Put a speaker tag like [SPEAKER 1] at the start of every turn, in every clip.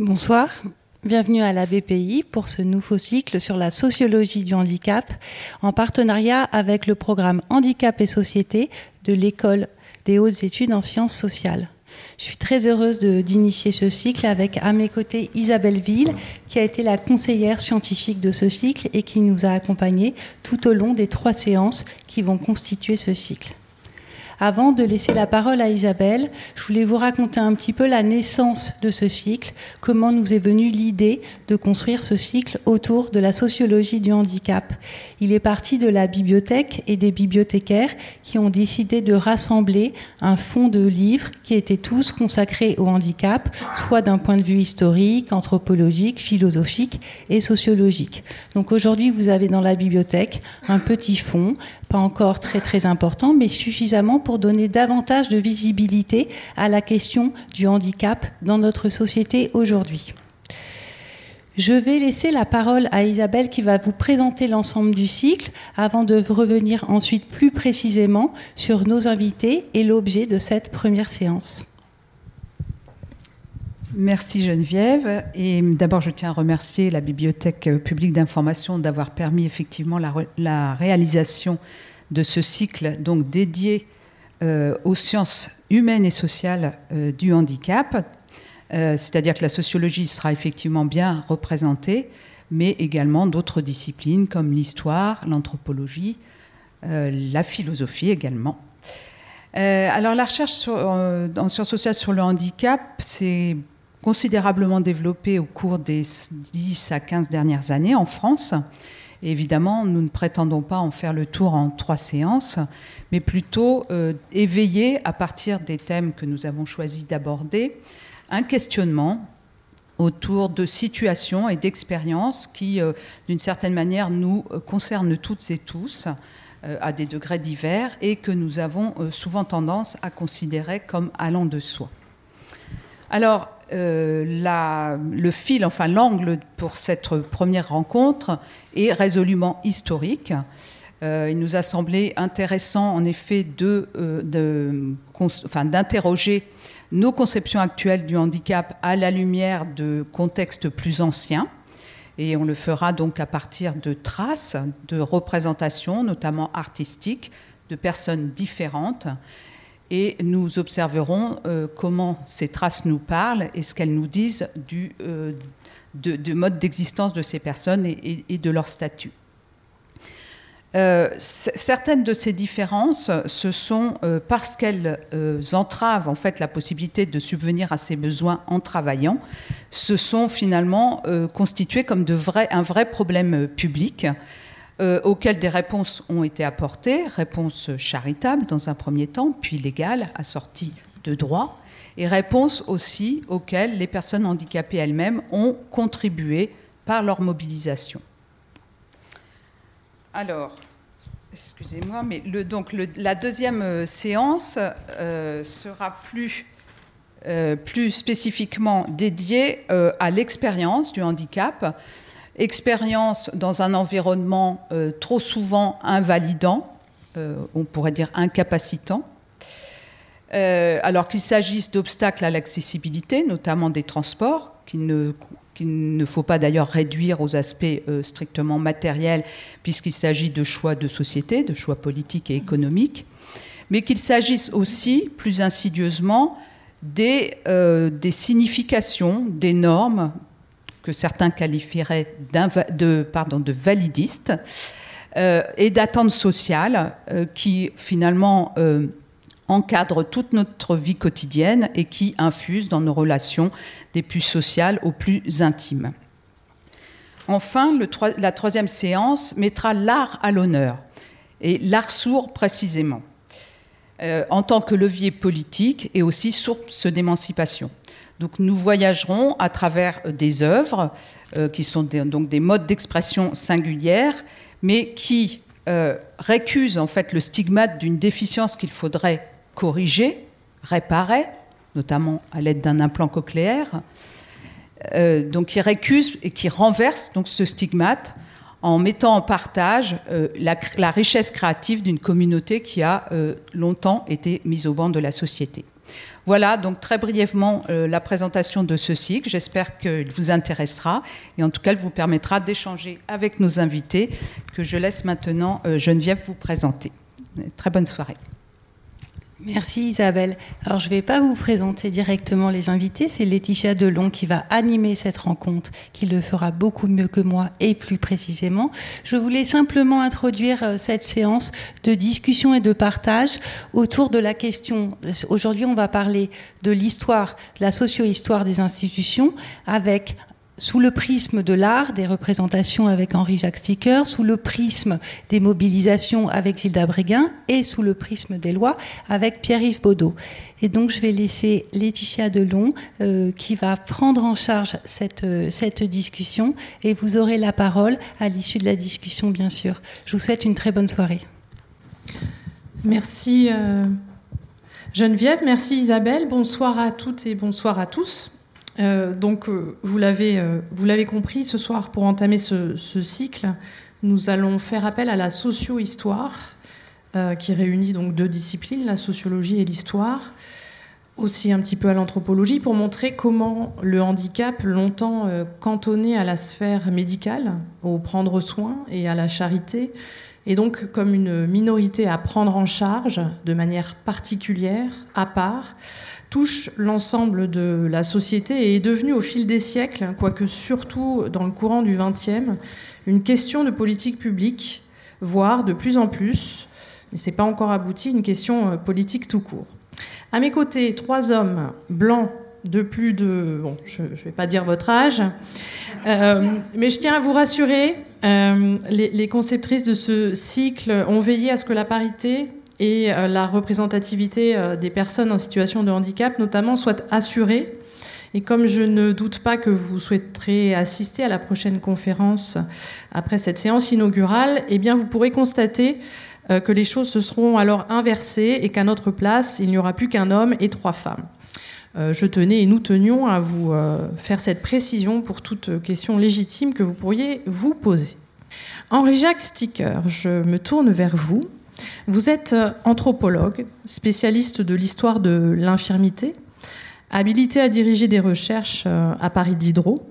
[SPEAKER 1] Bonsoir. Bienvenue à la BPI pour ce nouveau cycle sur la sociologie du handicap en partenariat avec le programme Handicap et Société de l'École des hautes études en sciences sociales. Je suis très heureuse d'initier ce cycle avec à mes côtés Isabelle Ville, qui a été la conseillère scientifique de ce cycle et qui nous a accompagnés tout au long des trois séances qui vont constituer ce cycle. Avant de laisser la parole à Isabelle, je voulais vous raconter un petit peu la naissance de ce cycle, comment nous est venue l'idée de construire ce cycle autour de la sociologie du handicap. Il est parti de la bibliothèque et des bibliothécaires qui ont décidé de rassembler un fonds de livres qui étaient tous consacrés au handicap, soit d'un point de vue historique, anthropologique, philosophique et sociologique. Donc aujourd'hui, vous avez dans la bibliothèque un petit fonds encore très très important, mais suffisamment pour donner davantage de visibilité à la question du handicap dans notre société aujourd'hui. Je vais laisser la parole à Isabelle qui va vous présenter l'ensemble du cycle avant de revenir ensuite plus précisément sur nos invités et l'objet de cette première séance.
[SPEAKER 2] Merci Geneviève. Et d'abord, je tiens à remercier la Bibliothèque publique d'information d'avoir permis effectivement la, réalisation de ce cycle donc dédié euh, aux sciences humaines et sociales euh, du handicap. Euh, c'est-à-dire que la sociologie sera effectivement bien représentée, mais également d'autres disciplines comme l'histoire, l'anthropologie, la philosophie également. alors la recherche en sciences sociales sur le handicap, c'est considérablement développé au cours des 10 à 15 dernières années en France. évidemment, nous ne prétendons pas en faire le tour en trois séances, mais plutôt euh, éveiller à partir des thèmes que nous avons choisi d'aborder un questionnement autour de situations et d'expériences qui, euh, d'une certaine manière, nous euh, concernent toutes et tous à des degrés divers et que nous avons souvent tendance à considérer comme allant de soi. Alors, euh, le fil, enfin l'angle pour cette première rencontre est résolument historique. Euh, il nous a semblé intéressant, en effet, euh, d'interroger nos conceptions actuelles du handicap à la lumière de contextes plus anciens. Et on le fera donc à partir de traces, de représentations, notamment artistiques, de personnes différentes et nous observerons euh, comment ces traces nous parlent et ce qu'elles nous disent du euh, de, mode d'existence de ces personnes et, de leur statut. Euh, certaines de ces différences, ce sont parce qu'elles entravent en fait la possibilité de subvenir à ses besoins en travaillant, se sont finalement constituées comme de un vrai problème public euh, auxquelles des réponses ont été apportées, réponses charitables dans un premier temps, puis légales, assorties de droits, et réponses aussi auxquelles les personnes handicapées elles-mêmes ont contribué par leur mobilisation. Alors, excusez-moi, mais la deuxième euh, séance euh, sera plus spécifiquement dédiée à l'expérience du handicap, expérience dans un environnement euh, trop souvent invalidant, euh, on pourrait dire incapacitant, euh, alors qu'il s'agisse d'obstacles à l'accessibilité, notamment des transports, qu'il ne, faut pas d'ailleurs réduire aux aspects strictement matériels, puisqu'il s'agit de choix de société, de choix politiques et économiques, mais qu'il s'agisse aussi, plus insidieusement, des, des significations, des normes, que certains qualifieraient de, validistes, euh, et d'attentes sociales euh, qui finalement euh, encadrent toute notre vie quotidienne et qui infusent dans nos relations des plus sociales aux plus intimes. Enfin, la troisième séance mettra l'art à l'honneur, et l'art sourd précisément, en tant que levier politique et aussi source d'émancipation. Donc nous voyagerons à travers euh, des œuvres euh, qui sont des, donc des modes d'expression singulières, mais qui euh, récusent en fait le stigmate d'une déficience qu'il faudrait corriger, réparer, notamment à l'aide d'un implant cochléaire. donc qui récuse et qui renverse donc ce stigmate en mettant en partage la, la, richesse créative d'une communauté qui a longtemps été mise au banc de la société. Voilà donc très brièvement euh, la présentation de ce cycle. J'espère qu'il vous intéressera et en tout cas, il vous permettra d'échanger avec nos invités que je laisse maintenant euh, Geneviève vous présenter. Très bonne soirée.
[SPEAKER 1] Merci Isabelle. Alors je ne vais pas vous présenter directement les invités, c'est Laetitia Delon qui va animer cette rencontre, qui le fera beaucoup mieux que moi et plus précisément. Je voulais simplement introduire euh, cette séance de discussion et de partage autour de la question. Aujourd'hui on va parler de l'histoire, de la socio-histoire des institutions avec sous le prisme de l'art, des représentations avec Henri-Jacques Sticker, sous le prisme des mobilisations avec Gilda Bréguin et sous le prisme des lois avec Pierre-Yves Baudot. Et donc je vais laisser Laetitia Delon euh, qui va prendre en charge cette, euh, cette discussion et vous aurez la parole à l'issue de la discussion bien sûr. Je vous souhaite une très bonne soirée.
[SPEAKER 3] Merci euh, Geneviève, merci Isabelle, bonsoir à toutes et bonsoir à tous. Euh, donc, euh, vous l'avez, euh, vous l'avez compris, ce soir, pour entamer ce, cycle, nous allons faire appel à la socio-histoire, qui réunit donc deux disciplines, la sociologie et l'histoire, aussi un petit peu à l'anthropologie, pour montrer comment le handicap, longtemps cantonné à la sphère médicale, au prendre soin et à la charité, et donc comme une minorité à prendre en charge de manière particulière, à part, touche l'ensemble de la société et est devenu au fil des siècles, quoique surtout dans le courant du XXe, une question de politique publique, voire de plus en plus, mais ce n'est pas encore abouti, une question euh, politique tout court. À mes côtés, trois hommes blancs de plus de... Bon, je ne vais pas dire votre âge, euh, mais je tiens à vous rassurer, euh, les, conceptrices de ce cycle ont veillé à ce que la parité et euh, la représentativité euh, des personnes en situation de handicap, notamment, soit assurée. Et comme je ne doute pas que vous souhaiterez assister à la prochaine conférence après cette séance inaugurale, eh bien, vous pourrez constater euh, que les choses se seront alors inversées et qu'à notre place, il n'y aura plus qu'un homme et trois femmes. Je tenais et nous tenions à vous faire cette précision pour toute question légitime que vous pourriez vous poser. Henri-Jacques Sticker, je me tourne vers vous. Vous êtes euh, anthropologue, spécialiste de l'histoire de l'infirmité, habilité à diriger des recherches euh, à Paris Diderot.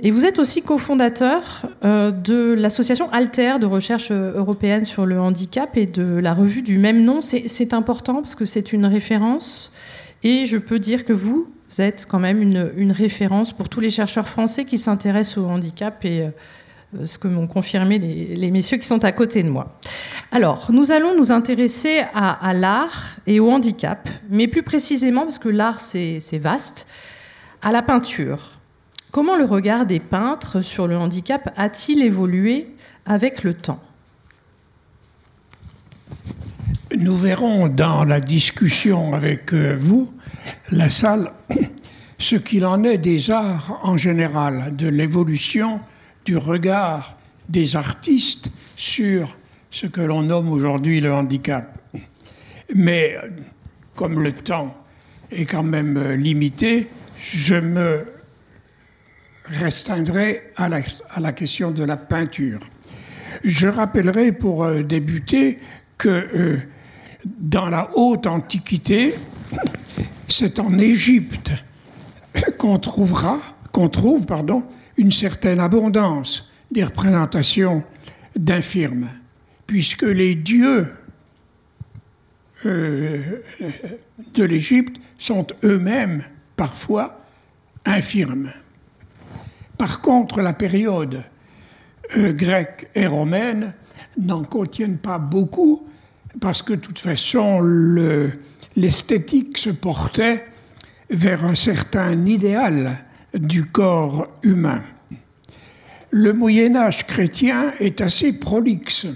[SPEAKER 3] Et vous êtes aussi cofondateur euh, de l'association Alter de recherche européenne sur le handicap et de la revue du même nom. C'est important parce que c'est une référence et je peux dire que vous êtes quand même une, une référence pour tous les chercheurs français qui s'intéressent au handicap et ce que m'ont confirmé les, messieurs qui sont à côté de moi. Alors, nous allons nous intéresser à, l'art et au handicap, mais plus précisément, parce que l'art c'est vaste, à la peinture. Comment le regard des peintres sur le handicap a-t-il évolué avec le temps?
[SPEAKER 4] Nous verrons dans la discussion avec euh, vous, la salle, ce qu'il en est des arts en général, de l'évolution du regard des artistes sur ce que l'on nomme aujourd'hui le handicap. Mais comme le temps est quand même limité, je me restreindrai à la, question de la peinture. Je rappellerai pour euh, débuter que euh, dans la haute antiquité, c'est en Égypte qu'on trouvera, qu'on trouve, pardon, une certaine abondance des représentations d'infirmes, puisque les dieux euh, de l'Égypte sont eux-mêmes parfois infirmes. Par contre, la période euh, grecque et romaine n'en contiennent pas beaucoup, parce que de toute façon, l'esthétique se portait vers un certain idéal du corps humain. Le Moyen Âge chrétien est assez prolixe,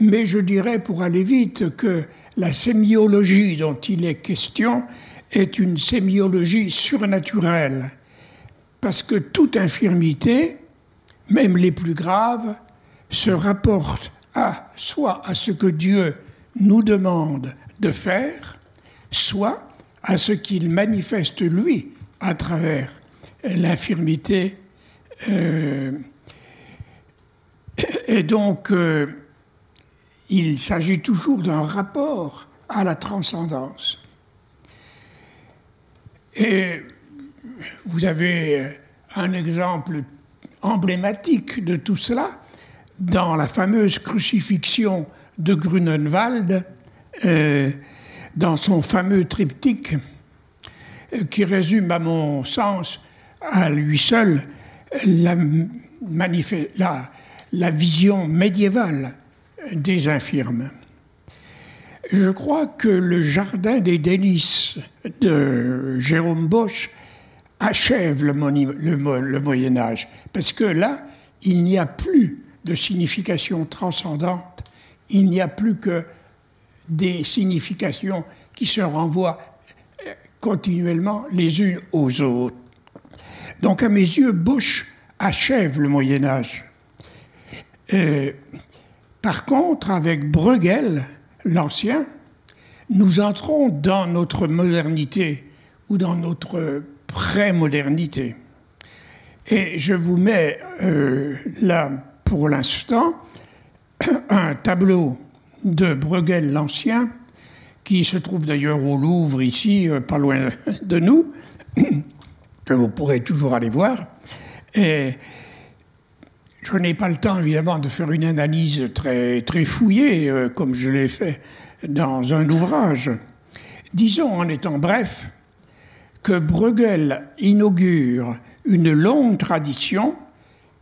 [SPEAKER 4] mais je dirais pour aller vite que la sémiologie dont il est question est une sémiologie surnaturelle, parce que toute infirmité, même les plus graves, se rapporte à soit à ce que Dieu nous demande de faire, soit à ce qu'il manifeste lui à travers l'infirmité. Euh, et donc, euh, il s'agit toujours d'un rapport à la transcendance. Et vous avez un exemple emblématique de tout cela dans la fameuse crucifixion de Grunenwald, euh, dans son fameux triptyque, qui résume, à mon sens, à lui seul, la, vision médiévale des infirmes. Je crois que le Jardin des délices de Jérôme Bosch achève le, le Moyen Âge, parce que là, il n'y a plus de signification transcendante, il n'y a plus que des significations qui se renvoient euh, continuellement les unes aux autres. Donc à mes yeux, Bush achève le Moyen Âge. Euh, par contre, avec Bruegel, l'ancien, nous entrons dans notre modernité ou dans notre pré-modernité. Et je vous mets euh, là, pour l'instant, un tableau de Bruegel l'Ancien, qui se trouve d'ailleurs au Louvre, ici, euh, pas loin de nous, que vous pourrez toujours aller voir. Et je n'ai pas le temps, évidemment, de faire une analyse très, très fouillée, euh, comme je l'ai fait dans un ouvrage. Disons, en étant bref, que Bruegel inaugure une longue tradition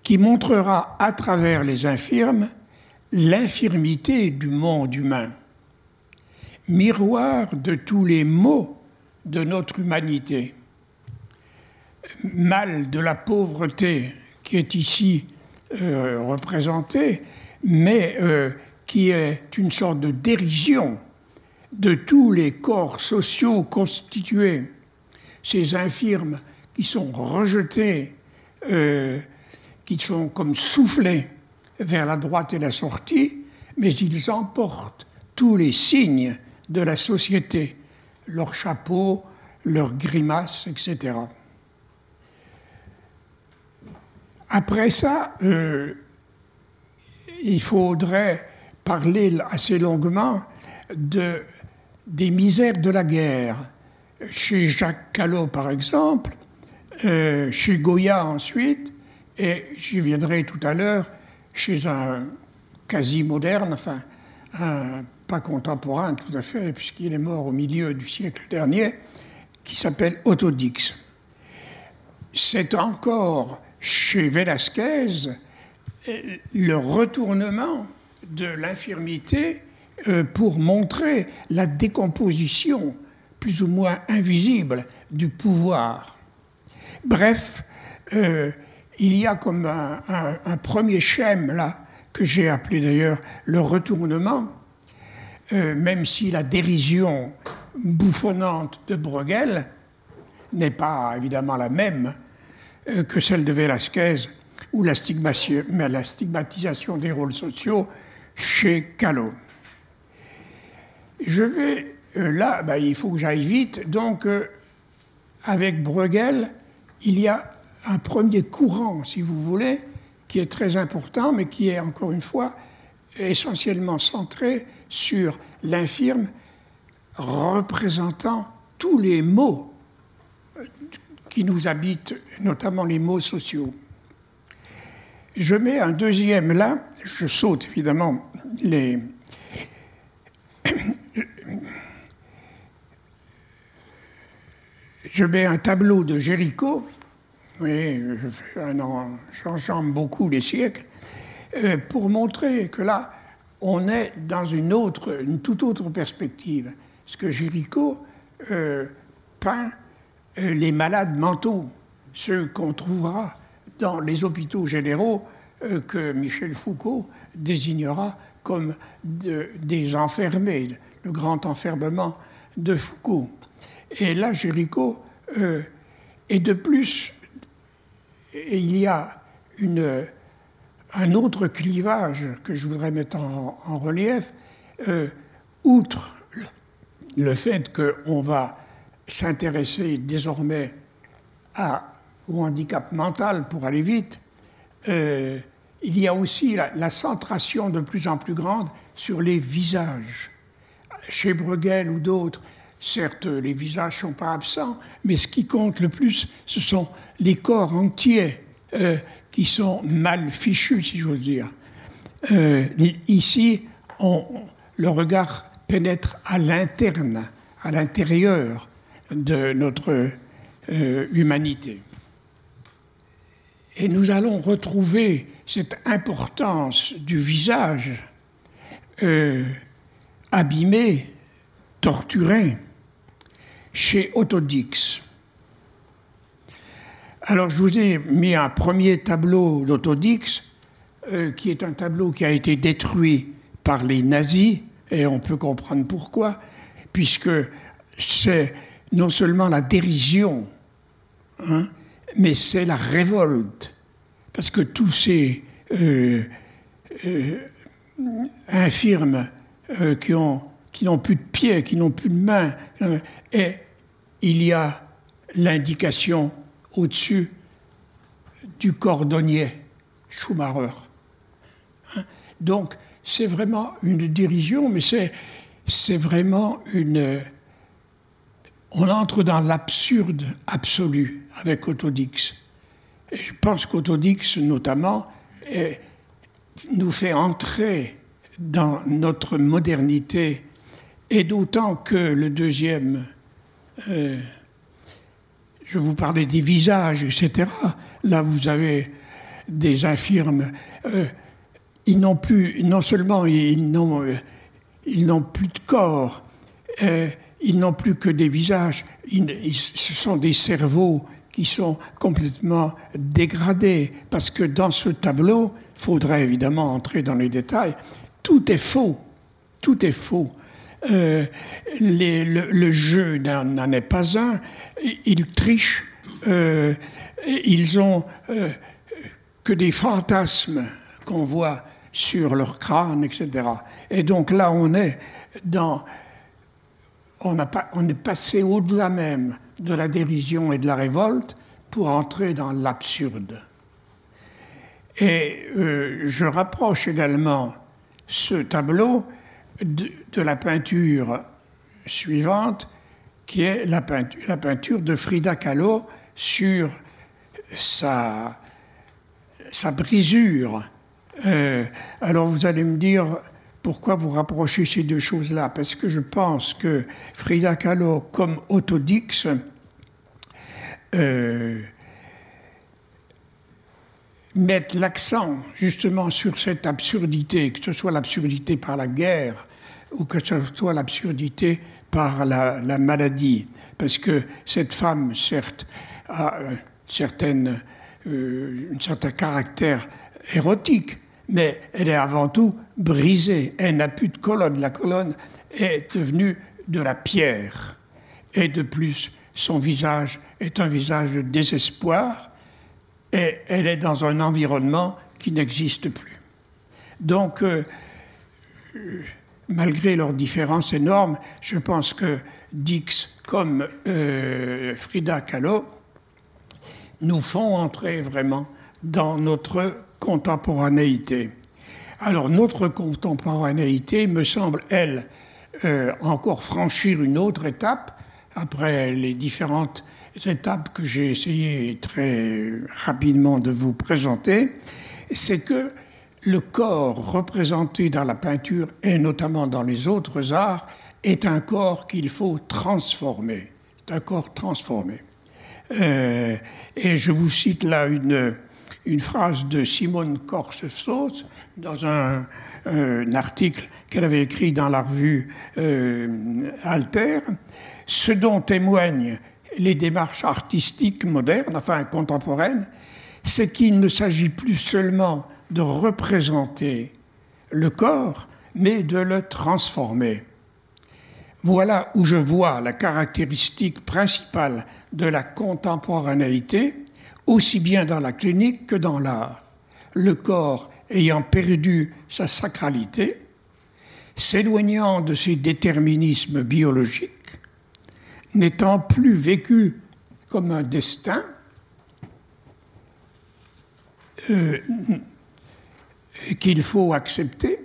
[SPEAKER 4] qui montrera à travers les infirmes l'infirmité du monde humain, miroir de tous les maux de notre humanité, mal de la pauvreté qui est ici euh, représentée, mais euh, qui est une sorte de dérision de tous les corps sociaux constitués, ces infirmes qui sont rejetés, euh, qui sont comme soufflés vers la droite et la sortie, mais ils emportent tous les signes de la société, leurs chapeaux, leurs grimaces, etc. Après ça, euh, il faudrait parler assez longuement de, des misères de la guerre. Chez Jacques Callot, par exemple, euh, chez Goya ensuite, et j'y viendrai tout à l'heure, chez un quasi moderne, enfin, un contemporain tout à fait, puisqu'il est mort au milieu du siècle dernier, qui s'appelle Otto Dix. C'est encore chez Velázquez le retournement de l'infirmité euh, pour montrer la décomposition plus ou moins invisible du pouvoir. Bref, euh, il y a comme un, premier schème là, que j'ai appelé d'ailleurs le retournement, euh, même si la dérision bouffonnante de Bruegel n'est pas évidemment la même euh, que celle de Velázquez ou la, stigmatisation des rôles sociaux chez Callot. Je vais euh, là, ben, il faut que j'aille vite, donc avec Bruegel, il y a un premier courant, si vous voulez, qui est très important, mais qui est encore une fois essentiellement centré sur l'infirme représentant tous les mots qui nous habitent, notamment les mots sociaux. Je mets un deuxième là, je saute évidemment les... Je mets un tableau de Géricault oui, j'enjambe beaucoup les siècles, euh, pour montrer que là, on est dans une, autre, une toute autre perspective. Ce que Géricault euh, peint euh, les malades mentaux, ceux qu'on trouvera dans les hôpitaux généraux que Michel Foucault désignera comme des enfermés, le grand enfermement de Foucault. Et là, Géricault est de plus et il y a une, un autre clivage que je voudrais mettre en, relief, euh, outre le fait qu'on va s'intéresser désormais au handicap mental pour aller vite, euh, il y a aussi la, la, centration de plus en plus grande sur les visages. Chez Bruegel ou d'autres, Certes, les visages ne sont pas absents, mais ce qui compte le plus, ce sont les corps entiers euh, qui sont mal fichus, si j'ose dire. Euh, ici, on, le regard pénètre à l'interne, à l'intérieur de notre euh, humanité. Et nous allons retrouver cette importance du visage euh, abîmé, torturé, chez Autodix. Alors je vous ai mis un premier tableau d'Autodix, euh, qui est un tableau qui a été détruit par les nazis, et on peut comprendre pourquoi, puisque c'est non seulement la dérision, hein, mais c'est la révolte, parce que tous ces euh, euh, infirmes qui ont qui n'ont plus de pieds, qui n'ont plus de mains, et il y a l'indication au-dessus du cordonnier Schumacher. Hein? Donc, c'est vraiment une dérision, mais c'est, vraiment une. On entre dans l'absurde absolu avec Autodix. Et je pense qu'Autodix, notamment, nous fait entrer dans notre modernité, et d'autant que le deuxième euh, je vous parlais des visages, etc. Là, vous avez des infirmes. Euh, ils n'ont plus, non seulement ils n'ont, euh, plus de corps, euh, ils n'ont plus que des visages. ce sont des cerveaux qui sont complètement dégradés. Parce que dans ce tableau, il faudrait évidemment entrer dans les détails, tout est faux. Tout est faux. Euh, le, jeu n'en est pas un. Ils trichent. Euh, ils ont euh, que des fantasmes qu'on voit sur leur crâne, etc. Et donc là, on est dans. On, pas, on est passé au-delà même de la dérision et de la révolte pour entrer dans l'absurde. Et je rapproche également ce tableau de, la peinture suivante, qui est la peinture, de Frida Kahlo sur sa, sa brisure. Euh, alors vous allez me dire pourquoi vous rapprochez ces deux choses-là? Parce que je pense que Frida Kahlo, comme Autodix, euh, mettent l'accent justement sur cette absurdité, que ce soit l'absurdité par la guerre, ou que ce soit l'absurdité par la, maladie. Parce que cette femme, certes, a certaine, euh, un certain caractère érotique, mais elle est avant tout brisée. Elle n'a plus de colonne. La colonne est devenue de la pierre. Et de plus, son visage est un visage de désespoir et elle est dans un environnement qui n'existe plus. Donc, euh, malgré leurs différences énormes, je pense que Dix comme euh, Frida Kahlo nous font entrer vraiment dans notre contemporanéité. Alors notre contemporanéité me semble, elle, euh, encore franchir une autre étape après les différentes étapes que j'ai essayé très rapidement de vous présenter, c'est que le corps représenté dans la peinture et notamment dans les autres arts est un corps qu'il faut transformer. C'est un corps transformé. Euh, et je vous cite là une, une phrase de Simone Korse-Sauce dans un, article qu'elle avait écrit dans la revue euh, Alter. Ce dont témoignent les démarches artistiques modernes, enfin contemporaines, c'est qu'il ne s'agit plus seulement de représenter le corps, mais de le transformer. Voilà où je vois la caractéristique principale de la contemporanéité, aussi bien dans la clinique que dans l'art. Le corps ayant perdu sa sacralité, s'éloignant de ses déterminismes biologiques, n'étant plus vécu comme un destin, euh, qu'il faut accepter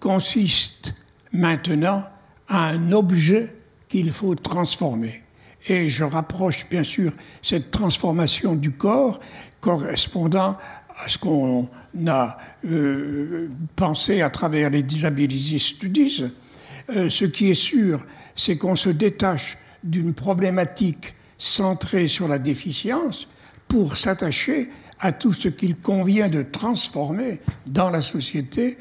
[SPEAKER 4] consiste maintenant à un objet qu'il faut transformer. Et je rapproche bien sûr cette transformation du corps correspondant à ce qu'on a euh, pensé à travers les disability studies. Euh, ce qui est sûr, c'est qu'on se détache d'une problématique centrée sur la déficience pour s'attacher à tout ce qu'il convient de transformer dans la société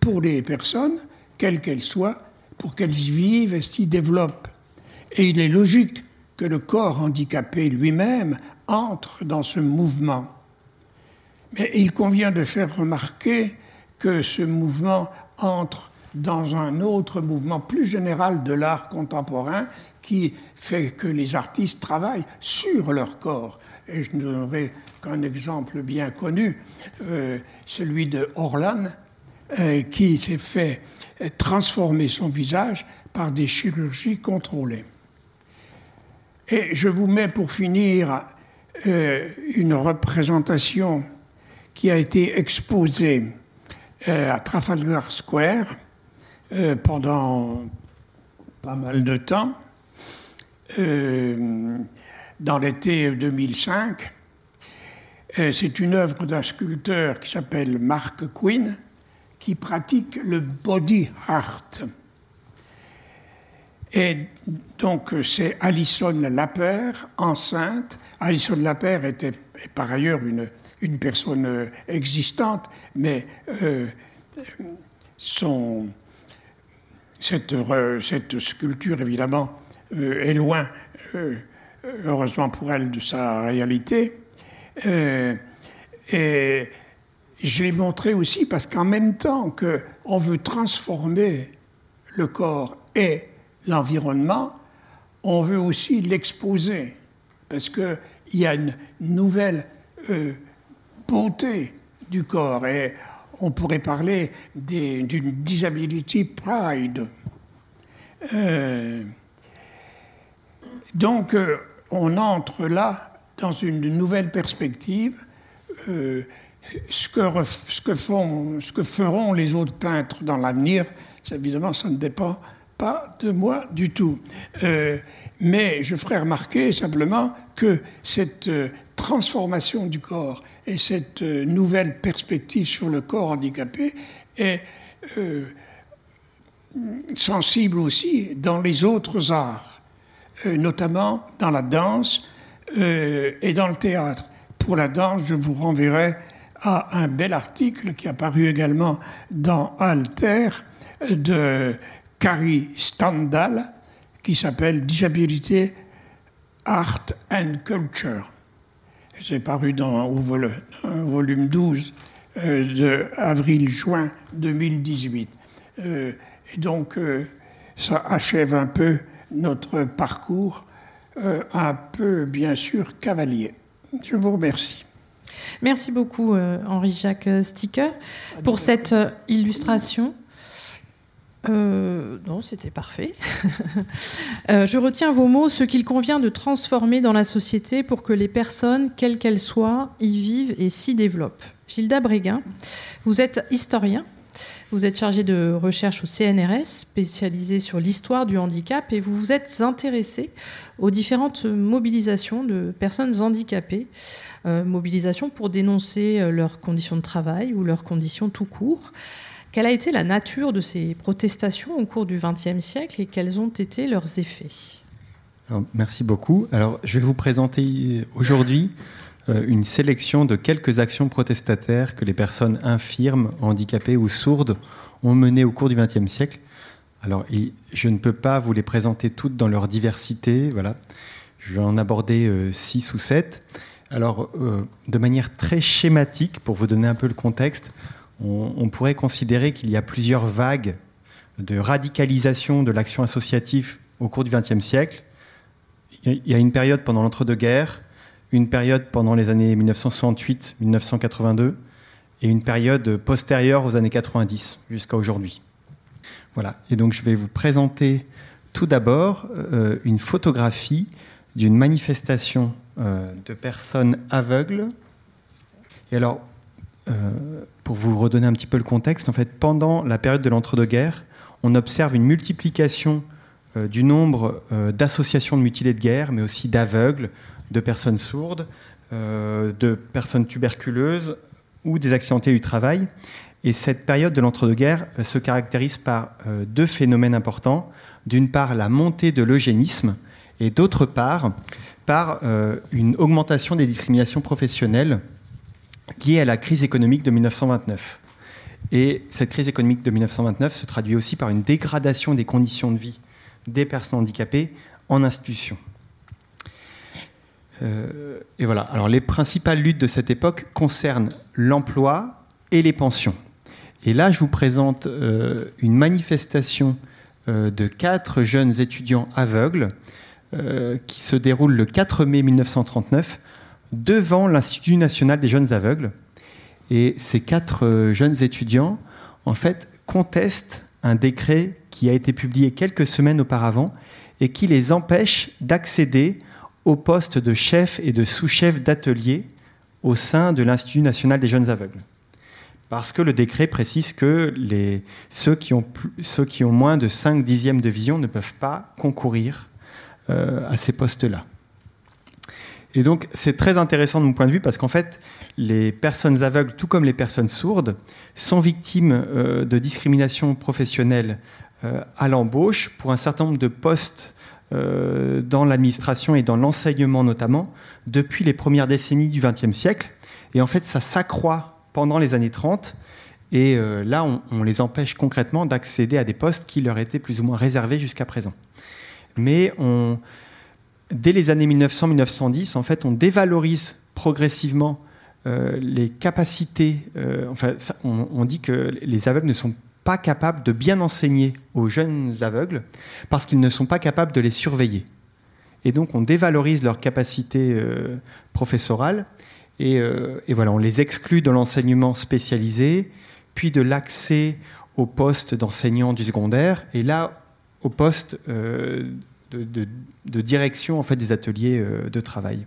[SPEAKER 4] pour les personnes, quelles qu'elles soient, pour qu'elles y vivent et s'y développent. Et il est logique que le corps handicapé lui-même entre dans ce mouvement. Mais il convient de faire remarquer que ce mouvement entre dans un autre mouvement plus général de l'art contemporain qui fait que les artistes travaillent sur leur corps. Et je ne donnerai qu'un exemple bien connu, euh, celui de Orlan, euh, qui s'est fait transformer son visage par des chirurgies contrôlées. Et je vous mets pour finir euh, une représentation qui a été exposée à Trafalgar Square pendant pas mal de temps, dans l'été 2005. C'est une œuvre d'un sculpteur qui s'appelle Mark Quinn, qui pratique le body art. Et donc, c'est Alison Lapère, enceinte. Alison Lapère était par ailleurs une, personne existante, mais euh, cette, sculpture, évidemment, euh, est loin, euh, heureusement pour elle, de sa réalité. Et je l'ai montré aussi parce qu'en même temps qu'on veut transformer le corps et l'environnement, on veut aussi l'exposer, parce qu'il y a une nouvelle euh, beauté du corps, et on pourrait parler d'une disability pride. Euh, donc, euh, on entre là dans une nouvelle perspective. ce, que, ce, que font, ce que feront les autres peintres dans l'avenir, évidemment, ça ne dépend pas de moi du tout. Euh, mais je ferai remarquer simplement que cette euh, transformation du corps et cette euh, nouvelle perspective sur le corps handicapé est sensible aussi dans les autres arts, notamment dans la danse et dans le théâtre. Pour la danse, je vous renverrai à un bel article qui a paru également dans Alter de Carrie Standal, qui s'appelle Disabilité, Art and Culture. C'est paru dans au volume 12 euh, de avril-juin 2018. Euh, et donc, euh, ça achève un peu notre parcours, un peu, bien sûr, cavalier. Je vous remercie.
[SPEAKER 3] Merci beaucoup, Henri-Jacques Sticker, pour cette illustration. Euh, non, c'était parfait. Euh, je retiens vos mots, ce qu'il convient de transformer dans la société pour que les personnes, quelles qu'elles soient, y vivent et s'y développent. Gilda Bréguin, vous êtes historien. Vous êtes chargé de recherche au CNRS, spécialisé sur l'histoire du handicap, et vous vous êtes intéressé aux différentes mobilisations de personnes handicapées, euh, mobilisations pour dénoncer leurs conditions de travail ou leurs conditions tout court. Quelle a été la nature de ces protestations au cours du XXe siècle et quels ont été leurs effets?
[SPEAKER 5] Merci beaucoup. Alors, je vais vous présenter aujourd'hui euh, une sélection de quelques actions protestataires que les personnes infirmes, handicapées ou sourdes ont menées au cours du XXe siècle. Alors, je ne peux pas vous les présenter toutes dans leur diversité. Voilà. Je vais en aborder euh, six ou sept. Alors, euh, de manière très schématique, pour vous donner un peu le contexte, on, pourrait considérer qu'il y a plusieurs vagues de radicalisation de l'action associative au cours du XXe siècle. Il y a une période pendant l'entre-deux-guerres, une période pendant les années 1968-1982 et une période postérieure aux années 90 jusqu'à aujourd'hui. Voilà. Et donc je vais vous présenter tout d'abord euh, une photographie d'une manifestation euh, de personnes aveugles. Et alors, euh, pour vous redonner un petit peu le contexte, en fait, pendant la période de l'entre-deux-guerres, on observe une multiplication du nombre d'associations de mutilés de guerre, mais aussi d'aveugles, de personnes sourdes, de personnes tuberculeuses ou des accidentés du travail. Et cette période de l'entre-deux-guerres se caractérise par deux phénomènes importants. D'une part, la montée de l'eugénisme, et d'autre part, par une augmentation des discriminations professionnelles liées à la crise économique de 1929. Et cette crise économique de 1929 se traduit aussi par une dégradation des conditions de vie des personnes handicapées en institution. Euh, et voilà. Alors, les principales luttes de cette époque concernent l'emploi et les pensions. Et là, je vous présente euh, une manifestation euh, de quatre jeunes étudiants aveugles qui se déroule le 4 mai 1939 devant l'Institut national des jeunes aveugles et ces quatre jeunes étudiants, en fait, contestent un décret qui a été publié quelques semaines auparavant et qui les empêche d'accéder au poste de chef et de sous-chef d'atelier au sein de l'Institut national des jeunes aveugles. Parce que le décret précise que les, ceux, qui ont ceux, qui ont moins de 5 dixièmes de vision ne peuvent pas concourir euh, à ces postes-là. Et donc c'est très intéressant de mon point de vue parce qu'en fait, les personnes aveugles, tout comme les personnes sourdes, sont victimes euh, de discrimination professionnelle euh, à l'embauche pour un certain nombre de postes euh, dans l'administration et dans l'enseignement notamment depuis les premières décennies du XXe siècle. Et en fait, ça s'accroît pendant les années 30. Et là, on, les empêche concrètement d'accéder à des postes qui leur étaient plus ou moins réservés jusqu'à présent. Mais on, dès les années 1900-1910, en fait, on dévalorise progressivement euh, les capacités. Euh, enfin, on, dit que les aveugles ne sont pas capables de bien enseigner aux jeunes aveugles parce qu'ils ne sont pas capables de les surveiller. Et donc, on dévalorise leurs capacités euh, professorales et, et, voilà, on les exclut de l'enseignement spécialisé, puis de l'accès au poste d'enseignant du secondaire, et là, au poste de, de, direction en fait, des ateliers de travail.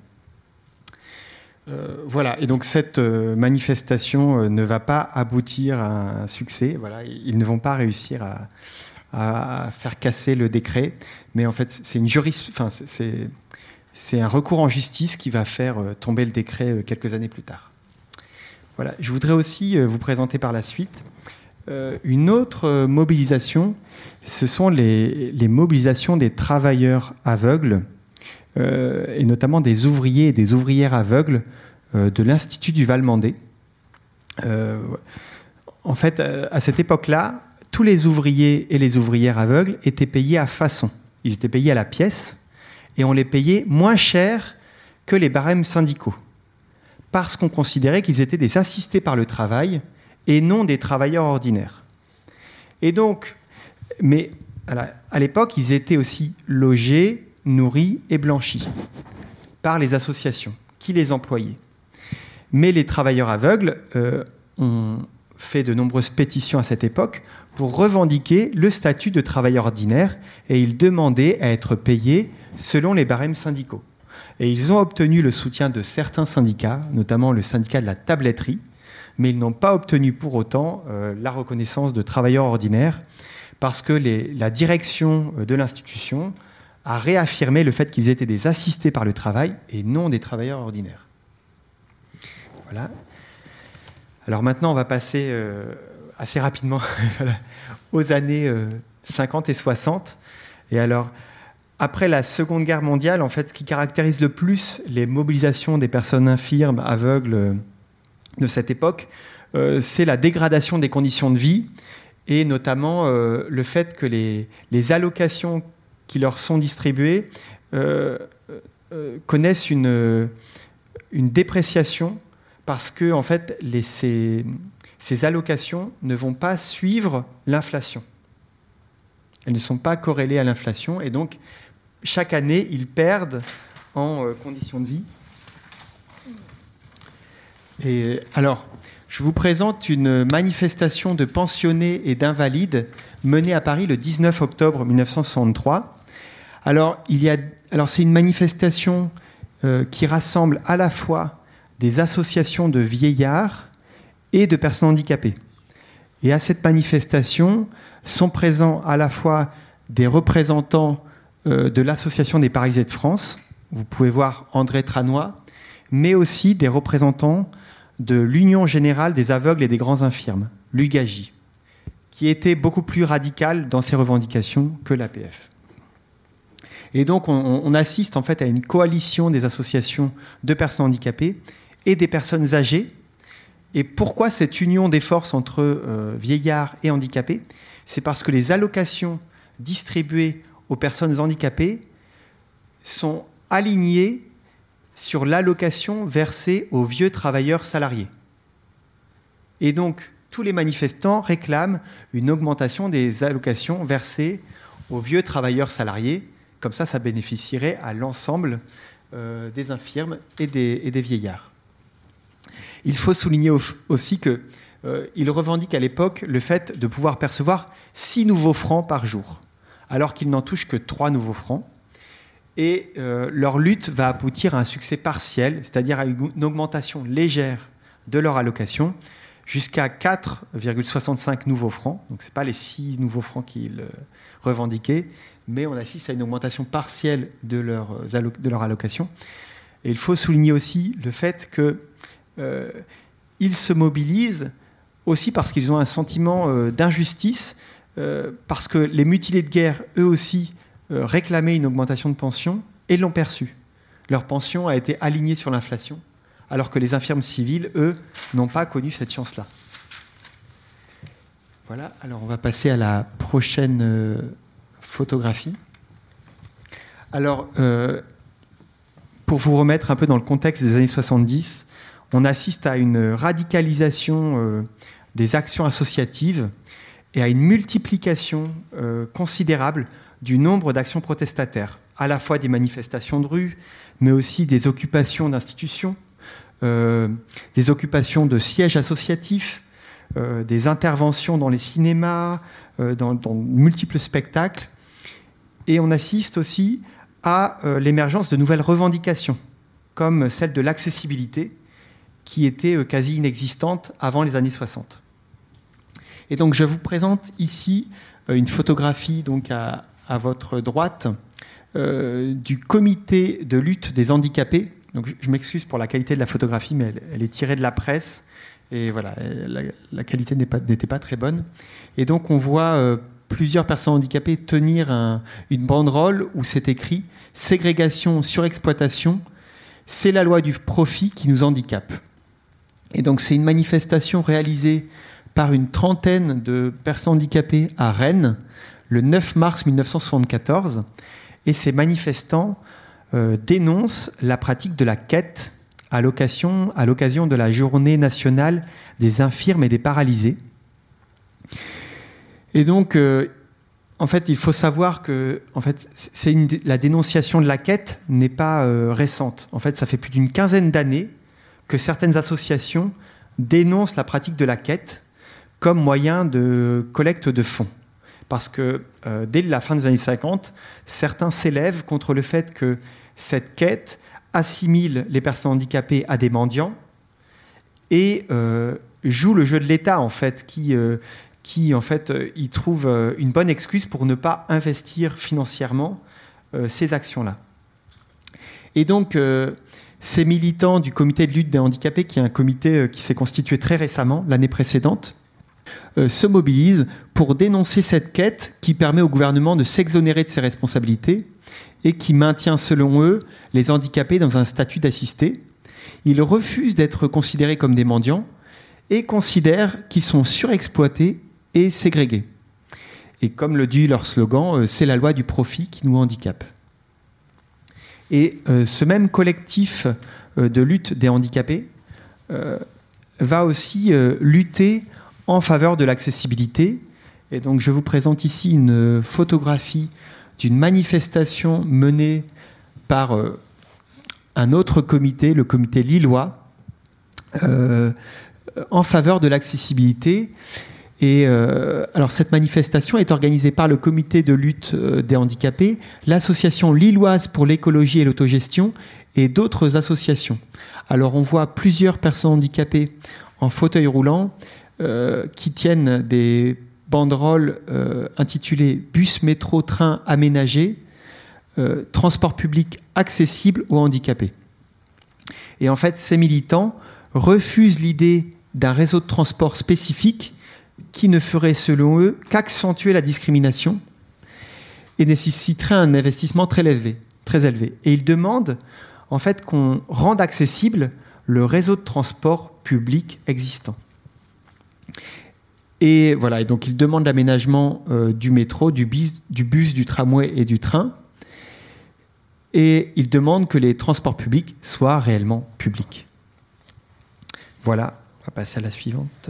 [SPEAKER 5] Euh, voilà, et donc cette euh, manifestation euh, ne va pas aboutir à un succès. Voilà, ils ne vont pas réussir à, faire casser le décret, mais en fait, c'est une enfin, c'est un recours en justice qui va faire tomber le décret quelques années plus tard. Je voudrais aussi vous présenter par la suite une autre mobilisation. Ce sont les, mobilisations des travailleurs aveugles et notamment des ouvriers et des ouvrières aveugles euh, de l'Institut du Val-Mandé. Euh, en fait, à cette époque-là, tous les ouvriers et les ouvrières aveugles étaient payés à façon. Ils étaient payés à la pièce et on les payait moins cher que les barèmes syndicaux. Parce qu'on considérait qu'ils étaient des assistés par le travail et non des travailleurs ordinaires. Et donc, mais à l'époque, ils étaient aussi logés, nourris et blanchis par les associations qui les employaient. Mais les travailleurs aveugles euh, ont fait de nombreuses pétitions à cette époque pour revendiquer le statut de travailleur ordinaire et ils demandaient à être payés selon les barèmes syndicaux. Et ils ont obtenu le soutien de certains syndicats, notamment le syndicat de la tabletterie, mais ils n'ont pas obtenu pour autant euh, la reconnaissance de travailleurs ordinaires parce que la direction de l'institution a réaffirmé le fait qu'ils étaient des assistés par le travail et non des travailleurs ordinaires. Voilà. Alors maintenant, on va passer euh, assez rapidement aux années 50 euh, et 60. Et alors, après la Seconde Guerre mondiale, en fait, ce qui caractérise le plus les mobilisations des personnes infirmes, aveugles euh, de cette époque, c'est la dégradation des conditions de vie et notamment le fait que les allocations qui leur sont distribuées euh, euh, connaissent une, une dépréciation parce que en fait, les, ces, ces allocations ne vont pas suivre l'inflation. Elles ne sont pas corrélées à l'inflation et donc chaque année, ils perdent en euh, conditions de vie. Et alors, je vous présente une manifestation de pensionnés et d'invalides menée à Paris le 19 octobre 1963 alors, c'est une manifestation euh, qui rassemble à la fois des associations de vieillards et de personnes handicapées. Et à cette manifestation sont présents à la fois des représentants de l'Association des paralysés de France. Vous pouvez voir André Tranois, mais aussi des représentants de l'Union générale des aveugles et des grands infirmes, l'UGAGI, qui était beaucoup plus radical dans ses revendications que l'APF. Et donc on, assiste en fait à une coalition des associations de personnes handicapées et des personnes âgées. Et pourquoi cette union des forces entre euh, vieillards et handicapés? C'est parce que les allocations distribuées aux personnes handicapées sont alignées sur l'allocation versée aux vieux travailleurs salariés. Et donc, tous les manifestants réclament une augmentation des allocations versées aux vieux travailleurs salariés. Comme ça, ça bénéficierait à l'ensemble euh, des infirmes et des, vieillards. Il faut souligner aussi qu'ils euh, revendiquent à l'époque le fait de pouvoir percevoir 6 nouveaux francs par jour, alors qu'ils n'en touchent que 3 nouveaux francs et euh, leur lutte va aboutir à un succès partiel, c'est-à-dire à une augmentation légère de leur allocation jusqu'à 4,65 nouveaux francs. Donc ce n'est pas les 6 nouveaux francs qu'ils euh, revendiquaient, mais on assiste à une augmentation partielle de leur, euh, de leur allocation. Et il faut souligner aussi le fait qu'ils se mobilisent aussi parce qu'ils ont un sentiment d'injustice, parce que les mutilés de guerre, eux aussi, euh, réclamaient une augmentation de pension et l'ont perçue. Leur pension a été alignée sur l'inflation, alors que les infirmes civiles, eux, n'ont pas connu cette chance-là. Voilà, alors on va passer à la prochaine euh, photographie. Alors, euh, pour vous remettre un peu dans le contexte des années 70, on assiste à une radicalisation des actions associatives et à une multiplication considérable du nombre d'actions protestataires, à la fois des manifestations de rue, mais aussi des occupations d'institutions, euh, des occupations de sièges associatifs, euh, des interventions dans les cinémas, euh, dans, dans, multiples spectacles. Et on assiste aussi à l'émergence de nouvelles revendications, comme celle de l'accessibilité, qui était quasi inexistante avant les années 60. Et donc je vous présente ici une photographie donc à, à votre droite euh, du comité de lutte des handicapés. Donc, je, m'excuse pour la qualité de la photographie, mais elle, est tirée de la presse. Et voilà, la, qualité n'était pas, très bonne. Et donc, on voit euh, plusieurs personnes handicapées tenir une banderole où c'est écrit Ségrégation, surexploitation, c'est la loi du profit qui nous handicape. Et donc, c'est une manifestation réalisée par une trentaine de personnes handicapées à Rennes le 9 mars 1974 et ces manifestants euh, dénoncent la pratique de la quête à l'occasion de la journée nationale des infirmes et des paralysés. Et donc, euh, en fait, il faut savoir que la dénonciation de la quête n'est pas euh, récente. En fait, ça fait plus d'une quinzaine d'années que certaines associations dénoncent la pratique de la quête comme moyen de collecte de fonds parce que euh, dès la fin des années 50, certains s'élèvent contre le fait que cette quête assimile les personnes handicapées à des mendiants et joue le jeu de l'État en fait, qui, qui en fait y trouve une bonne excuse pour ne pas investir financièrement ces actions-là. Et donc ces militants du comité de lutte des handicapés, qui est un comité qui s'est constitué très récemment, l'année précédente, euh, se mobilisent pour dénoncer cette quête qui permet au gouvernement de s'exonérer de ses responsabilités et qui maintient, selon eux, les handicapés dans un statut d'assisté. Ils refusent d'être considérés comme des mendiants et considèrent qu'ils sont surexploités et ségrégés. Et comme le dit leur slogan, euh, c'est la loi du profit qui nous handicape. Et euh, ce même collectif de lutte des handicapés va aussi lutter en faveur de l'accessibilité. Et donc je vous présente ici une photographie d'une manifestation menée par euh, un autre comité, le comité lillois, euh, en faveur de l'accessibilité. Et euh, alors cette manifestation est organisée par le comité de lutte des handicapés, l'association lilloise pour l'écologie et l'autogestion et d'autres associations. Alors on voit plusieurs personnes handicapées en fauteuil roulant euh, qui tiennent des banderole intitulée Bus, métro, train aménagé, transport public accessible aux handicapés. Et en fait, ces militants refusent l'idée d'un réseau de transport spécifique qui ne ferait, selon eux, qu'accentuer la discrimination et nécessiterait un investissement très élevé. Et ils demandent en fait qu'on rende accessible le réseau de transport public existant. Et voilà, et donc ils demandent l'aménagement euh, du métro, du bus, du tramway et du train. Et ils demandent que les transports publics soient réellement publics. Voilà, on va passer à la suivante.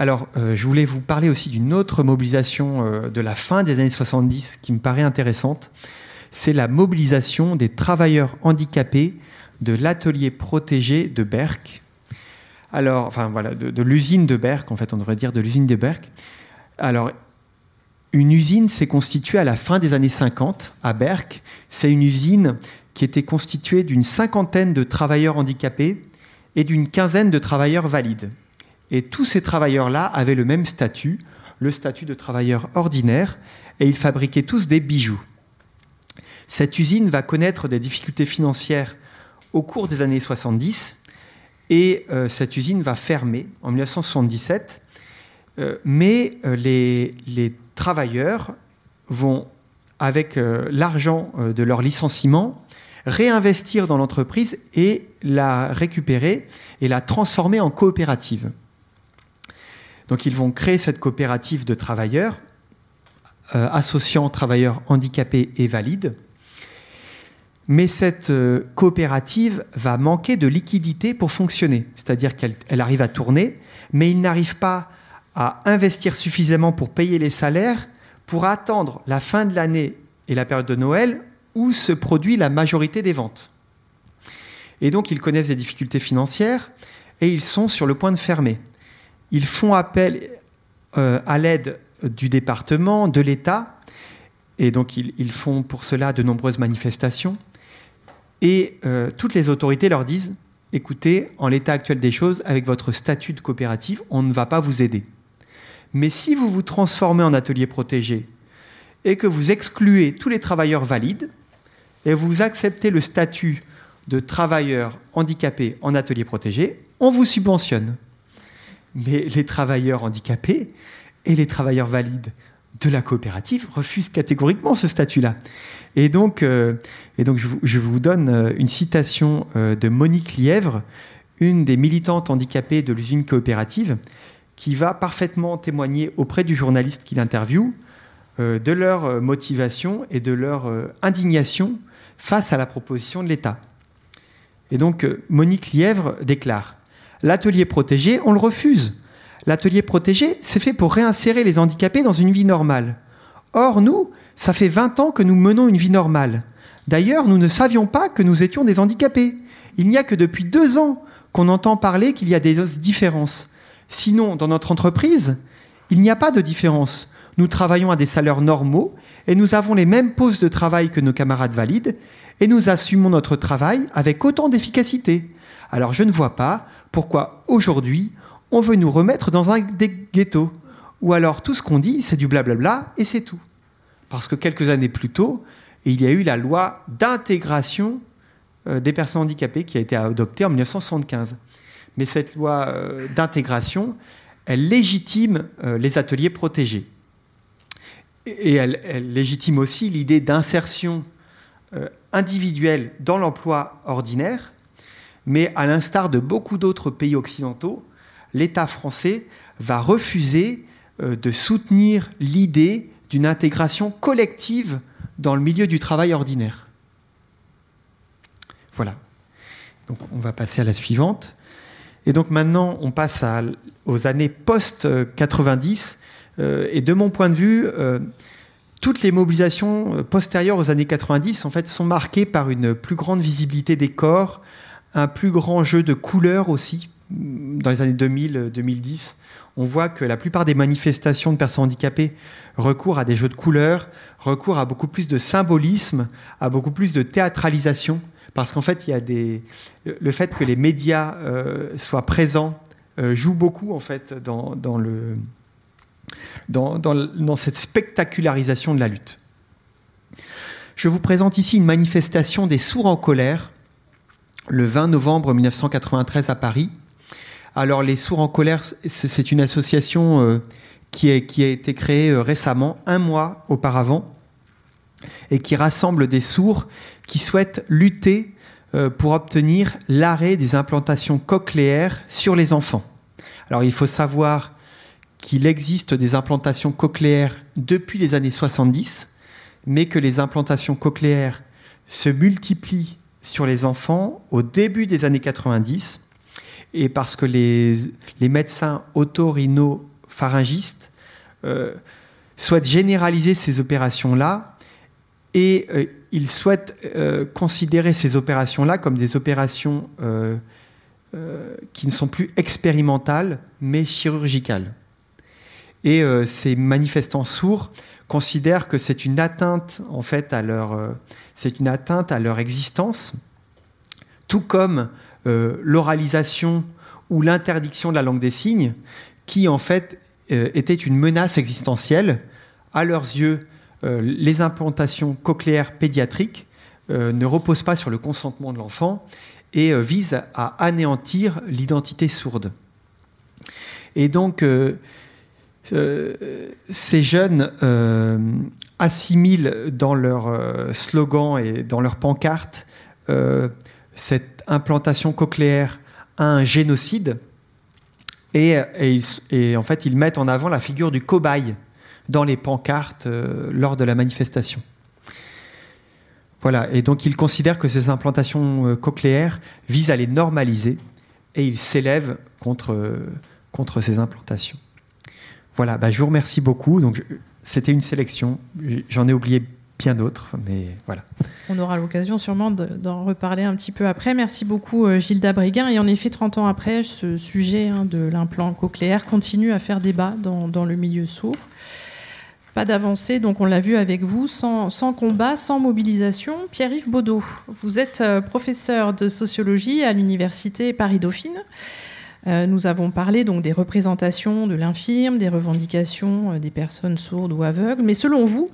[SPEAKER 5] Alors, euh, je voulais vous parler aussi d'une autre mobilisation euh, de la fin des années 70 qui me paraît intéressante. C'est la mobilisation des travailleurs handicapés de l'atelier protégé de Berck. Alors, enfin voilà, de, l'usine de Berck, en fait, on devrait dire de l'usine de Berck. Alors, une usine s'est constituée à la fin des années 50 à Berck. C'est une usine qui était constituée d'une cinquantaine de travailleurs handicapés et d'une quinzaine de travailleurs valides. Et tous ces travailleurs-là avaient le même statut, le statut de travailleurs ordinaires, et ils fabriquaient tous des bijoux. Cette usine va connaître des difficultés financières au cours des années 70, et euh, cette usine va fermer en 1977, euh, mais euh, les, les, travailleurs vont, avec l'argent de leur licenciement, réinvestir dans l'entreprise et la récupérer et la transformer en coopérative. Donc ils vont créer cette coopérative de travailleurs, euh, associant travailleurs handicapés et valides. Mais cette euh, coopérative va manquer de liquidité pour fonctionner, c'est-à-dire qu'elle arrive à tourner, mais il n'arrive pas à investir suffisamment pour payer les salaires pour attendre la fin de l'année et la période de Noël où se produit la majorité des ventes. Et donc ils connaissent des difficultés financières et ils sont sur le point de fermer. Ils font appel euh, à l'aide du département, de l'État, et donc ils, font pour cela de nombreuses manifestations. Et euh, toutes les autorités leur disent, écoutez, en l'état actuel des choses, avec votre statut de coopérative, on ne va pas vous aider. Mais si vous vous transformez en atelier protégé et que vous excluez tous les travailleurs valides, et vous acceptez le statut de travailleur handicapé en atelier protégé, on vous subventionne mais les travailleurs handicapés et les travailleurs valides de la coopérative refusent catégoriquement ce statut-là. Et donc, euh, et donc je, vous, donne euh, une citation euh, de Monique Lièvre, une des militantes handicapées de l'usine coopérative, qui va parfaitement témoigner auprès du journaliste qui l'interviewe de leur motivation et de leur indignation face à la proposition de l'État. Et donc, Monique Lièvre déclare L'atelier protégé, on le refuse. L'atelier protégé, c'est fait pour réinsérer les handicapés dans une vie normale. Or, nous, ça fait 20 ans que nous menons une vie normale. D'ailleurs, nous ne savions pas que nous étions des handicapés. Il n'y a que depuis deux ans qu'on entend parler qu'il y a des différences. Sinon, dans notre entreprise, il n'y a pas de différence. Nous travaillons à des salaires normaux et nous avons les mêmes postes de travail que nos camarades valides et nous assumons notre travail avec autant d'efficacité. Alors je ne vois pas pourquoi aujourd'hui on veut nous remettre dans un des ghettos? Ou alors tout ce qu'on dit, c'est du blablabla et c'est tout. Parce que quelques années plus tôt, il y a eu la loi d'intégration euh, des personnes handicapées qui a été adoptée en 1975. Mais cette loi euh, d'intégration, elle légitime euh, les ateliers protégés. Et elle, elle légitime aussi l'idée d'insertion individuelle dans l'emploi ordinaire mais à l'instar de beaucoup d'autres pays occidentaux, l'État français va refuser euh, de soutenir l'idée d'une intégration collective dans le milieu du travail ordinaire. Voilà. Donc on va passer à la suivante. Et donc maintenant, on passe aux années post-90. Euh, et de mon point de vue, euh, toutes les mobilisations postérieures aux années 90 en fait, sont marquées par une plus grande visibilité des corps, un plus grand jeu de couleurs aussi. Dans les années 2000-2010, on voit que la plupart des manifestations de personnes handicapées recourent à des jeux de couleurs, recourent à beaucoup plus de symbolisme, à beaucoup plus de théâtralisation, parce qu'en fait, il y a le fait que les médias euh, soient présents joue beaucoup en fait dans, cette spectacularisation de la lutte. Je vous présente ici une manifestation des sourds en colère le 20 novembre 1993 à Paris. Alors les sourds en colère, c'est une association qui, a, qui a été créée récemment, un mois auparavant, et qui rassemble des sourds qui souhaitent lutter euh, pour obtenir l'arrêt des implantations cochléaires sur les enfants. Alors il faut savoir qu'il existe des implantations cochléaires depuis les années 70, mais que les implantations cochléaires se multiplient sur les enfants au début des années 90, et parce que les, médecins otorhinopharyngistes euh, souhaitent généraliser ces opérations-là et euh, il souhaite euh, considérer ces opérations-là comme des opérations euh, qui ne sont plus expérimentales, mais chirurgicales. Et ces manifestants sourds considèrent que c'est une atteinte en fait à leur, c'est une atteinte à leur existence, tout comme l'oralisation ou l'interdiction de la langue des signes, qui en fait était une menace existentielle à leurs yeux euh, les implantations cochléaires pédiatriques euh, ne reposent pas sur le consentement de l'enfant et euh, visent à anéantir l'identité sourde. Et donc, ces jeunes assimilent dans leur slogan et dans leur pancarte cette implantation cochléaire à un génocide. Et, et, en fait, ils mettent en avant la figure du cobaye dans les pancartes euh, lors de la manifestation. Voilà, et donc il considère que ces implantations euh, cochléaires visent à les normaliser et il s'élève contre, euh, contre ces implantations. Voilà, bah, je vous remercie beaucoup. Donc c'était une sélection. J'en ai oublié bien d'autres, mais voilà.
[SPEAKER 3] On aura l'occasion sûrement d'en reparler un petit peu après. Merci beaucoup Gilles Dabriguin. Et en effet, 30 ans après, ce sujet hein, de l'implant cochléaire continue à faire débat dans, le milieu sourd. Pas d'avancée, donc on l'a vu avec vous, sans, combat, sans mobilisation. Pierre-Yves Baudot, vous êtes euh, professeur de sociologie à l'université Paris-Dauphine. Euh, nous avons parlé donc des représentations de l'infirme, des revendications euh, des personnes sourdes ou aveugles. Mais selon vous,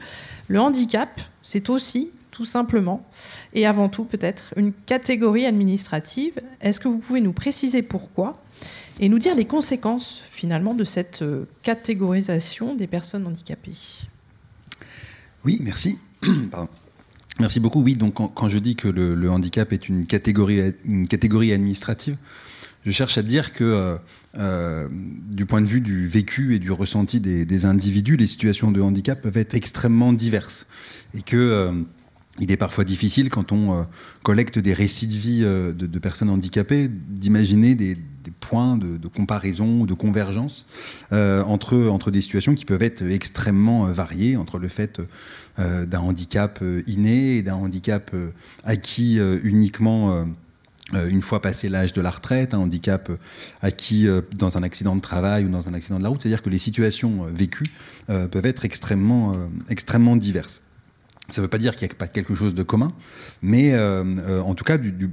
[SPEAKER 3] le handicap, c'est aussi tout simplement et avant tout peut-être une catégorie administrative. Est-ce que vous pouvez nous préciser pourquoi et nous dire les conséquences finalement de cette euh, catégorisation des personnes handicapées?
[SPEAKER 6] Oui, merci. Merci beaucoup. Oui, donc quand, je dis que le, handicap est une catégorie administrative, je cherche à dire que euh, euh, du point de vue du vécu et du ressenti des, individus, les situations de handicap peuvent être extrêmement diverses. Et que il est parfois difficile, quand on collecte des récits de vie de, personnes handicapées, d'imaginer des, points de, comparaison ou de convergence euh, entre, des situations qui peuvent être extrêmement euh, variées, entre le fait euh, d'un handicap inné et d'un handicap acquis uniquement une fois passé l'âge de la retraite, un handicap acquis dans un accident de travail ou dans un accident de la route. C'est-à-dire que les situations vécues peuvent être extrêmement, extrêmement diverses. Ça ne veut pas dire qu'il n'y a pas quelque chose de commun, mais en tout cas, du,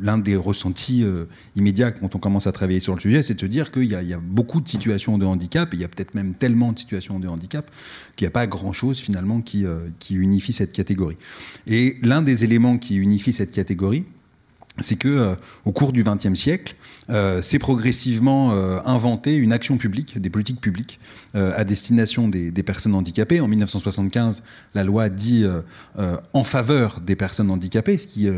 [SPEAKER 6] l'un des ressentis euh, immédiats quand on commence à travailler sur le sujet, c'est de se dire qu'il y, a beaucoup de situations de handicap, et il y a peut-être même tellement de situations de handicap qu'il n'y a pas grand-chose finalement qui, euh, qui unifie cette catégorie. Et l'un des éléments qui unifie cette catégorie, c'est que euh, au cours du XXe siècle, euh, c'est progressivement euh, inventé une action publique, des politiques publiques à destination des, personnes handicapées. En 1975, la loi dit en faveur des personnes handicapées, ce qui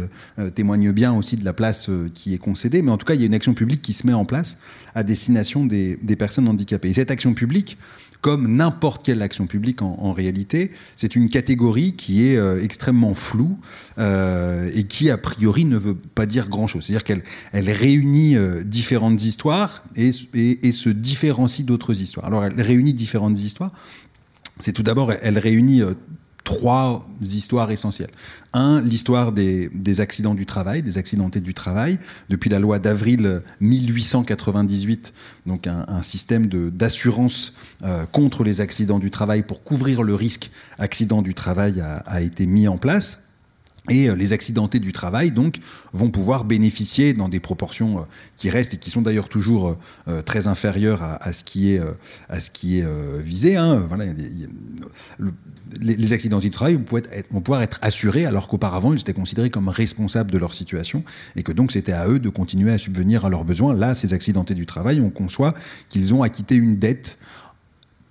[SPEAKER 6] témoigne bien aussi de la place qui est concédée. Mais en tout cas, il y a une action publique qui se met en place à destination des, des personnes handicapées. Et cette action publique, comme n'importe quelle action publique en, réalité, c'est une catégorie qui est euh, extrêmement floue euh, et qui, a priori, ne veut pas dire grand-chose. C'est-à-dire qu'elle elle réunit euh, différentes histoires et, et se différencie d'autres histoires. Alors, elle réunit différentes histoires. C'est tout d'abord, elle réunit trois histoires essentielles. Un, l'histoire des, accidents du travail, des accidentés du travail. Depuis la loi d'avril 1898, donc un, système d'assurance euh, contre les accidents du travail pour couvrir le risque accident du travail a, été mis en place. Et euh, les accidentés du travail, donc, vont pouvoir bénéficier dans des proportions euh, qui restent et qui sont d'ailleurs toujours euh, très inférieures à, ce qui est, à ce qui est visé. Hein. Voilà, les, accidentés du travail vont, être, vont pouvoir être assurés alors qu'auparavant, ils étaient considérés comme responsables de leur situation et que donc c'était à eux de continuer à subvenir à leurs besoins. Là, ces accidentés du travail, on conçoit qu'ils ont acquitté une dette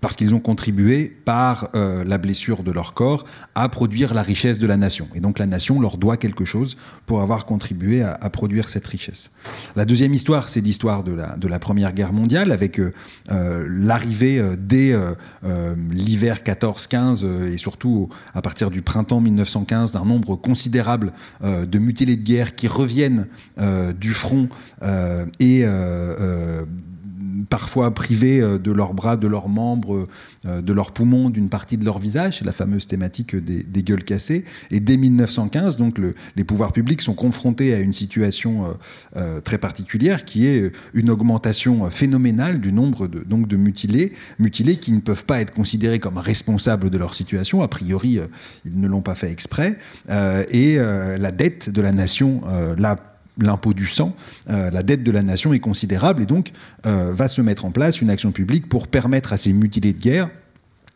[SPEAKER 6] parce qu'ils ont contribué par euh, la blessure de leur corps à produire la richesse de la nation. Et donc la nation leur doit quelque chose pour avoir contribué à, produire cette richesse. La deuxième histoire, c'est l'histoire de la, de la Première Guerre mondiale, avec euh, euh, l'arrivée dès l'hiver 14-15 et surtout à partir du printemps 1915 d'un nombre considérable de mutilés de guerre qui reviennent du front et parfois privés euh, de leurs bras, de leurs membres, euh, de leurs poumons, d'une partie de leur visage. C'est la fameuse thématique des, gueules cassées. Et dès 1915, donc, les pouvoirs publics sont confrontés à une situation euh, très particulière qui est une augmentation phénoménale du nombre de, donc, de mutilés, mutilés qui ne peuvent pas être considérés comme responsables de leur situation. A priori, ils ne l'ont pas fait exprès. et la dette de la nation, la l'impôt du sang, euh, la dette de la nation est considérable et donc euh, va se mettre en place une action publique pour permettre à ces mutilés de guerre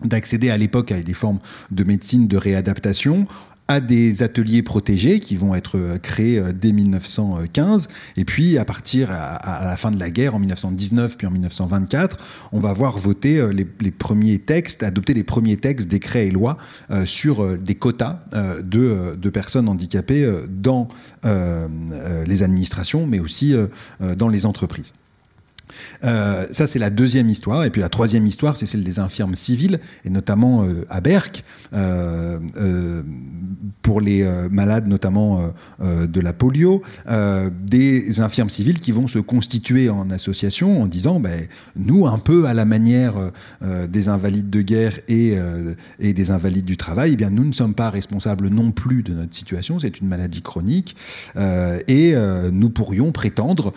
[SPEAKER 6] d'accéder à l'époque à des formes de médecine de réadaptation à des ateliers protégés qui vont être euh, créés euh, dès 1915. Et puis, à partir à, la fin de la guerre, en 1919 puis en 1924, on va voir voter euh, les, premiers textes, adopter les premiers textes, décrets et lois sur des quotas de, de, personnes handicapées dans les administrations, mais aussi dans les entreprises. Euh, ça, c'est la deuxième histoire. Et puis la troisième histoire, c'est celle des infirmes civiles, et notamment euh, à Berck, euh, pour les malades notamment de la polio, des infirmes civiles qui vont se constituer en association en disant, ben, nous, un peu à la manière des invalides de guerre et, des invalides du travail, eh bien, nous ne sommes pas responsables non plus de notre situation, c'est une maladie chronique, et nous pourrions prétendre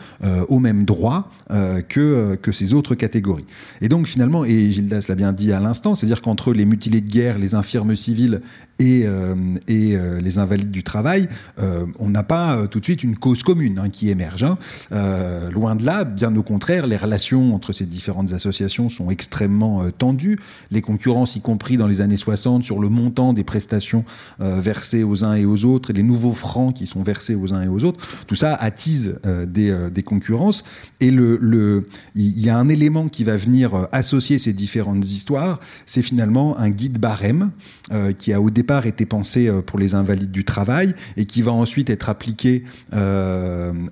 [SPEAKER 6] au même droit euh, que ces autres catégories. Et donc finalement, et Gildas l'a bien dit à l'instant, c'est-à-dire qu'entre les mutilés de guerre, les infirmes civils et, euh, euh, les invalides du travail, on n'a pas tout de suite une cause commune hein, qui émerge. Hein. loin de là, bien au contraire, les relations entre ces différentes associations sont extrêmement tendues. Les concurrences, y compris dans les années 60, sur le montant des prestations versées aux uns et aux autres, et les nouveaux francs qui sont versés aux uns et aux autres, tout ça attise des, concurrences. Et il y a un élément qui va venir euh, associer ces différentes histoires, c'est finalement un guide barème euh, qui a au départ été pensé euh, pour les invalides du travail et qui va ensuite être appliqué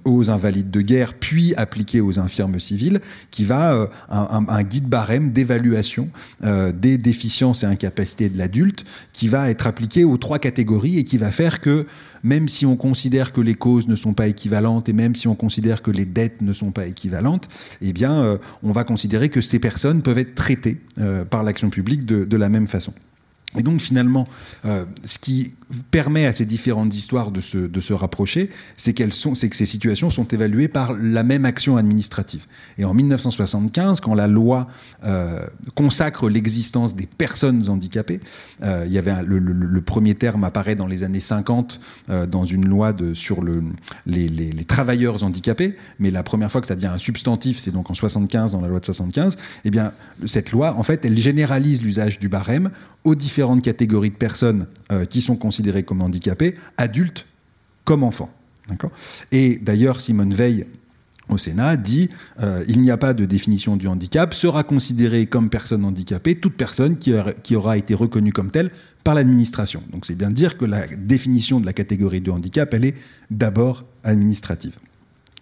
[SPEAKER 6] aux invalides de guerre, puis appliqué aux infirmes civiles, qui va un, guide barème d'évaluation des déficiences et incapacités de l'adulte, qui va être appliqué aux trois catégories et qui va faire que même si on considère que les causes ne sont pas équivalentes et même si on considère que les dettes ne sont pas équivalentes, eh bien, euh, on va considérer que ces personnes peuvent être traitées euh, par l'action publique de la même façon. Et donc finalement, euh, ce qui permet à ces différentes histoires de se, de se rapprocher, c'est qu'elles que ces situations sont évaluées par la même action administrative. Et en 1975, quand la loi euh, consacre l'existence des personnes handicapées, euh, il y avait le, premier terme apparaît dans les années 50 euh, dans une loi de, sur le, les, les, les, travailleurs handicapés, mais la première fois que ça devient un substantif, c'est donc en 75 dans la loi de 75. Eh bien, cette loi, en fait, elle généralise l'usage du barème aux différentes catégories de personnes qui sont considérées comme handicapées, adultes comme enfants. Et d'ailleurs, Simone Veil, au Sénat, dit euh, il n'y a pas de définition du handicap, sera considérée comme personne handicapée toute personne qui, aura été reconnue comme telle par l'administration. Donc c'est bien dire que la définition de la catégorie de handicap, elle est d'abord administrative.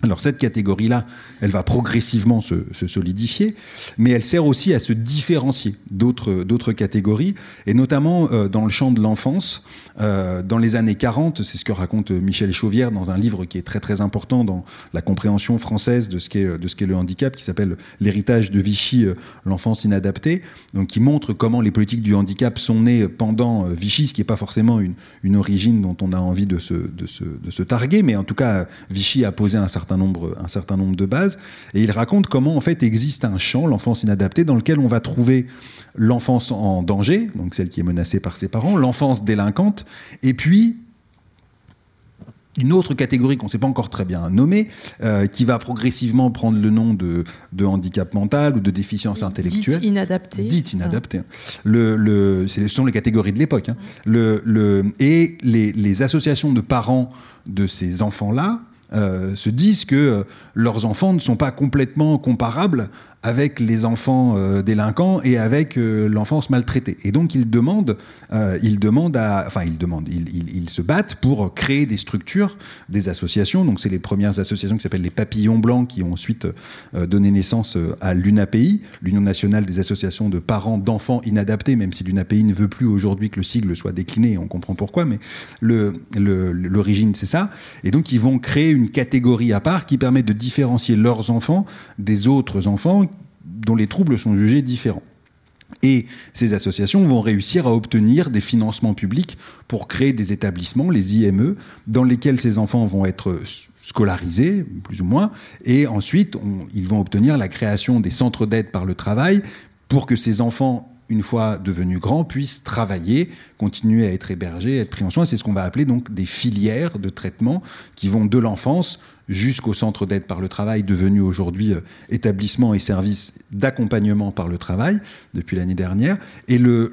[SPEAKER 6] Alors cette catégorie-là, elle va progressivement se, solidifier, mais elle sert aussi à se différencier d'autres catégories, et notamment euh, dans le champ de l'enfance. Euh, dans les années 40, c'est ce que raconte Michel Chauvière dans un livre qui est très très important dans la compréhension française de ce qu'est le handicap, qui s'appelle L'héritage de Vichy, euh, l'enfance inadaptée, donc qui montre comment les politiques du handicap sont nées pendant Vichy, ce qui n'est pas forcément une, origine dont on a envie de se targuer, mais en tout cas Vichy a posé un certain nombre, un certain nombre de bases. Et il raconte comment en fait existe un champ, l'enfance inadaptée, dans lequel on va trouver l'enfance en danger, donc celle qui est menacée par ses parents, l'enfance délinquante, et puis une autre catégorie qu'on ne sait pas encore très bien nommer, euh, qui va progressivement prendre le nom de, de handicap mental ou de déficience intellectuelle.
[SPEAKER 3] Dite inadaptée.
[SPEAKER 6] Dite inadaptée. hein. Le, le, ce sont les catégories de l'époque. hein. Le, le, et les, les associations de parents de ces enfants-là euh, se disent que euh, leurs enfants ne sont pas complètement comparables avec les enfants euh, délinquants et avec euh, l'enfance maltraitée. Et donc ils demandent, euh, ils demandent enfin ils demandent, ils, se battent pour créer des structures, des associations. Donc c'est les premières associations qui s'appellent les Papillons Blancs qui ont ensuite donné naissance à l'UNAPI, l'Union nationale des associations de parents d'enfants inadaptés, même si l'UNAPI ne veut plus aujourd'hui que le sigle soit décliné, on comprend pourquoi, mais l'origine c'est ça. Et donc ils vont créer une catégorie à part qui permet de différencier leurs enfants des autres enfants dont les troubles sont jugés différents. Et ces associations vont réussir à obtenir des financements publics pour créer des établissements, les IME, dans lesquels ces enfants vont être scolarisés, plus ou moins, et ensuite ils vont obtenir la création des centres d'aide par le travail pour que ces enfants une fois devenus grands, puissent travailler, continuer à être hébergés, être pris en soin. C'est ce qu'on va appeler donc des filières de traitement qui vont de l'enfance jusqu'au centre d'aide par le travail, devenu aujourd'hui euh, établissement et service d'accompagnement par le travail depuis l'année dernière, et, le,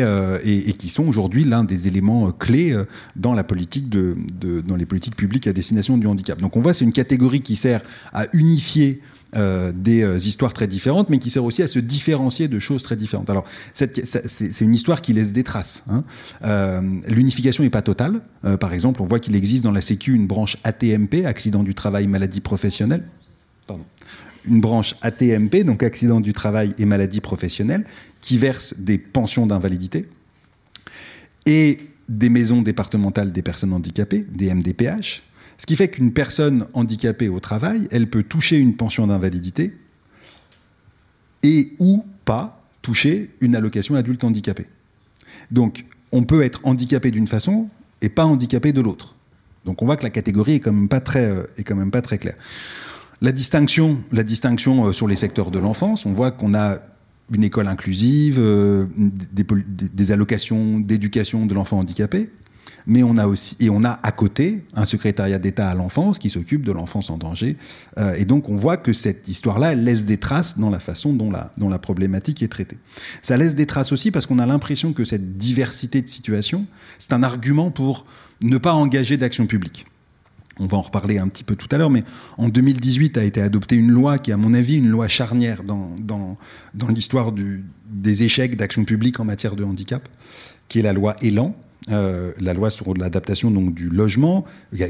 [SPEAKER 6] euh, qui sont aujourd'hui l'un des éléments euh, clés dans politique de- dans les politiques publiques à destination du handicap. Donc on voit c'est une catégorie qui sert à unifier euh, des euh, histoires très différentes, mais qui sert aussi à se différencier de choses très différentes. Alors, c'est une histoire qui laisse des traces. hein. Euh, L'unification n'est pas totale. Par exemple, on voit qu'il existe dans la Sécu une branche ATMP, accident du travail, maladie professionnelle. Une branche ATMP, donc accident du travail et maladie professionnelle, qui verse des pensions d'invalidité et des maisons départementales des personnes handicapées, des MDPH. Ce qui fait qu'une personne handicapée au travail, elle peut toucher une pension d'invalidité et ou pas toucher une allocation adulte handicapé. Donc, on peut être handicapé d'une façon et pas handicapé de l'autre. Donc, on voit que la catégorie est quand même pas très, euh, est quand même pas très claire. La distinction, euh, sur les secteurs de l'enfance, on voit qu'on a une école inclusive, euh, des allocations d'éducation de l'enfant handicapé, mais on a aussi et on a à côté un secrétariat d'État à l'enfance qui s'occupe de l'enfance en danger. Euh, et donc on voit que cette histoire-là, laisse des traces dans la façon dont la, problématique est traitée. Ça laisse des traces aussi parce qu'on a l'impression que cette diversité de situations, c'est un argument pour ne pas engager d'action publique. On va en reparler un petit peu tout à l'heure, mais en 2018 a été adoptée une loi qui à mon avis, une loi charnière dans, dans, l'histoire des échecs d'action publique en matière de handicap, qui est la loi Élan, euh, la loi sur l'adaptation donc du logement,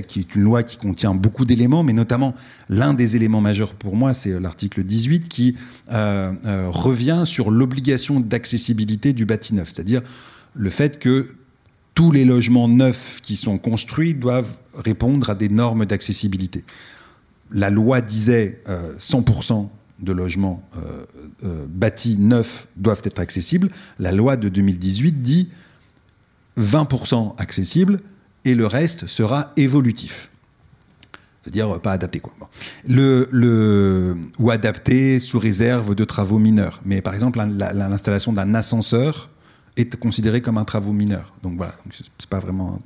[SPEAKER 6] qui est une loi qui contient beaucoup d'éléments, mais notamment l'un des éléments majeurs pour moi, c'est l'article 18 qui euh, euh, revient sur l'obligation d'accessibilité du bâti neuf, c'est-à-dire le fait que tous les logements neufs qui sont construits doivent répondre à des normes d'accessibilité. La loi disait euh, 100% de logements euh, euh, bâtis neufs doivent être accessibles. La loi de 2018 dit 20% accessibles et le reste sera évolutif. C'est-à-dire euh, pas adapté. Quoi. Le, ou adapté sous réserve de travaux mineurs. Mais par exemple, la- la- l'installation d'un ascenseur est considéré comme un travaux mineur. Donc voilà, c'est- pas vraiment,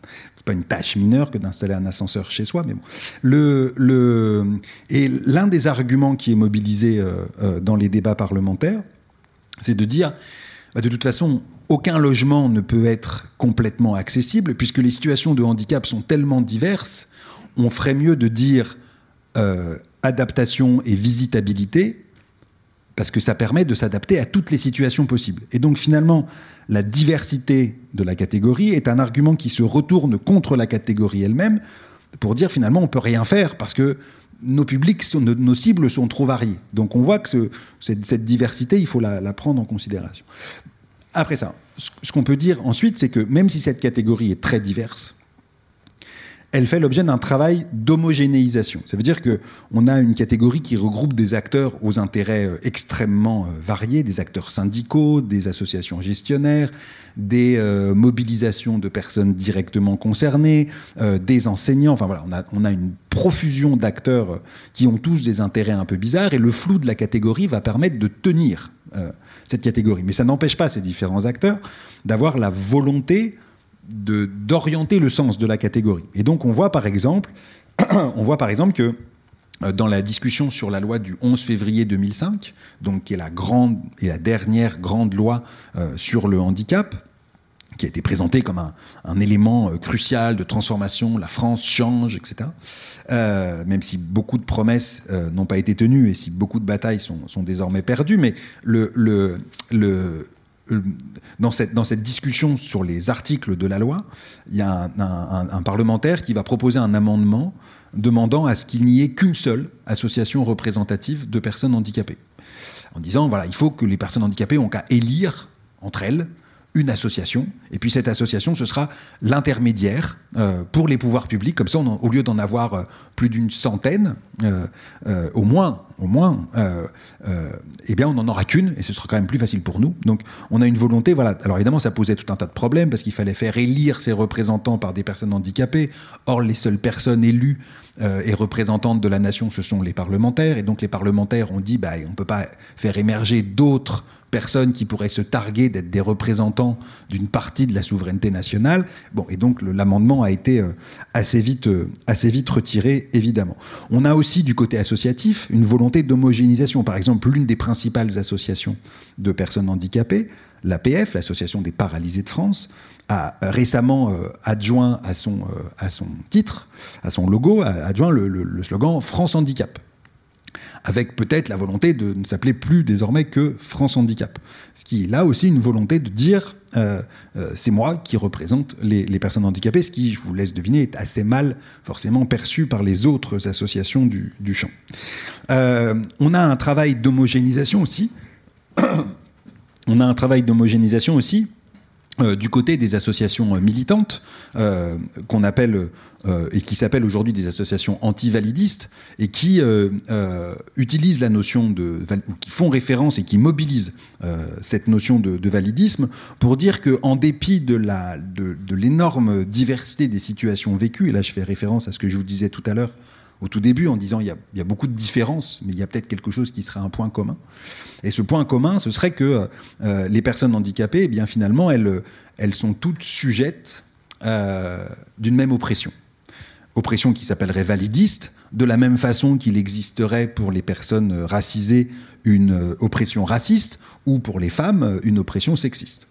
[SPEAKER 6] pas une tâche mineure que d'installer un ascenseur chez soi, mais bon. Le, le, et l'un des arguments qui est mobilisé euh, euh, dans les débats parlementaires, c'est de dire, bah, de toute façon, aucun logement ne peut être complètement accessible, puisque les situations de handicap sont tellement diverses, on ferait mieux de dire euh, adaptation et visitabilité, parce que ça permet de s'adapter à toutes les situations possibles. Et donc finalement, la diversité de la catégorie est un argument qui se retourne contre la catégorie elle-même, pour dire finalement on peut rien faire, parce que nos publics, nos, cibles sont trop variées. Donc on voit que ce- cette, diversité, il faut la prendre en considération. Après ça, ce, qu'on peut dire ensuite, c'est que même si cette catégorie est très diverse, elle fait l'objet d'un travail d'homogénéisation. Ça veut dire que on a une catégorie qui regroupe des acteurs aux intérêts euh, extrêmement euh, variés, des acteurs syndicaux, des associations gestionnaires, des euh, mobilisations de personnes directement concernées, des enseignants. Enfin voilà, on a, une profusion d'acteurs qui ont tous des intérêts un peu bizarres et le flou de la catégorie va permettre de tenir cette catégorie. Mais ça n'empêche pas ces différents acteurs d'avoir la volonté d'orienter le sens de la catégorie. Et donc on voit par exemple, on voit par exemple que euh, dans la discussion sur la loi du 11 février 2005, donc qui est la grande et la dernière grande loi euh, sur le handicap, qui a été présentée comme un, élément euh, crucial de transformation, la France change, etc. Euh, même si beaucoup de promesses euh, n'ont pas été tenues et si beaucoup de batailles sont, désormais perdues, mais dans cette, discussion sur les articles de la loi, il y a un, un, un parlementaire qui va proposer un amendement demandant à ce qu'il n'y ait qu'une seule association représentative de personnes handicapées. En disant, voilà, il faut que les personnes handicapées ont qu'à élire entre elles une association, et puis cette association, ce sera l'intermédiaire euh, pour les pouvoirs publics. Comme ça, au lieu d'en avoir euh, plus d'une centaine, euh, au moins, au moins, euh, eh bien, on n'en aura qu'une, et ce sera quand même plus facile pour nous. Donc, on a une volonté. Voilà. Alors évidemment, ça posait tout un tas de problèmes parce qu'il fallait faire élire ces représentants par des personnes handicapées. Or, les seules personnes élues et représentantes de la nation, ce sont les parlementaires, et donc les parlementaires ont dit, bah, on ne peut pas faire émerger d'autres personnes qui pourraient se targuer d'être des représentants d'une partie de la souveraineté nationale. Bon, et donc l'amendement a été euh, assez vite, euh, assez vite retiré, évidemment. On a aussi du côté associatif une volonté d'homogénéisation. Par exemple, l'une des principales associations de personnes handicapées, l'APF, l'Association des paralysés de France, a récemment euh, adjoint à son, euh, à son titre, à son logo, a adjoint le slogan France Handicap avec peut-être la volonté de ne s'appeler plus désormais que France Handicap. Ce qui est là aussi une volonté de dire euh, euh, c'est moi qui représente les, personnes handicapées, ce qui, je vous laisse deviner, est assez mal forcément perçu par les autres associations du, du champ. Euh, on a un travail d'homogénéisation aussi. on a un travail d'homogénéisation aussi euh, du côté des associations euh, militantes euh, qu'on appelle euh, et qui s'appellent aujourd'hui des associations anti-validistes et qui euh, utilisent la notion de ou qui font référence et qui mobilisent cette notion de, de, validisme pour dire que en dépit de la de, de l'énorme diversité des situations vécues et là je fais référence à ce que je vous disais tout à l'heure au tout début en disant il y a, beaucoup de différences, mais il y a peut-être quelque chose qui serait un point commun. Et ce point commun, ce serait que euh, les personnes handicapées, eh bien finalement, elles, elles sont toutes sujettes euh, d'une même oppression. Oppression qui s'appellerait validiste, de la même façon qu'il existerait pour les personnes racisées une oppression raciste ou pour les femmes une oppression sexiste.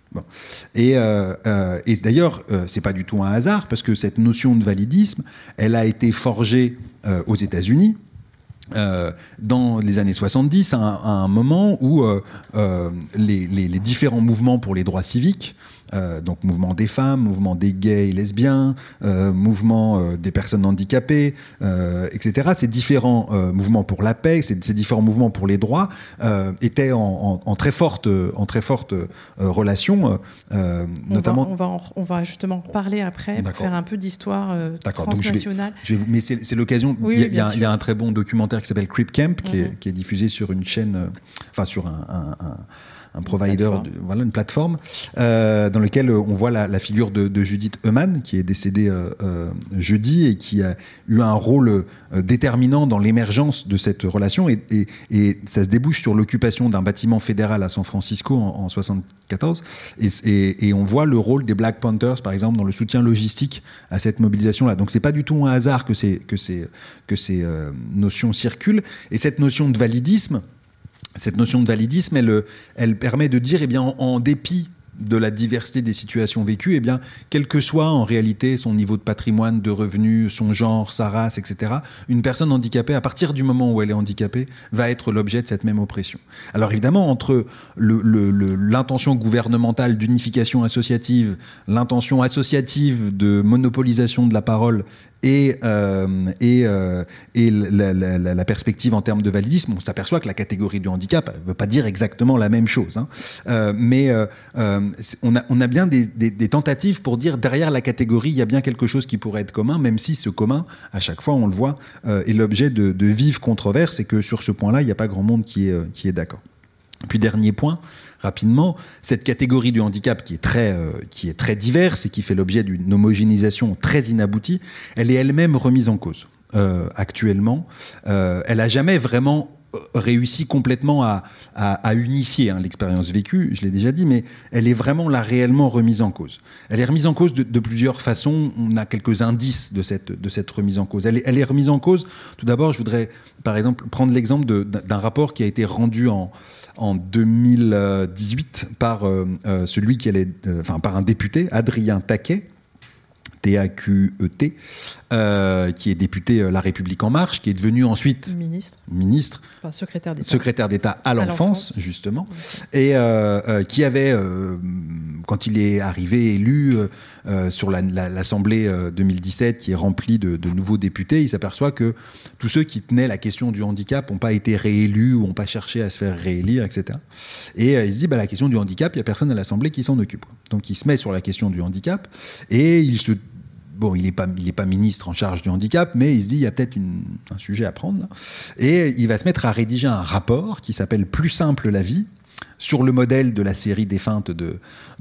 [SPEAKER 6] Euh, euh, et d'ailleurs, euh, c'est pas du tout un hasard parce que cette notion de validisme, elle a été forgée euh, aux États-Unis. Euh, dans les années 70, à un, moment où euh, euh, les, différents mouvements pour les droits civiques, euh, donc mouvement des femmes, mouvement des gays et lesbiens, euh, mouvement euh, des personnes handicapées, etc., ces différents mouvements pour la paix, ces, ces, différents mouvements pour les droits, étaient en, en, en, très forte, en très forte relation,
[SPEAKER 3] notamment. On va, on va, on va justement parler après, pour faire un peu d'histoire transnationale.
[SPEAKER 6] Donc je vais, je vais, mais c'est l'occasion. Oui, il, y a, il y, a un très bon documentaire qui s'appelle Creep Camp, qui, mm -hmm. est, qui, est, diffusé sur une chaîne, enfin sur un, un, un un provider, de, voilà, une plateforme, euh, dans lequel on voit la, la figure de, de, Judith Eumann, qui est décédée euh, euh, jeudi et qui a eu un rôle euh, déterminant dans l'émergence de cette relation. Et, et, et, ça se débouche sur l'occupation d'un bâtiment fédéral à San Francisco en, en 74. Et, et, on voit le rôle des Black Panthers, par exemple, dans le soutien logistique à cette mobilisation-là. Donc c'est pas du tout un hasard que ces, que ces, que ces euh, notions circulent. Et cette notion de validisme, cette notion de validisme, elle, elle permet de dire, eh en dépit de la diversité des situations vécues, eh bien, quel que soit en réalité son niveau de patrimoine, de revenus, son genre, sa race, etc., une personne handicapée, à partir du moment où elle est handicapée, va être l'objet de cette même oppression. Alors évidemment, entre l'intention gouvernementale d'unification associative, l'intention associative de monopolisation de la parole et, euh, et, euh, et la, perspective en termes de validisme, on s'aperçoit que la catégorie du handicap ne veut pas dire exactement la même chose. Hein. Euh, mais on, a, on a bien des, tentatives pour dire derrière la catégorie, il y a bien quelque chose qui pourrait être commun, même si ce commun, à chaque fois, on le voit, est l'objet de, de vives controverses et que sur ce point-là, il n'y a pas grand monde qui est, qui est d'accord. Puis dernier point, rapidement, cette catégorie du handicap qui est très, euh, qui est très diverse et qui fait l'objet d'une homogénéisation très inaboutie, elle est elle-même remise en cause. Euh, actuellement, euh, elle a jamais vraiment réussi complètement à, unifier hein, l'expérience vécue, je l'ai déjà dit, mais elle est vraiment là réellement remise en cause. Elle est remise en cause de, plusieurs façons. On a quelques indices de cette, de cette remise en cause. Elle est, elle est remise en cause. Tout d'abord, je voudrais, par exemple, prendre l'exemple d'un rapport qui a été rendu en, en 2018 par euh, euh, celui qui allait, euh, enfin par un député, Adrien Taquet, T-A-Q-E-T, euh, qui est député euh, La République En Marche, qui est devenu ensuite
[SPEAKER 3] ministre,
[SPEAKER 6] ministre.
[SPEAKER 3] Enfin, secrétaire d'État,
[SPEAKER 6] à l'enfance, justement, et euh, qui avait, quand il est arrivé élu sur l'Assemblée 2017, qui est remplie de, de nouveaux députés, il s'aperçoit que tous ceux qui tenaient la question du handicap n'ont pas été réélus ou n'ont pas cherché à se faire réélire, etc. Et il se dit, bah, la question du handicap, il n'y a personne à l'Assemblée qui s'en occupe. Donc il se met sur la question du handicap et il se bon, il n'est pas, pas ministre en charge du handicap, mais il se dit, il y a peut-être un sujet à prendre. Et il va se mettre à rédiger un rapport qui s'appelle Plus simple la vie, sur le modèle de la série défunte de,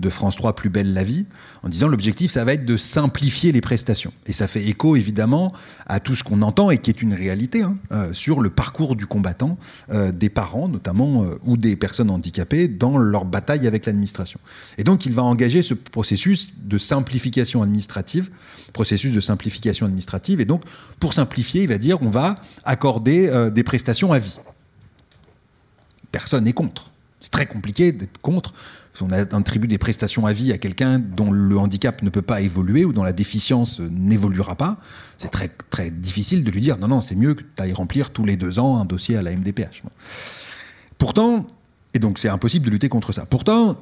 [SPEAKER 6] France 3, Plus belle la vie, en disant l'objectif, ça va être de simplifier les prestations. Et ça fait écho, évidemment, à tout ce qu'on entend et qui est une réalité hein, euh, sur le parcours du combattant, euh, des parents notamment, euh, ou des personnes handicapées dans leur bataille avec l'administration. Et donc, il va engager ce processus de simplification administrative, processus de simplification administrative. Et donc, pour simplifier, il va dire on va accorder des prestations à vie. Personne n'est contre. C'est très compliqué d'être contre. On attribue des prestations à vie à quelqu'un dont le handicap ne peut pas évoluer ou dont la déficience n'évoluera pas. C'est très, très difficile de lui dire non, non, c'est mieux que tu ailles remplir tous les deux ans un dossier à la MDPH. Pourtant, et donc c'est impossible de lutter contre ça. Pourtant,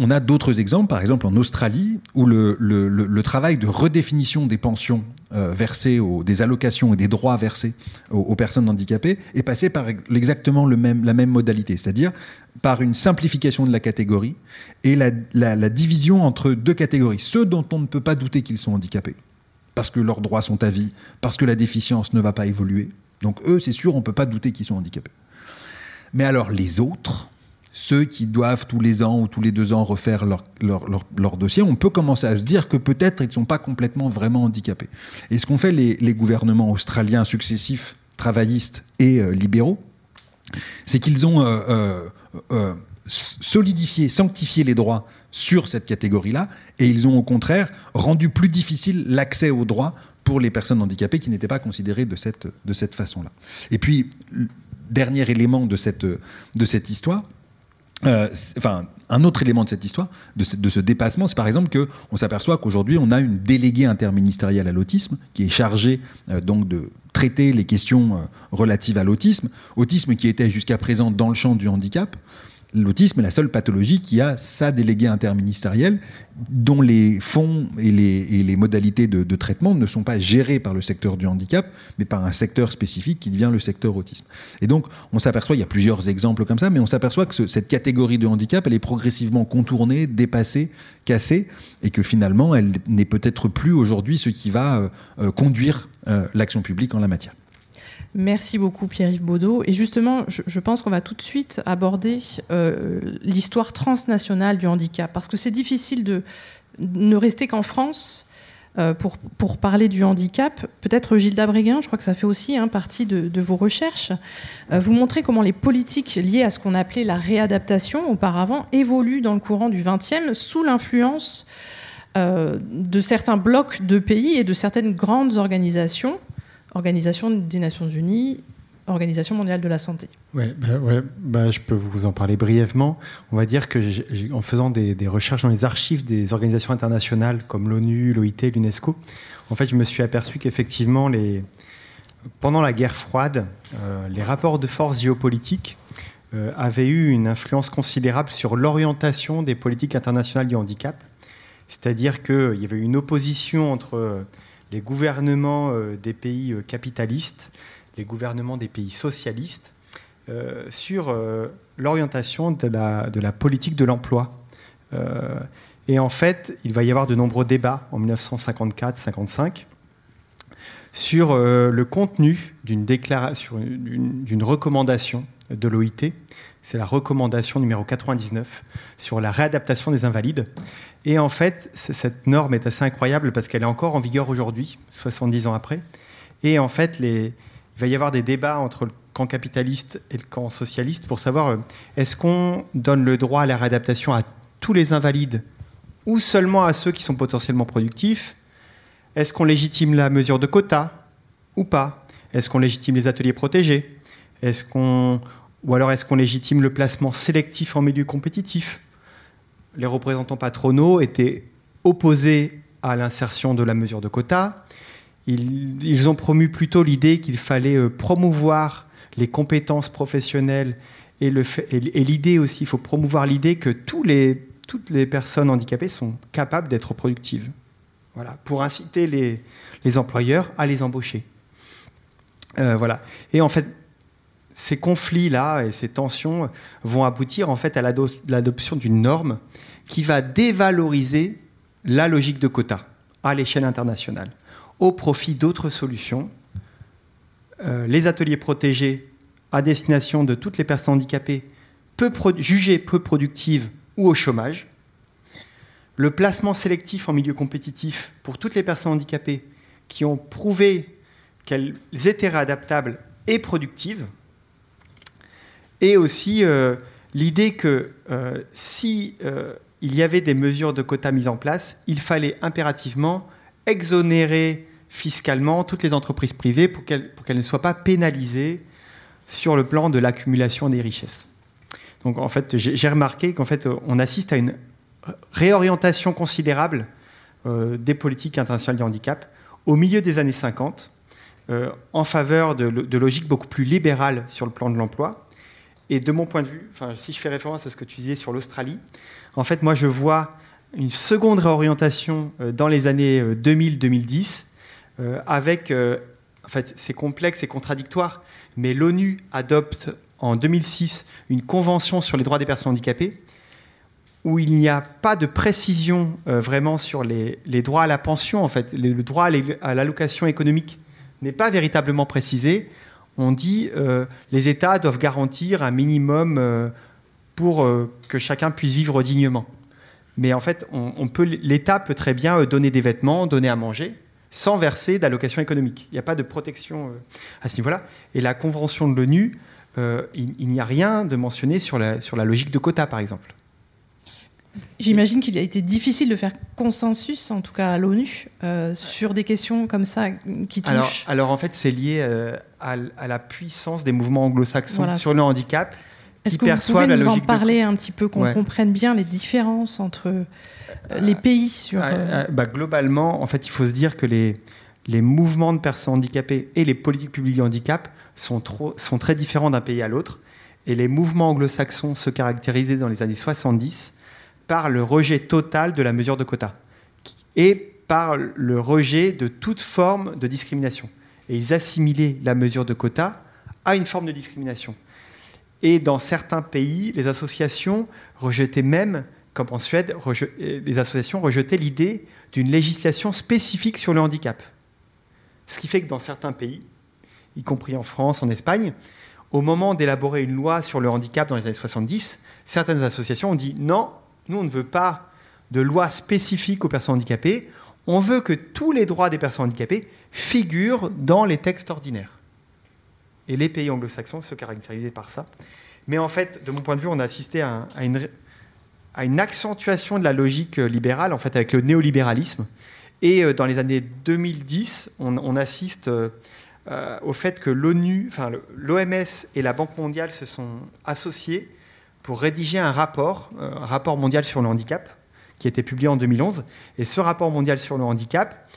[SPEAKER 6] on a d'autres exemples, par exemple en Australie, où le, travail de redéfinition des pensions euh, versées, des allocations et des droits versés aux, personnes handicapées est passé par exactement la même modalité, c'est-à-dire par une simplification de la catégorie et la, la division entre deux catégories. Ceux dont on ne peut pas douter qu'ils sont handicapés, parce que leurs droits sont à vie, parce que la déficience ne va pas évoluer. Donc eux, c'est sûr, on ne peut pas douter qu'ils sont handicapés. Mais alors les autres, ceux qui doivent tous les ans ou tous les deux ans refaire leur, dossier, on peut commencer à se dire que peut-être ils ne sont pas complètement vraiment handicapés. Et ce qu'ont fait les, gouvernements australiens successifs, travaillistes et euh, libéraux, c'est qu'ils ont euh, euh, solidifié, sanctifié les droits sur cette catégorie-là, et ils ont au contraire rendu plus difficile l'accès aux droits pour les personnes handicapées qui n'étaient pas considérées de cette, de cette façon-là. Et puis, dernier élément de cette, de cette histoire, enfin, un autre élément de cette histoire, de ce, dépassement, c'est par exemple que on s'aperçoit qu'aujourd'hui on a une déléguée interministérielle à l'autisme qui est chargée euh, donc de traiter les questions euh, relatives à l'autisme, autisme qui était jusqu'à présent dans le champ du handicap, l'autisme est la seule pathologie qui a sa déléguée interministérielle dont les fonds et les, modalités de, traitement ne sont pas gérés par le secteur du handicap, mais par un secteur spécifique qui devient le secteur autisme. Et donc, on s'aperçoit, il y a plusieurs exemples comme ça, mais on s'aperçoit que cette catégorie de handicap, elle est progressivement contournée, dépassée, cassée, et que finalement, elle n'est peut-être plus aujourd'hui ce qui va euh, euh, conduire euh, l'action publique en la matière.
[SPEAKER 3] Merci beaucoup Pierre-Yves Baudot. Et justement, je, pense qu'on va tout de suite aborder euh, l'histoire transnationale du handicap, parce que c'est difficile de ne rester qu'en France euh, pour, pour, parler du handicap. Peut-être Gilda Bréguin, je crois que ça fait aussi hein, partie de, vos recherches. Euh, vous montrez comment les politiques liées à ce qu'on appelait la réadaptation auparavant évoluent dans le courant du XXe sous l'influence de certains blocs de pays et de certaines grandes organisations Organisation des Nations Unies, Organisation mondiale de la santé.
[SPEAKER 5] Ouais, bah, ouais bah, je peux vous en parler brièvement. On va dire que en faisant des, recherches dans les archives des organisations internationales comme l'ONU, l'OIT, l'UNESCO, en fait, je me suis aperçu qu'effectivement, les... pendant la guerre froide, euh, les rapports de force géopolitiques euh, avaient eu une influence considérable sur l'orientation des politiques internationales du handicap. C'est-à-dire qu'il y avait une opposition entre les gouvernements euh, des pays euh, capitalistes, les gouvernements des pays socialistes, euh, sur l'orientation de la, politique de l'emploi. et en fait, il va y avoir de nombreux débats en 1954-55 sur le contenu d'une recommandation de l'OIT. C'est la recommandation numéro 99 sur la réadaptation des invalides. Et en fait, cette norme est assez incroyable parce qu'elle est encore en vigueur aujourd'hui, 70 ans après. Et en fait, il va y avoir des débats entre camp capitaliste et le camp socialiste pour savoir est-ce qu'on donne le droit à la réadaptation à tous les invalides ou seulement à ceux qui sont potentiellement productifs? Est-ce qu'on légitime la mesure de quota ou pas? Est-ce qu'on légitime les ateliers protégés? Est-ce qu'on ou alors est-ce qu'on légitime le placement sélectif en milieu compétitif? Les représentants patronaux étaient opposés à l'insertion de la mesure de quota. Ils, ont promu plutôt l'idée qu'il fallait euh, promouvoir les compétences professionnelles et l'idée aussi, il faut promouvoir l'idée que toutes les personnes handicapées sont capables d'être productives. Voilà, pour inciter les, les, employeurs à les embaucher. Euh, voilà. Et en fait, ces conflits-là et ces tensions vont aboutir en fait à l'adoption d'une norme qui va dévaloriser la logique de quota à l'échelle internationale au profit d'autres solutions. Euh, les ateliers protégés à destination de toutes les personnes handicapées peu jugées peu productives ou au chômage. Le placement sélectif en milieu compétitif pour toutes les personnes handicapées qui ont prouvé qu'elles étaient réadaptables et productives. Et aussi euh, l'idée que euh, si euh, il y avait des mesures de quotas mises en place, il fallait impérativement exonérer fiscalement toutes les entreprises privées pour qu'elles ne soient pas pénalisées sur le plan de l'accumulation des richesses. Donc en fait, j'ai remarqué qu'en fait, on assiste à une réorientation considérable des politiques internationales du handicap au milieu des années 50 euh, en faveur de, logiques beaucoup plus libérales sur le plan de l'emploi. Et de mon point de vue, enfin, si je fais référence à ce que tu disais sur l'Australie, en fait, moi, je vois une seconde réorientation euh, dans les années 2000-2010 avec, en fait, c'est complexe et contradictoire, mais l'ONU adopte en 2006 une convention sur les droits des personnes handicapées où il n'y a pas de précision euh, vraiment sur les, droits à la pension, en fait, le, droit à l'allocation économique n'est pas véritablement précisé. On dit euh, les États doivent garantir un minimum euh, pour que chacun puisse vivre dignement. Mais en fait, on, peut, l'État peut très bien donner des vêtements, donner à manger, sans verser d'allocation économique. Il n'y a pas de protection à ce niveau-là. Et la Convention de l'ONU euh, il, n'y a rien de mentionné sur la, sur la logique de quota, par exemple.
[SPEAKER 3] J'imagine qu'il a été difficile de faire consensus, en tout cas à l'ONU, euh, sur des questions comme ça qui touchent.
[SPEAKER 5] Alors, alors en fait, c'est lié euh, à, la puissance des mouvements anglo-saxons sur le handicap.
[SPEAKER 3] Est-ce que vous pouvez nous en parler un petit peu, qu'on comprenne bien les différences entre les pays sur.
[SPEAKER 5] Bah, globalement, en fait, il faut se dire que les, les mouvements de personnes handicapées et les politiques publiques de handicap sont, trop, sont très différents d'un pays à l'autre. Et les mouvements anglo-saxons se caractérisaient dans les années 70 par le rejet total de la mesure de quota et par le rejet de toute forme de discrimination. Et ils assimilaient la mesure de quota à une forme de discrimination. Et dans certains pays, les associations rejetaient même, comme en Suède, les associations rejetaient l'idée d'une législation spécifique sur le handicap. Ce qui fait que dans certains pays, y compris en France, en Espagne, au moment d'élaborer une loi sur le handicap dans les années 70, certaines associations ont dit non, nous on ne veut pas de loi spécifique aux personnes handicapées, on veut que tous les droits des personnes handicapées figurent dans les textes ordinaires. Et les pays anglo-saxons se caractérisaient par ça. Mais en fait, de mon point de vue, on a assisté à, une, accentuation de la logique libérale, en fait, avec le néolibéralisme, et euh, dans les années 2010, on, assiste euh, euh, au fait que l'ONU, enfin l'OMS et la Banque mondiale se sont associés pour rédiger un rapport, un rapport mondial sur le handicap, qui a été publié en 2011. Et ce rapport mondial sur le handicap,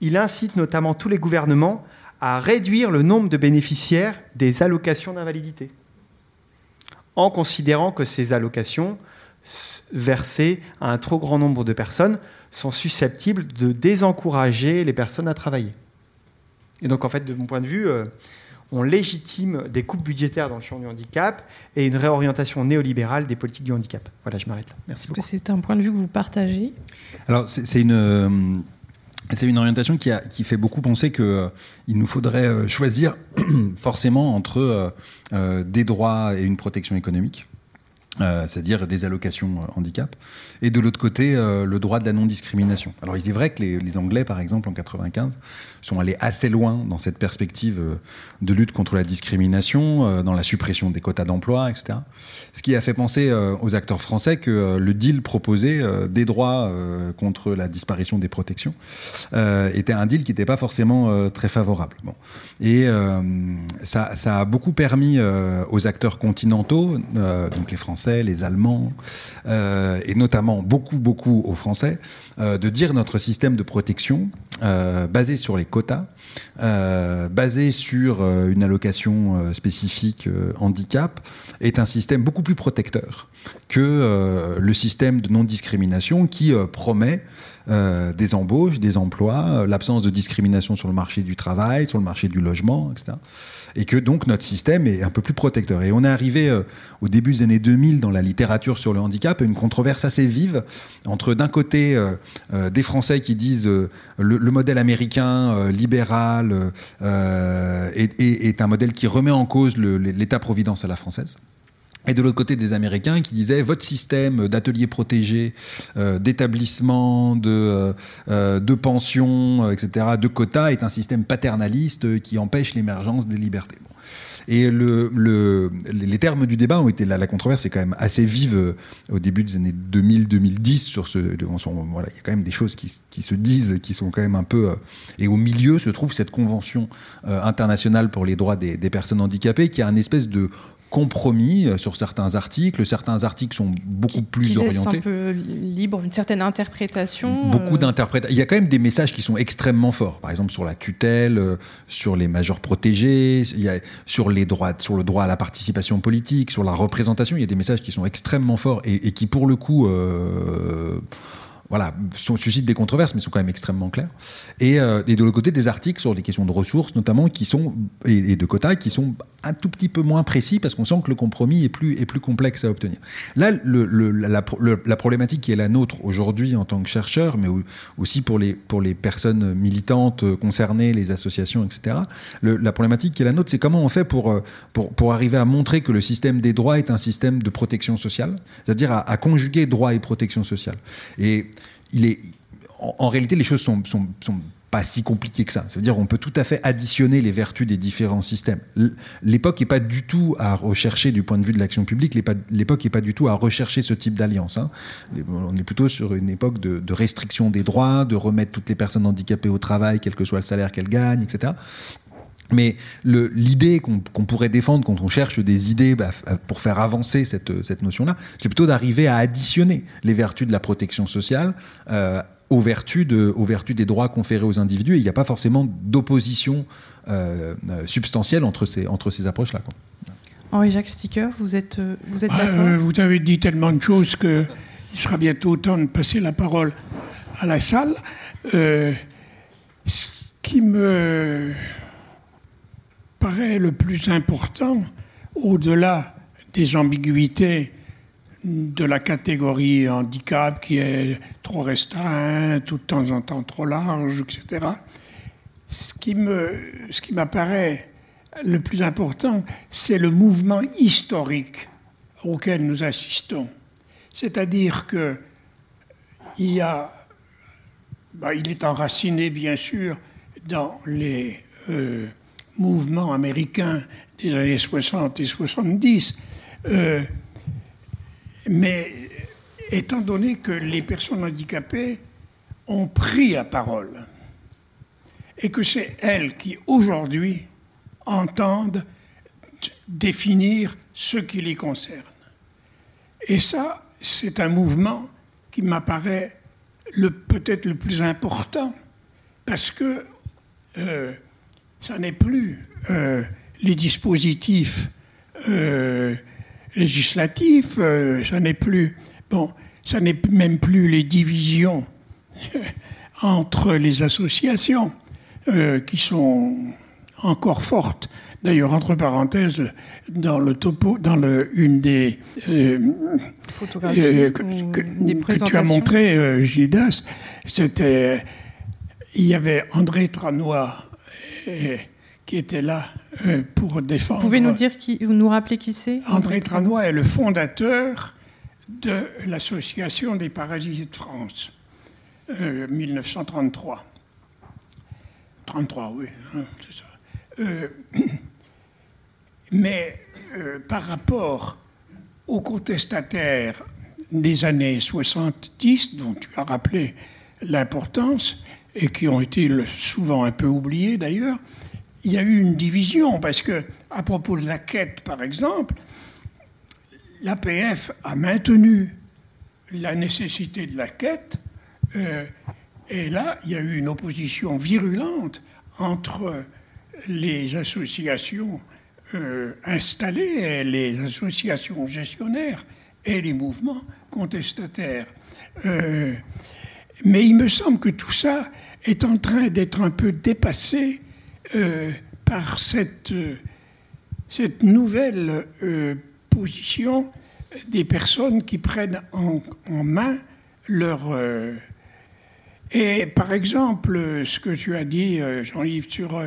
[SPEAKER 5] il incite notamment tous les gouvernements à réduire le nombre de bénéficiaires des allocations d'invalidité, en considérant que ces allocations versées à un trop grand nombre de personnes sont susceptibles de désencourager les personnes à travailler. Et donc, en fait, de mon point de vue, euh, on légitime des coupes budgétaires dans le champ du handicap et une réorientation néolibérale des politiques du handicap. Voilà, je m'arrête là. Merci
[SPEAKER 3] Est-ce que c'est un point de vue que vous partagez?
[SPEAKER 6] Alors, c'est une. Euh, c'est une orientation qui, fait beaucoup penser qu'il euh, nous faudrait choisir forcément entre des droits et une protection économique. Euh, c'est-à-dire des allocations euh, handicap, et de l'autre côté, euh, le droit de la non-discrimination. Alors il est vrai que les, Anglais, par exemple, en 95, sont allés assez loin dans cette perspective de lutte contre la discrimination, dans la suppression des quotas d'emploi, etc. Ce qui a fait penser aux acteurs français que le deal proposé des droits contre la disparition des protections était un deal qui n'était pas forcément très favorable. Bon. Et ça, ça, a beaucoup permis aux acteurs continentaux, donc les Français, les Allemands, euh, et notamment beaucoup, beaucoup aux Français, euh, de dire notre système de protection, euh, basé sur les quotas, basé sur une allocation spécifique handicap, est un système beaucoup plus protecteur que le système de non-discrimination qui promet des embauches, des emplois, l'absence de discrimination sur le marché du travail, sur le marché du logement, etc et que donc notre système est un peu plus protecteur. Et on est arrivé euh, au début des années 2000 dans la littérature sur le handicap, une controverse assez vive entre d'un côté euh, euh, des Français qui disent le, modèle américain libéral est, est, un modèle qui remet en cause l'État-providence à la française et de l'autre côté des Américains qui disaient votre système d'ateliers protégés, euh, d'établissements, de, euh, euh, de pensions, etc., de quotas est un système paternaliste qui empêche l'émergence des libertés. Et le, le, les termes du débat ont été là. La controverse est quand même assez vive au début des années 2000-2010 sur ce. voilà, il y a quand même des choses qui, se disent, qui sont quand même un peu. et au milieu se trouve cette convention internationale pour les droits des, des personnes handicapées, qui a un espèce de compromis euh, sur certains articles. Certains articles sont beaucoup plus
[SPEAKER 3] qui
[SPEAKER 6] orientés.
[SPEAKER 3] un peu libre, une certaine interprétation.
[SPEAKER 6] Beaucoup euh... d'interprétations. Il y a quand même des messages qui sont extrêmement forts. Par exemple, sur la tutelle, euh, sur les majeurs protégés, il y a, sur les droits, sur le droit à la participation politique, sur la représentation. Il y a des messages qui sont extrêmement forts et, et qui, pour le coup, euh, voilà, suscitent des controverses, mais sont quand même extrêmement clairs. Et, euh, et de l'autre côté, des articles sur les questions de ressources, notamment, qui sont, et, de quotas, qui sont un tout petit peu moins précis, parce qu'on sent que le compromis est plus, est plus complexe à obtenir. Là, le, le, la, la, problématique qui est la nôtre aujourd'hui en tant que chercheur, mais aussi pour les, pour les personnes militantes concernées, les associations, etc., la problématique qui est la nôtre, c'est comment on fait pour, euh, pour, pour arriver à montrer que le système des droits est un système de protection sociale, c'est-à-dire à, à conjuguer droit et protection sociale. Et en, réalité, les choses sont, sont, pas si compliquées que ça. Ça veut dire qu'on peut tout à fait additionner les vertus des différents systèmes. L'époque n'est pas du tout à rechercher du point de vue de l'action publique, l'époque n'est pas du tout à rechercher ce type d'alliance. Hein. On est plutôt sur une époque de, restriction des droits, de remettre toutes les personnes handicapées au travail, quel que soit le salaire qu'elles gagnent, etc. Mais l'idée qu'on pourrait défendre quand on cherche des idées bah, pour faire avancer cette, cette notion-là, c'est plutôt d'arriver à additionner les vertus de la protection sociale euh, aux, vertus de, aux vertus des droits conférés aux individus. Et il n'y a pas forcément d'opposition euh, substantielle entre ces, entre ces approches-là.
[SPEAKER 3] Henri-Jacques Sticker, vous êtes, vous êtes d'accord
[SPEAKER 4] euh, Vous avez dit tellement de choses qu'il sera bientôt temps de passer la parole à la salle. Euh, ce qui me paraît le plus important, au-delà des ambiguïtés de la catégorie handicap qui est trop restreint, tout de temps en temps trop large, etc. Ce qui, me, ce qui m'apparaît le plus important, c'est le mouvement historique auquel nous assistons. C'est-à-dire que il y a, bah, il est enraciné bien sûr dans les euh, mouvement américain des années 60 et 70. Euh, mais étant donné que les personnes handicapées ont pris la parole et que c'est elles qui aujourd'hui entendent définir ce qui les concerne. Et ça, c'est un mouvement qui m'apparaît peut-être le plus important parce que euh, ça n'est plus euh, les dispositifs euh, législatifs, euh, ça n'est plus bon, ça n'est même plus les divisions entre les associations qui sont encore fortes. D'ailleurs, entre parenthèses, dans le topo, dans le, une des
[SPEAKER 3] photographies
[SPEAKER 4] que, tu as montré, Gildas, c'était il y avait André Tranois qui était là euh, pour défendre.
[SPEAKER 3] Vous pouvez nous dire qui, nous rappeler qui c'est?
[SPEAKER 4] André Tranois est le fondateur de l'Association des parasites de France, 1933. 33, oui, hein, c'est ça. mais par rapport aux contestataires des années 70, dont tu as rappelé l'importance, et qui ont été souvent un peu oubliés d'ailleurs, il y a eu une division, parce que, à propos de la quête, par exemple, l'APF a maintenu la nécessité de la quête, euh, et là, il y a eu une opposition virulente entre les associations euh, installées, les associations gestionnaires et les mouvements contestataires. Euh, mais il me semble que tout ça est en train d'être un peu dépassé euh, par cette, cette nouvelle position des personnes qui prennent en, en main leur... et par exemple, ce que tu as dit, Jean-Yves, sur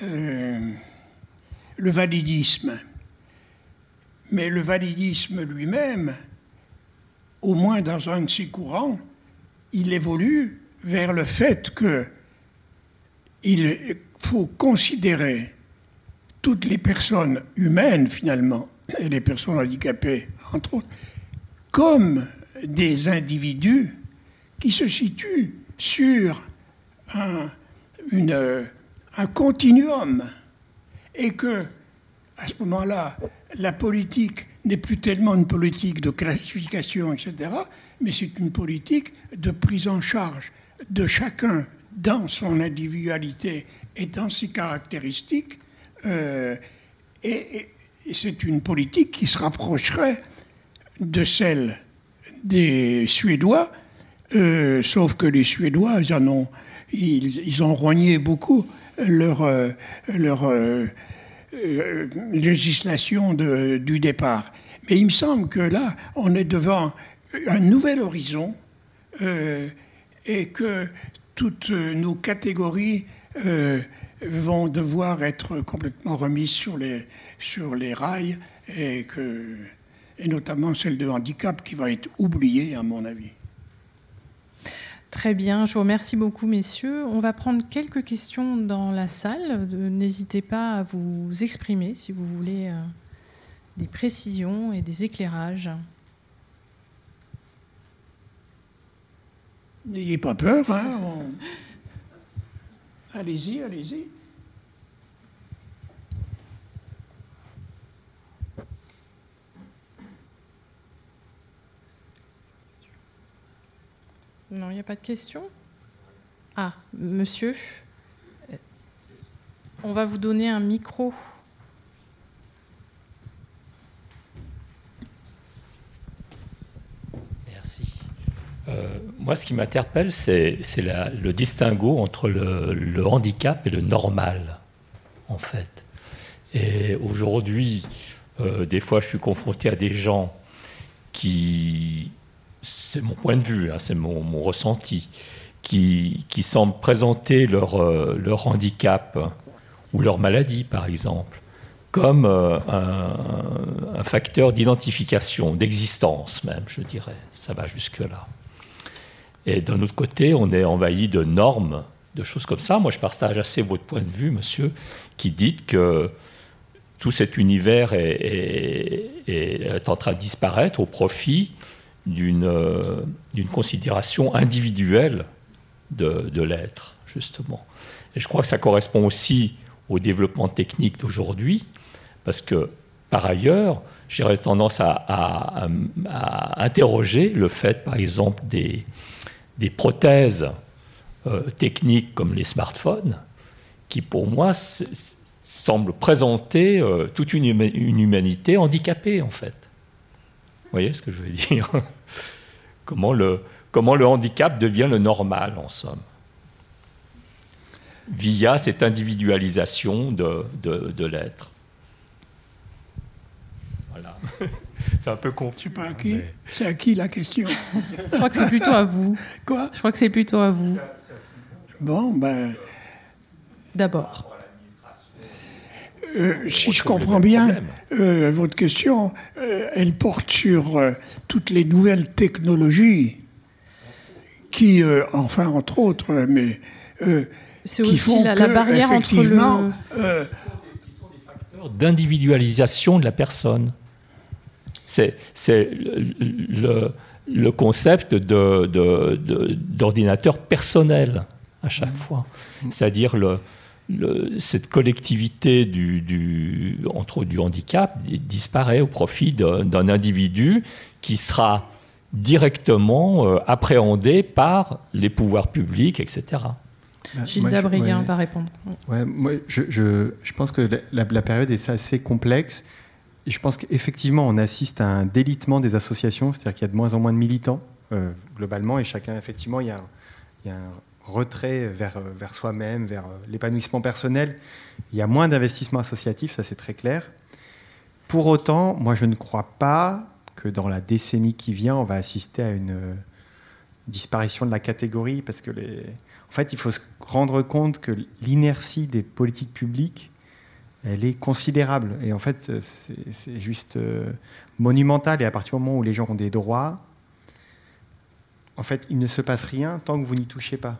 [SPEAKER 4] le validisme. Mais le validisme lui-même, au moins dans un de ses courants, il évolue vers le fait que il faut considérer toutes les personnes humaines finalement, et les personnes handicapées entre autres, comme des individus qui se situent sur un, un continuum et que, à ce moment-là, la politique n'est plus tellement une politique de classification, etc., mais c'est une politique de prise en charge de chacun dans son individualité et dans ses caractéristiques. Euh, et, c'est une politique qui se rapprocherait de celle des Suédois, euh, sauf que les Suédois, ils, en ont, ils, ont rogné beaucoup leur, euh, euh, législation du départ. Mais il me semble que là, on est devant un nouvel horizon euh, et que toutes nos catégories euh, vont devoir être complètement remises sur les, sur les rails et, que, et notamment celle de handicap qui va être oubliée à mon avis.
[SPEAKER 3] Très bien, je vous remercie beaucoup, messieurs. On va prendre quelques questions dans la salle. N'hésitez pas à vous exprimer si vous voulez euh, des précisions et des éclairages.
[SPEAKER 4] N'ayez pas peur. Hein, allez-y, allez-y.
[SPEAKER 3] Non, il n'y a pas de questions Ah, monsieur On va vous donner un micro.
[SPEAKER 7] Merci. Euh, moi, ce qui m'interpelle, c'est le distinguo entre le, handicap et le normal, en fait. Et aujourd'hui, euh, des fois, je suis confronté à des gens qui c'est mon point de vue, hein, c'est mon, ressenti, qui, semblent présenter leur, euh, leur, handicap ou leur maladie, par exemple, comme euh, un, facteur d'identification, d'existence même, je dirais. Ça va jusque-là. Et d'un autre côté, on est envahi de normes, de choses comme ça. Moi, je partage assez votre point de vue, monsieur, qui dit que tout cet univers est, en train de disparaître au profit euh, d'une considération individuelle de, l'être, justement. Et je crois que ça correspond aussi au développement technique d'aujourd'hui, parce que, par ailleurs, j'aurais tendance à, interroger le fait, par exemple, des, des prothèses euh, techniques comme les smartphones, qui, pour moi, semblent présenter euh, toute une, humanité handicapée, en fait. Vous voyez ce que je veux dire? Comment, le, comment le handicap devient le normal, en somme? Via cette individualisation de, de, l'être. Voilà. C'est un peu con.
[SPEAKER 4] Je sais pas à qui. C'est à qui la question?
[SPEAKER 3] Je crois que c'est plutôt à vous.
[SPEAKER 4] Quoi?
[SPEAKER 3] Je crois que c'est plutôt à vous.
[SPEAKER 4] Bon, ben.
[SPEAKER 3] d'abord.
[SPEAKER 4] Euh, si je comprends bien, euh, votre question, euh, elle porte sur toutes les nouvelles technologies qui, enfin, entre autres, mais.
[SPEAKER 3] c'est aussi la, barrière entre le.
[SPEAKER 7] d'individualisation de la personne. C'est le, le, concept d'ordinateur de, personnel à chaque fois. C'est-à-dire le, cette collectivité du, entre, du handicap disparaît au profit d'un individu qui sera directement euh, appréhendé par les pouvoirs publics, etc.
[SPEAKER 3] Bah, Gilles Dabrien va répondre.
[SPEAKER 5] Ouais, moi, je, je, je, pense que la, période est assez complexe. Je pense qu'effectivement, on assiste à un délitement des associations, c'est-à-dire qu'il y a de moins en moins de militants, euh, globalement, et chacun, effectivement, il y a, il y a un retrait vers, vers soi-même, vers l'épanouissement personnel. Il y a moins d'investissement associatif, ça c'est très clair. Pour autant, moi je ne crois pas que dans la décennie qui vient, on va assister à une disparition de la catégorie, parce que les... en fait, il faut se rendre compte que l'inertie des politiques publiques, elle est considérable. Et en fait, c'est juste euh, monumental. Et à partir du moment où les gens ont des droits, en fait, il ne se passe rien tant que vous n'y touchez pas.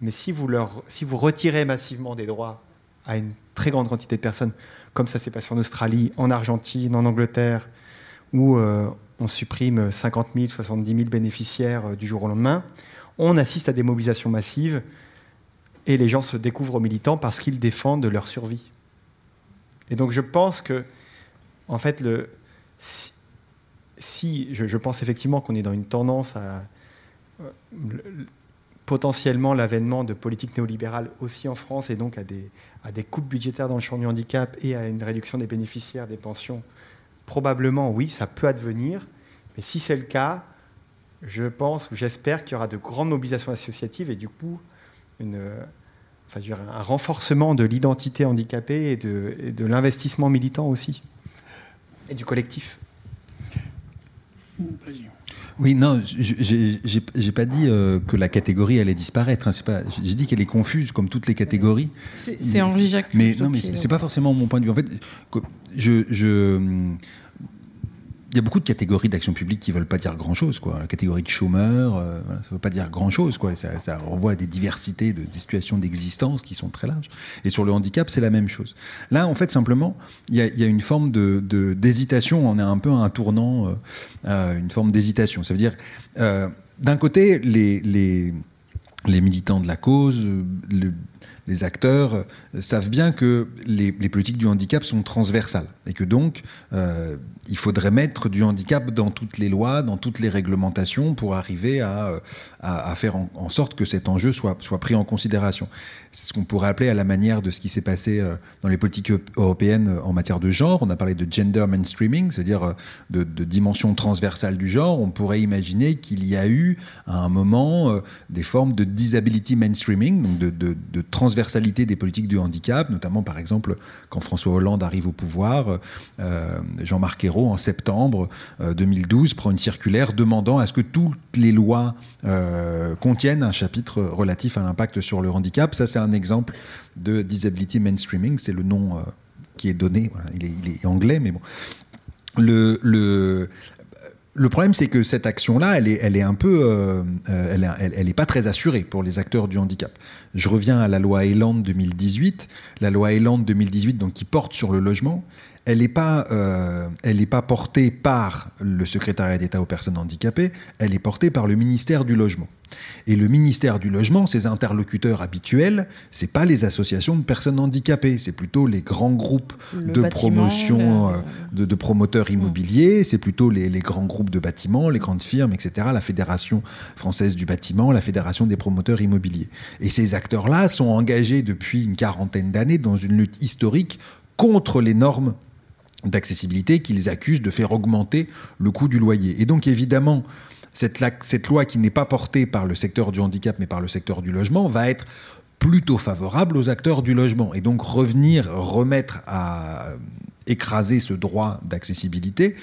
[SPEAKER 5] Mais si vous, leur, si vous retirez massivement des droits à une très grande quantité de personnes, comme ça s'est passé en Australie, en Argentine, en Angleterre, où euh, on supprime 50 000, 70 000 bénéficiaires euh, du jour au lendemain, on assiste à des mobilisations massives et les gens se découvrent militants parce qu'ils défendent leur survie. Et donc je pense que, en fait, si, je, pense effectivement qu'on est dans une tendance à euh, potentiellement l'avènement de politiques néolibérales aussi en France et donc à des coupes budgétaires dans le champ du handicap et à une réduction des bénéficiaires des pensions, probablement oui, ça peut advenir. Mais si c'est le cas, je pense ou j'espère qu'il y aura de grandes mobilisations associatives et du coup une, enfin, un renforcement de l'identité handicapée et de, et de l'investissement militant aussi et du collectif.
[SPEAKER 6] Oui, non, j'ai pas dit euh, que la catégorie allait disparaître. Hein, j'ai dit qu'elle est confuse, comme toutes les catégories.
[SPEAKER 3] C'est Henri Jacques.
[SPEAKER 6] Mais non, mais c'est pas forcément mon point de vue. En fait, je, je il y a beaucoup de catégories d'action publique qui ne veulent pas dire grand-chose. Quoi. La catégorie de chômeurs, euh, ça veut pas dire grand-chose. Quoi. Ça, renvoie à des diversités de situations d'existence qui sont très larges. Et sur le handicap, c'est la même chose. Là, en fait, simplement, il y a, une forme de, d'hésitation. On est un peu à un tournant, euh, euh, une forme d'hésitation. Ça veut dire, euh, d'un côté, les, les, les militants de la cause, le, les acteurs euh, savent bien que les, politiques du handicap sont transversales et que donc euh, il faudrait mettre du handicap dans toutes les lois, dans toutes les réglementations pour arriver à, euh, à, faire en, sorte que cet enjeu soit, soit pris en considération. C'est ce qu'on pourrait appeler à la manière de ce qui s'est passé dans les politiques européennes en matière de genre. On a parlé de gender mainstreaming, c'est-à-dire de, dimension transversale du genre. On pourrait imaginer qu'il y a eu à un moment des formes de disability mainstreaming, donc de, transversalité des politiques du handicap, notamment par exemple quand François Hollande arrive au pouvoir, euh, Jean-Marc Ayrault en septembre 2012 euh, prend une circulaire demandant à ce que toutes les lois euh, contiennent un chapitre relatif à l'impact sur le handicap. Ça c'est un exemple de disability mainstreaming, c'est le nom qui est donné, il, est, est, anglais mais bon. Le, le, le problème, c'est que cette action-là, elle est, elle est un peu, euh, euh, elle, n'est pas très assurée pour les acteurs du handicap. Je reviens à la loi Eland 2018. La loi Eland 2018, donc qui porte sur le logement, elle n'est pas, euh, elle pas portée par le secrétariat d'État aux personnes handicapées. Elle est portée par le ministère du logement. Et le ministère du Logement, ses interlocuteurs habituels, c'est pas les associations de personnes handicapées, c'est plutôt les grands groupes de promotion, euh, de, promoteurs immobiliers, c'est plutôt les, grands groupes de bâtiments, les grandes firmes, etc., la Fédération française du bâtiment, la Fédération des promoteurs immobiliers. Et ces acteurs-là sont engagés depuis une quarantaine d'années dans une lutte historique contre les normes d'accessibilité qu'ils accusent de faire augmenter le coût du loyer. Et donc évidemment, cette, loi qui n'est pas portée par le secteur du handicap mais par le secteur du logement va être plutôt favorable aux acteurs du logement. Et donc revenir, remettre à écraser ce droit d'accessibilité.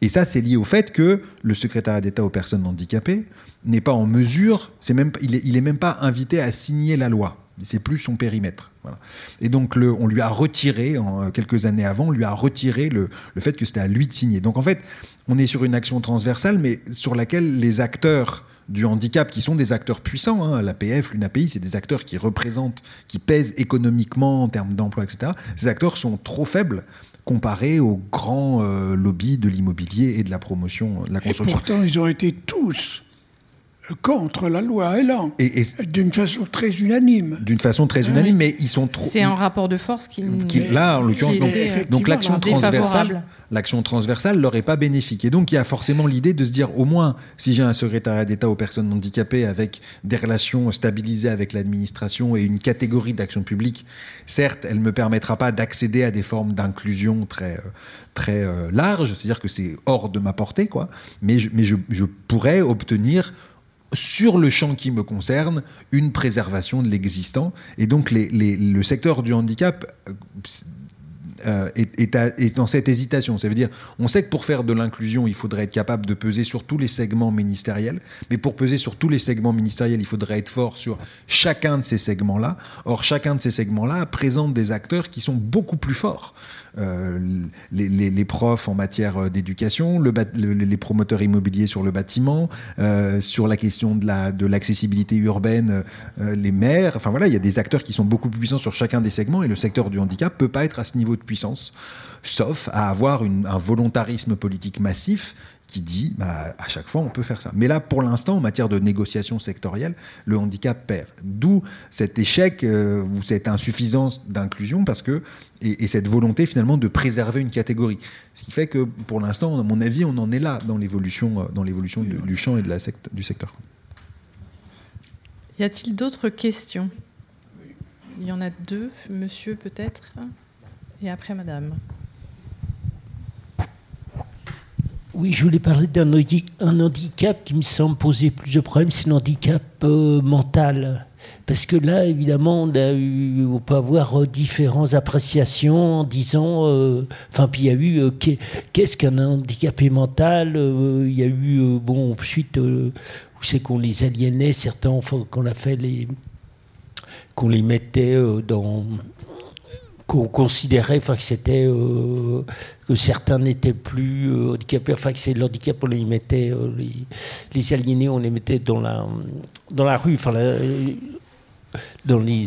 [SPEAKER 6] Et ça, c'est lié au fait que le secrétariat d'État aux personnes handicapées n'est pas en mesure, même, il n'est est même pas invité à signer la loi. C'est plus son périmètre. Et donc le, on lui a retiré, en, quelques années avant, on lui a retiré le, le fait que c'était à lui de signer. Donc en fait, on est sur une action transversale, mais sur laquelle les acteurs du handicap, qui sont des acteurs puissants. Hein. L'APF, l'UNAPI, c'est des acteurs qui représentent, qui pèsent économiquement en termes d'emploi, etc. Ces acteurs sont trop faibles comparés aux grands euh, lobbies de l'immobilier et de la promotion, de la construction.
[SPEAKER 4] Et pourtant, ils ont été tous contre la loi Elan, et, d'une façon très unanime.
[SPEAKER 6] D'une façon très unanime, mais ils sont trop.
[SPEAKER 3] C'est un rapport de force qui.
[SPEAKER 6] qui là, en l'occurrence, donc, donc l'action transversale l'action transversale leur est pas bénéfique. Et donc il y a forcément l'idée de se dire au moins si j'ai un secrétariat d'État aux personnes handicapées avec des relations stabilisées avec l'administration et une catégorie d'action publique, certes, elle ne me permettra pas d'accéder à des formes d'inclusion très euh, très euh, larges, c'est-à-dire que c'est hors de ma portée, quoi. Mais je, mais je, je pourrais obtenir sur le champ qui me concerne, une préservation de l'existant. Et donc le secteur du handicap euh, euh, est, dans cette hésitation. Ça veut dire, on sait que pour faire de l'inclusion, il faudrait être capable de peser sur tous les segments ministériels, mais pour peser sur tous les segments ministériels, il faudrait être fort sur chacun de ces segments-là. Or, chacun de ces segments-là présente des acteurs qui sont beaucoup plus forts. Euh, les, profs en matière euh, d'éducation, les promoteurs immobiliers sur le bâtiment, euh, sur la question de l'accessibilité urbaine, les maires. Enfin voilà, il y a des acteurs qui sont beaucoup plus puissants sur chacun des segments et le secteur du handicap peut pas être à ce niveau de puissance, sauf à avoir un volontarisme politique massif qui dit bah, à chaque fois on peut faire ça. Mais là, pour l'instant, en matière de négociation sectorielle, le handicap perd. D'où cet échec euh, ou cette insuffisance d'inclusion parce que et, cette volonté finalement de préserver une catégorie. Ce qui fait que pour l'instant, à mon avis, on en est là dans l'évolution euh, dans l'évolution du, champ et de la du secteur.
[SPEAKER 3] Y a-t-il d'autres questions? Il y en a deux, monsieur peut-être, et après madame.
[SPEAKER 8] Oui, je voulais parler d'un handicap qui me semble poser plus de problèmes, c'est l'handicap euh, mental. Parce que là, évidemment, on, peut avoir euh, différentes appréciations en disant. Euh, enfin, puis il y a eu qu'est-ce qu'un handicapé mental Il y a eu, bon, ensuite, où c'est qu'on les aliénait, certains, qu'on a fait les. qu'on les mettait dans qu'on considérait enfin, que c'était euh, que certains n'étaient plus euh, handicapés, enfin que c'est l'handicap, on les mettait, euh, les, les, aliénés, on les mettait dans la, dans la rue, enfin, dans les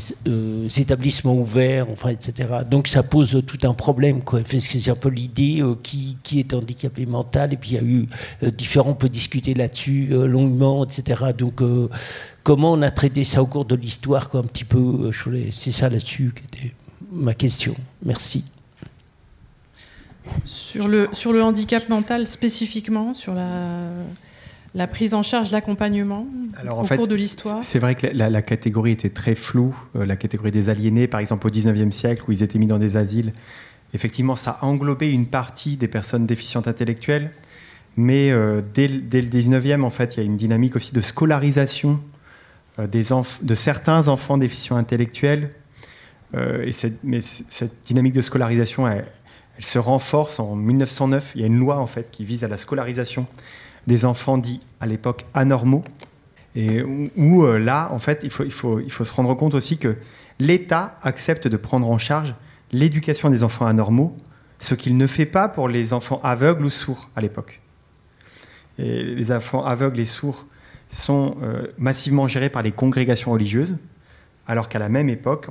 [SPEAKER 8] établissements ouverts, enfin, etc. Donc ça pose tout un problème, quoi, parce que c'est un peu l'idée qui, qui, est handicapé mental, et puis il y a eu différents, on peut discuter là-dessus longuement, etc. Donc comment on a traité ça au cours de l'histoire, quoi, un petit peu, c'est ça là-dessus qui était ma question. Merci.
[SPEAKER 3] Sur le, sur le handicap mental spécifiquement, sur la, la prise en charge, l'accompagnement au cours de l'histoire
[SPEAKER 5] C'est vrai que la, catégorie était très floue. Euh, la catégorie des aliénés, par exemple, au 19e siècle, où ils étaient mis dans des asiles, effectivement, ça englobait une partie des personnes déficientes intellectuelles. Mais euh, dès, dès, le 19e, en fait, il y a une dynamique aussi de scolarisation euh, des de certains enfants déficients intellectuels euh, et cette, mais cette dynamique de scolarisation, elle, se renforce en 1909. Il y a une loi en fait qui vise à la scolarisation des enfants dits à l'époque anormaux. Et où, euh, là, en fait, il faut, se rendre compte aussi que l'État accepte de prendre en charge l'éducation des enfants anormaux, ce qu'il ne fait pas pour les enfants aveugles ou sourds à l'époque. Les enfants aveugles et sourds sont euh, massivement gérés par les congrégations religieuses, alors qu'à la même époque,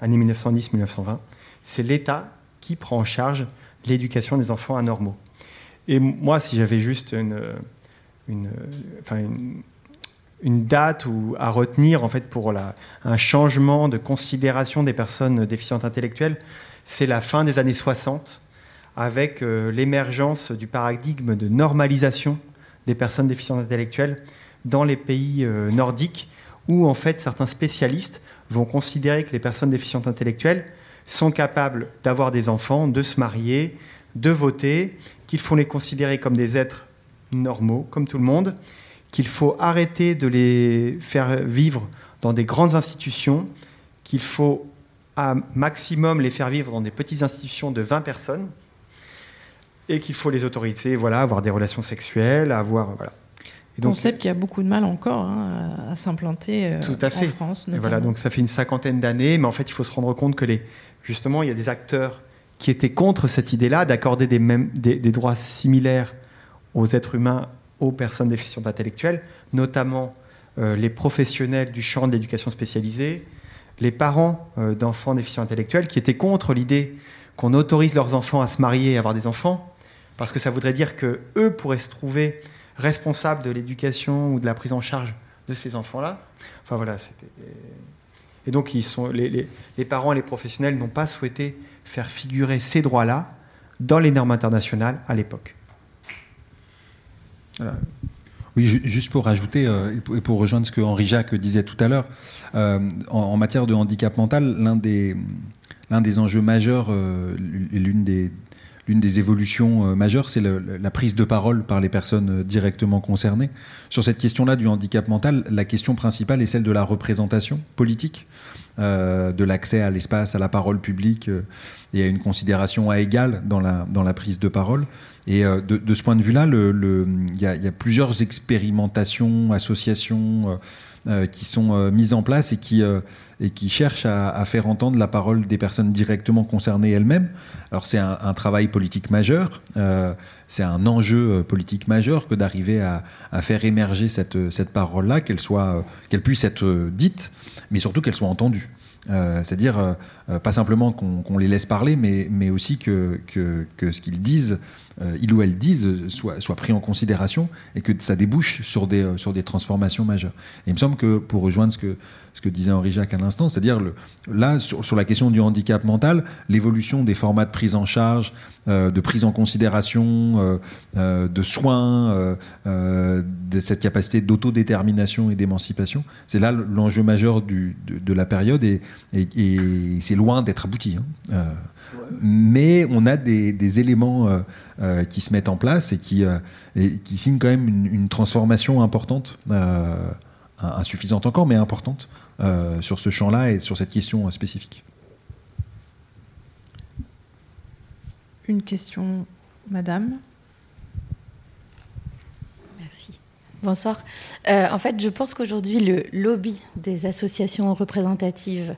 [SPEAKER 5] années 1910-1920, c'est l'État qui prend en charge l'éducation des enfants anormaux. Et moi, si j'avais juste une, une, enfin une, date ou à retenir en fait pour un changement de considération des personnes déficientes intellectuelles, c'est la fin des années 60 avec euh, l'émergence du paradigme de normalisation des personnes déficientes intellectuelles dans les pays euh, nordiques où en fait certains spécialistes vont considérer que les personnes déficientes intellectuelles sont capables d'avoir des enfants, de se marier, de voter, qu'il faut les considérer comme des êtres normaux, comme tout le monde, qu'il faut arrêter de les faire vivre dans des grandes institutions, qu'il faut à maximum les faire vivre dans des petites institutions de 20 personnes, et qu'il faut les autoriser, voilà, avoir des relations sexuelles, avoir voilà.
[SPEAKER 3] Donc, Concept qui a beaucoup de mal encore hein, à, s'implanter euh,
[SPEAKER 5] tout à fait.
[SPEAKER 3] en France.
[SPEAKER 5] Et voilà, donc ça fait une cinquantaine d'années, mais en fait, il faut se rendre compte que les, justement, il y a des acteurs qui étaient contre cette idée-là d'accorder des, mêmes, des, droits similaires aux êtres humains, aux personnes déficientes intellectuelles, notamment euh, les professionnels du champ de l'éducation spécialisée, les parents euh, d'enfants déficients intellectuels, qui étaient contre l'idée qu'on autorise leurs enfants à se marier et avoir des enfants, parce que ça voudrait dire que eux pourraient se trouver responsables de l'éducation ou de la prise en charge de ces enfants-là. Enfin voilà. Et donc ils sont, les, les, parents et les professionnels n'ont pas souhaité faire figurer ces droits-là dans les normes internationales à l'époque.
[SPEAKER 6] Oui, juste pour rajouter euh, et pour rejoindre ce que Henri Jacques disait tout à l'heure, euh, en, matière de handicap mental, l'un des, l'un des enjeux majeurs, euh, l'une des, l'une des évolutions euh, majeures, c'est la prise de parole par les personnes euh, directement concernées. Sur cette question-là du handicap mental, la question principale est celle de la représentation politique, de l'accès à l'espace, à la parole publique et à une considération à égal dans la, dans la prise de parole. Et de, ce point de vue-là, il y, a plusieurs expérimentations, associations qui sont mises en place et qui et qui cherche à, faire entendre la parole des personnes directement concernées elles-mêmes. Alors c'est un, travail politique majeur, euh, c'est un enjeu euh, politique majeur que d'arriver à, faire émerger cette, cette parole-là, qu'elle soit, euh, qu'elle puisse être dite, mais surtout qu'elle soit entendue. C'est-à-dire pas simplement qu'on les laisse parler, mais, mais aussi que, que ce qu'ils disent euh, il ou elle disent soit, soit pris en considération et que ça débouche sur des, euh, sur des transformations majeures. Et il me semble que, pour rejoindre ce que, ce que disait Henri Jacques à l'instant, c'est-à-dire là, sur, sur, la question du handicap mental, l'évolution des formats de prise en charge, euh, de prise en considération, de soins, de cette capacité d'autodétermination et d'émancipation, c'est là l'enjeu majeur de, la période et, c'est loin d'être abouti. Hein mais on a des, éléments euh, euh, qui se mettent en place et euh, qui signent quand même une, transformation importante, insuffisante encore, mais importante, sur ce champ-là et sur cette question spécifique.
[SPEAKER 3] Une question, Madame
[SPEAKER 9] Merci. Bonsoir. en fait, je pense qu'aujourd'hui, le lobby des associations représentatives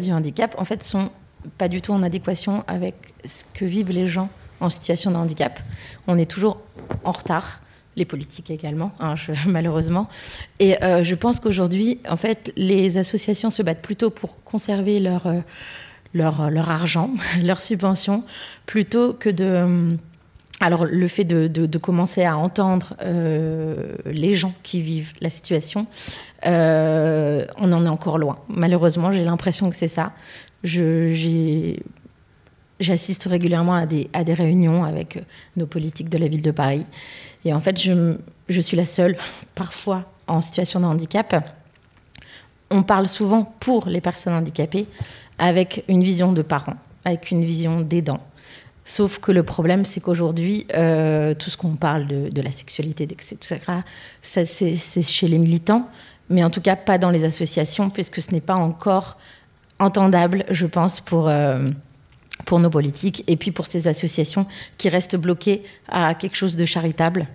[SPEAKER 9] du handicap, en fait, sont pas du tout en adéquation avec ce que vivent les gens en situation de handicap. On est toujours en retard, les politiques également, hein, malheureusement. Et euh, je pense qu'aujourd'hui, en fait, les associations se battent plutôt pour conserver leur, euh, leur, leur argent, leurs subventions, plutôt que de... Euh, alors le fait de, commencer à entendre les gens qui vivent la situation, on en est encore loin. Malheureusement, j'ai l'impression que c'est ça. J'assiste régulièrement à des, à des, réunions avec euh, nos politiques de la ville de Paris. Et en fait, je, je suis la seule, parfois, en situation de handicap. On parle souvent pour les personnes handicapées avec une vision de parents, avec une vision d'aidants. Sauf que le problème, c'est qu'aujourd'hui, euh, tout ce qu'on parle de, la sexualité, etc., ça, c'est chez les militants, mais en tout cas pas dans les associations, puisque ce n'est pas encore entendable, je pense, pour, euh, pour nos politiques et puis pour ces associations qui restent bloquées à quelque chose de charitable.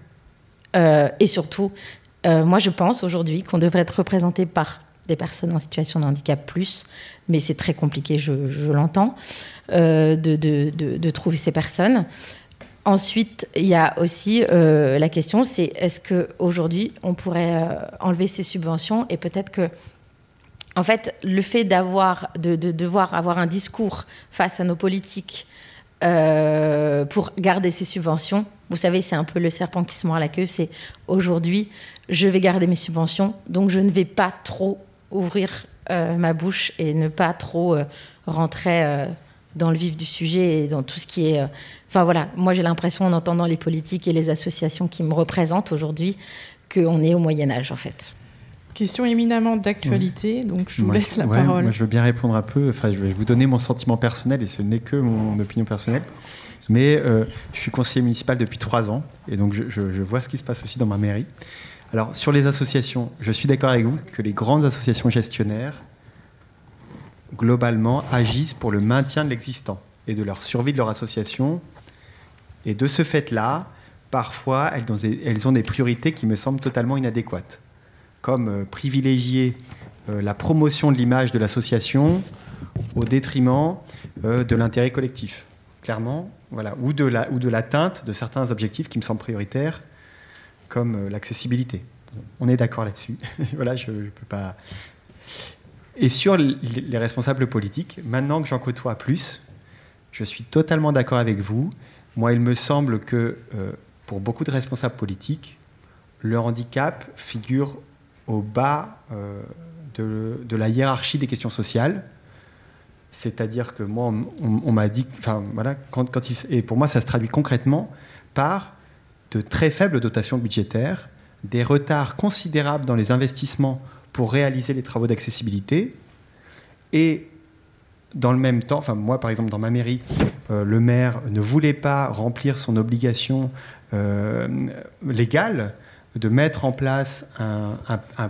[SPEAKER 9] Euh, et surtout, moi, je pense aujourd'hui qu'on devrait être représenté par des personnes en situation de handicap plus, mais c'est très compliqué, je, l'entends, de, de, de, de, trouver ces personnes. Ensuite, il y a aussi la question, c'est est-ce qu'aujourd'hui, on pourrait enlever ces subventions et peut-être que en fait, le fait d'avoir, de, devoir avoir un discours face à nos politiques euh, pour garder ces subventions, vous savez, c'est un peu le serpent qui se mord la queue. C'est aujourd'hui, je vais garder mes subventions, donc je ne vais pas trop ouvrir euh, ma bouche et ne pas trop euh, rentrer dans le vif du sujet et dans tout ce qui est. Enfin voilà, moi j'ai l'impression en entendant les politiques et les associations qui me représentent aujourd'hui qu'on est au Moyen Âge en fait.
[SPEAKER 3] Question éminemment d'actualité, donc je vous laisse la parole.
[SPEAKER 5] Moi, je veux bien répondre un peu. Enfin, je vais vous donner mon sentiment personnel et ce n'est que mon opinion personnelle. Mais euh, je suis conseiller municipal depuis trois ans et donc je, vois ce qui se passe aussi dans ma mairie. Alors, sur les associations, je suis d'accord avec vous que les grandes associations gestionnaires, globalement, agissent pour le maintien de l'existant et de leur survie de leur association. Et de ce fait-là, parfois elles ont, des priorités qui me semblent totalement inadéquates, comme privilégier la promotion de l'image de l'association au détriment de l'intérêt collectif, clairement, voilà, ou de l'atteinte la, de, de certains objectifs qui me semblent prioritaires, comme l'accessibilité. On est d'accord là-dessus. voilà, je ne peux pas. Et sur les responsables politiques, maintenant que j'en côtoie plus, je suis totalement d'accord avec vous. Moi, il me semble que euh, pour beaucoup de responsables politiques, le handicap figure au bas euh, de, la hiérarchie des questions sociales. C'est-à-dire que moi, on, m'a dit, enfin voilà, quand, quand et pour moi, ça se traduit concrètement par de très faibles dotations budgétaires, des retards considérables dans les investissements pour réaliser les travaux d'accessibilité. Et dans le même temps, enfin moi par exemple dans ma mairie, euh, le maire ne voulait pas remplir son obligation euh, légale de mettre en place un,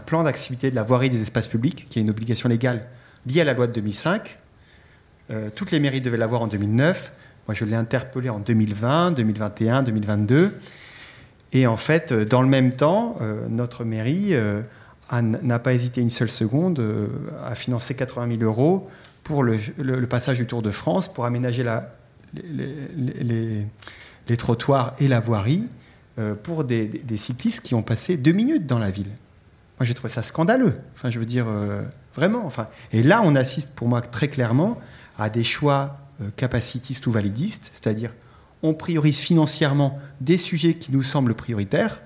[SPEAKER 5] plan d'activité de la voirie des espaces publics, qui est une obligation légale liée à la loi de 2005. Euh, toutes les mairies devaient l'avoir en 2009. Moi, je l'ai interpellé en 2020, 2021, 2022. Et en fait, euh, dans le même temps, euh, notre mairie euh, n'a pas hésité une seule seconde à financer 80 000 euros pour le, passage du Tour de France, pour aménager les, trottoirs et la voirie pour des, cyclistes qui ont passé deux minutes dans la ville. Moi, j'ai trouvé ça scandaleux. Enfin, je veux dire, vraiment. Enfin, et là, on assiste pour moi très clairement à des choix capacitistes ou validistes, c'est-à-dire on priorise financièrement des sujets qui nous semblent prioritaires,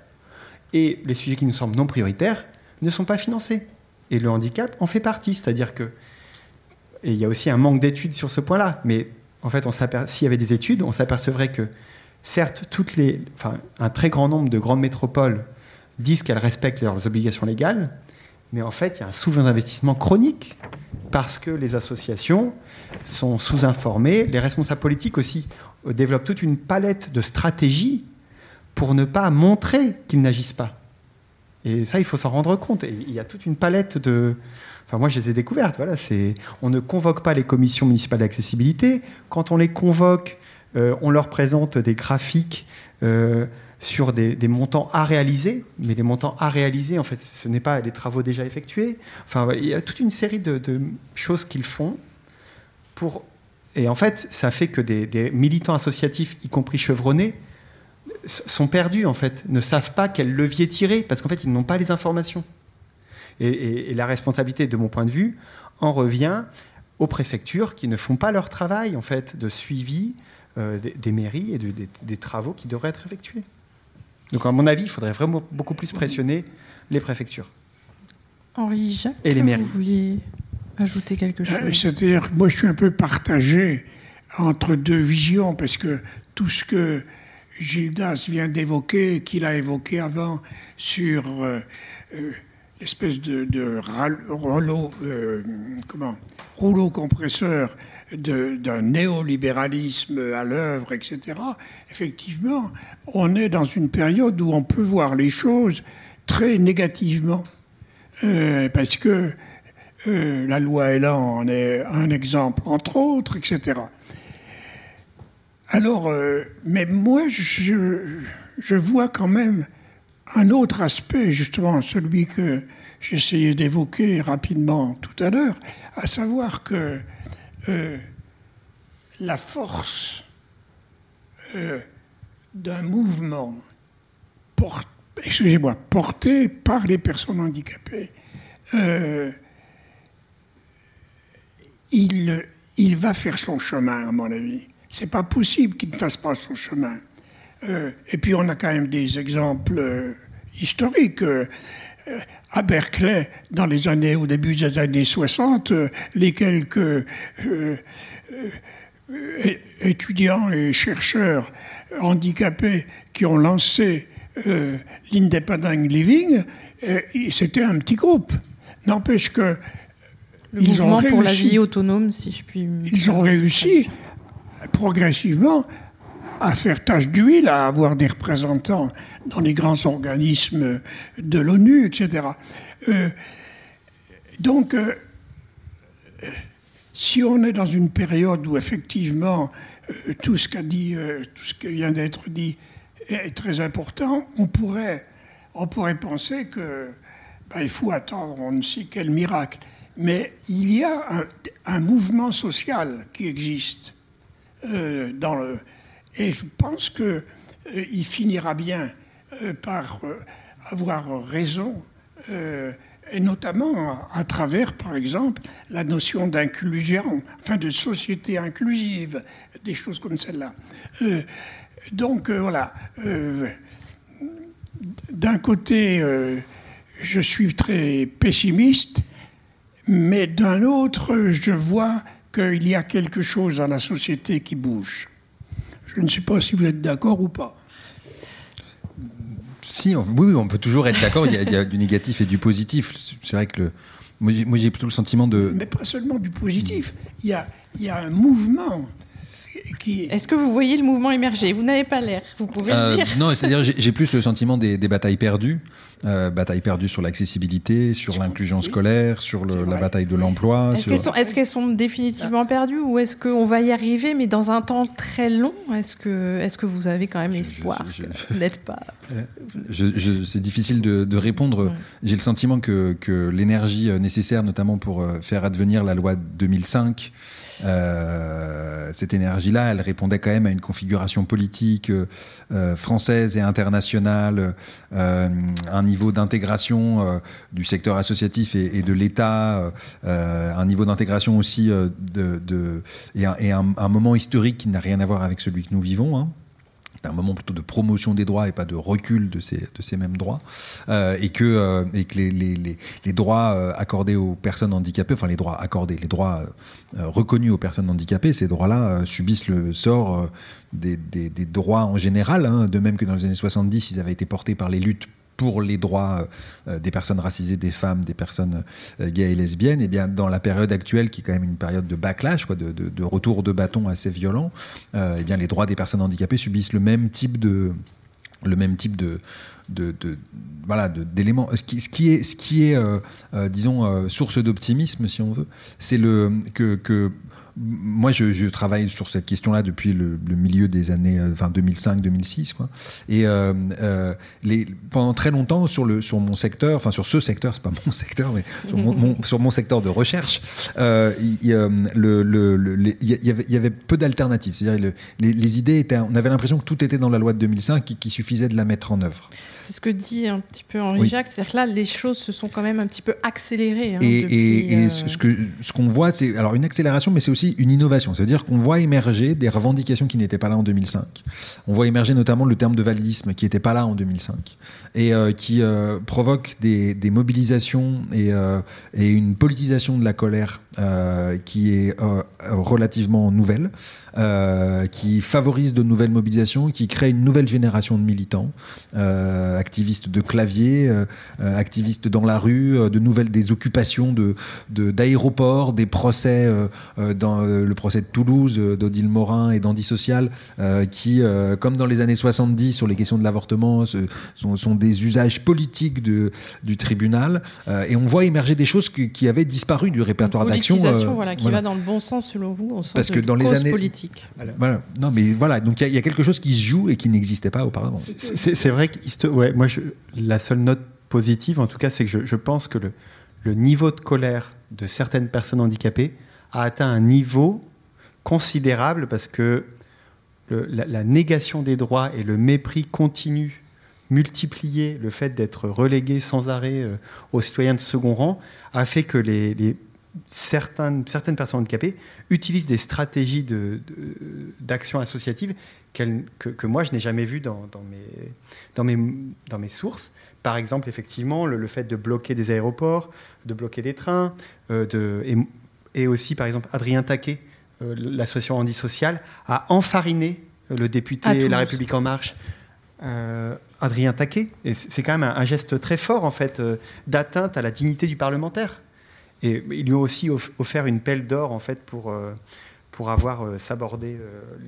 [SPEAKER 5] et les sujets qui nous semblent non prioritaires ne sont pas financés. Et le handicap en fait partie, c'est-à-dire que... Et il y a aussi un manque d'études sur ce point-là, mais en fait, s'il y avait des études, on s'apercevrait que, certes, un très grand nombre de grandes métropoles disent qu'elles respectent leurs obligations légales, mais en fait, il y a un sous-investissement chronique parce que les associations sont sous-informées, les responsables politiques aussi développent toute une palette de stratégies pour ne pas montrer qu'ils n'agissent pas. Et ça, il faut s'en rendre compte. Il y a toute une palette de... Enfin, moi, je les ai découvertes. Voilà, c'est... On ne convoque pas les commissions municipales d'accessibilité. Quand on les convoque, euh, on leur présente des graphiques euh, sur des, montants à réaliser. Mais les montants à réaliser, en fait, ce n'est pas les travaux déjà effectués. Enfin, il y a toute une série de choses qu'ils font pour et en fait, ça fait que des, militants associatifs, y compris chevronnés, sont perdus, en fait, ne savent pas quel levier tirer, parce qu'en fait, ils n'ont pas les informations. Et, la responsabilité, de mon point de vue, en revient aux préfectures qui ne font pas leur travail, en fait, de suivi euh, des, mairies et des, travaux qui devraient être effectués. Donc, à mon avis, il faudrait vraiment beaucoup plus pressionner les préfectures.
[SPEAKER 3] Henri Jacques, et les mairies. Vous vouliez ajouter quelque euh, chose
[SPEAKER 4] C'est-à-dire, moi, je suis un peu partagé entre deux visions, parce que tout ce que Gildas vient d'évoquer, qu'il a évoqué avant sur euh, euh, l'espèce de, rouleau, comment, rouleau compresseur d'un néolibéralisme à l'œuvre, etc., effectivement, on est dans une période où on peut voir les choses très négativement. parce que euh, la loi Elan en est un exemple, entre autres, etc. Alors, euh, mais moi, je, vois quand même un autre aspect, justement, celui que j'essayais d'évoquer rapidement tout à l'heure, à savoir que euh, la force d'un mouvement porté par les personnes handicapées, il, va faire son chemin, à mon avis. C'est pas possible qu'il ne fasse pas son chemin. Euh, et puis on a quand même des exemples euh, historiques. Euh, à Berkeley, dans les années, au début des années 60, les quelques étudiants et chercheurs handicapés qui ont lancé l'Independent Living, c'était un petit groupe. N'empêche que
[SPEAKER 3] le ils mouvement pour la vie autonome, si je puis.
[SPEAKER 4] Ils ont réussi progressivement à faire tâche d'huile, à avoir des représentants dans les grands organismes de l'ONU, etc. Euh, donc, euh, si on est dans une période où effectivement euh, tout ce qu'a dit, tout ce qui vient d'être dit est très important. On pourrait, on pourrait penser que ben, il faut attendre on ne sait quel miracle. Mais il y a un, mouvement social qui existe euh, dans le, et je pense qu'il euh, finira bien euh, par avoir raison, et notamment à, travers, par exemple, la notion d'inclusion, enfin de société inclusive, des choses comme celle-là. donc voilà, d'un côté, je suis très pessimiste, mais d'un autre, je vois qu'il y a quelque chose dans la société qui bouge. Je ne sais pas si vous êtes d'accord ou pas.
[SPEAKER 6] Si, oui, on peut toujours être d'accord. il, y a du négatif et du positif. C'est vrai que le, moi, j'ai plutôt le sentiment de.
[SPEAKER 4] Mais pas seulement du positif. Il y a, il y a un mouvement
[SPEAKER 3] est-ce que vous voyez le mouvement émerger? Vous n'avez pas l'air, vous pouvez le euh, dire.
[SPEAKER 6] Non, c'est-à-dire j'ai plus le sentiment des, batailles perdues. Euh, batailles perdues sur l'accessibilité, sur l'inclusion scolaire, sur la bataille de l'emploi.
[SPEAKER 3] Est-ce qu'elles sont, définitivement perdues ou est-ce qu'on va y arriver, mais dans un temps très long? Est-ce que, est que vous avez quand même l'espoir Vous n'êtes pas.
[SPEAKER 6] c'est difficile de, répondre. J'ai le sentiment que, que l'énergie nécessaire, notamment pour euh, faire advenir la loi 2005, euh, cette énergie-là, elle répondait quand même à une configuration politique euh, française et internationale, euh, un niveau d'intégration du secteur associatif et, de l'État, un niveau d'intégration aussi de, et, un, un, moment historique qui n'a rien à voir avec celui que nous vivons. Hein un moment plutôt de promotion des droits et pas de recul de ces, de ces mêmes droits, euh, et que, euh, et que les, les, les, droits euh, accordés aux personnes handicapées, enfin les droits accordés, les droits reconnus aux personnes handicapées, ces droits-là subissent le sort des, des, des, droits en général, hein, de même que dans les années 70, ils avaient été portés par les luttes pour les droits euh, des personnes racisées, des femmes, des personnes euh, gays et lesbiennes, et eh bien dans la période actuelle, qui est quand même une période de backlash, quoi, de, retour de bâton assez violent, et euh, eh bien les droits des personnes handicapées subissent le même type de le même type de, de, voilà d'éléments. Ce qui, ce qui est ce qui est disons source d'optimisme si on veut c'est le que, que moi, je, travaille sur cette question-là depuis le, milieu des années euh, enfin, 2005-2006. Et euh, euh, les, pendant très longtemps, sur, le, sur mon secteur, enfin sur ce secteur, c'est pas mon secteur, mais sur mon, sur mon secteur de recherche, il y, avait peu d'alternatives. C'est-à-dire les, les, idées étaient, on avait l'impression que tout était dans la loi de 2005, qu'il suffisait de la mettre en œuvre.
[SPEAKER 3] C'est ce que dit un petit peu Henri Jacques, c'est-à-dire que là, les choses se sont quand même un petit peu accélérées. Hein,
[SPEAKER 6] et, ce qu'on ce qu'on voit, c'est alors une accélération, mais c'est aussi une innovation. C'est-à-dire qu'on voit émerger des revendications qui n'étaient pas là en 2005. On voit émerger notamment le terme de validisme qui n'était pas là en 2005 et euh, qui euh, provoque des, mobilisations euh, et, une politisation de la colère qui est relativement nouvelle, qui favorise de nouvelles mobilisations, qui crée une nouvelle génération de militants, activistes de clavier, activistes dans la rue, de nouvelles des occupations de d'aéroports, des procès dans le procès de Toulouse d'Odile Morin et d'Andy Social, qui, comme dans les années 70 sur les questions de l'avortement, sont, sont des usages politiques de, du tribunal. Euh, et on voit émerger des choses qui, avaient disparu du répertoire d'action.
[SPEAKER 3] Euh, voilà, qui va dans le bon sens selon vous, au sens Parce que dans les années politique.
[SPEAKER 6] Voilà. Non, mais voilà, donc il y, a quelque chose qui se joue et qui n'existait pas auparavant.
[SPEAKER 5] C'est vrai que ouais, moi, je, la seule note positive, en tout cas, c'est que je, je, pense que le, le niveau de colère de certaines personnes handicapées a atteint un niveau considérable parce que le, la, la, négation des droits et le mépris continu multiplier le fait d'être relégué sans arrêt euh, aux citoyens de second rang a fait que les, certaines, certaines personnes handicapées utilisent des stratégies d'action de, associative que, que, moi je n'ai jamais vues dans, dans, mes, dans, mes, dans mes sources. Par exemple, effectivement, le, fait de bloquer des aéroports, de bloquer des trains, euh, de, et, aussi, par exemple, Adrien Taquet, euh, l'association Handisocial, a enfariné le député La République En Marche euh, Adrien Taquet. Et c'est quand même un, geste très fort, en fait, d'atteinte à la dignité du parlementaire. Et ils lui ont aussi offert une pelle d'or, en fait, pour, euh, pour avoir sabordé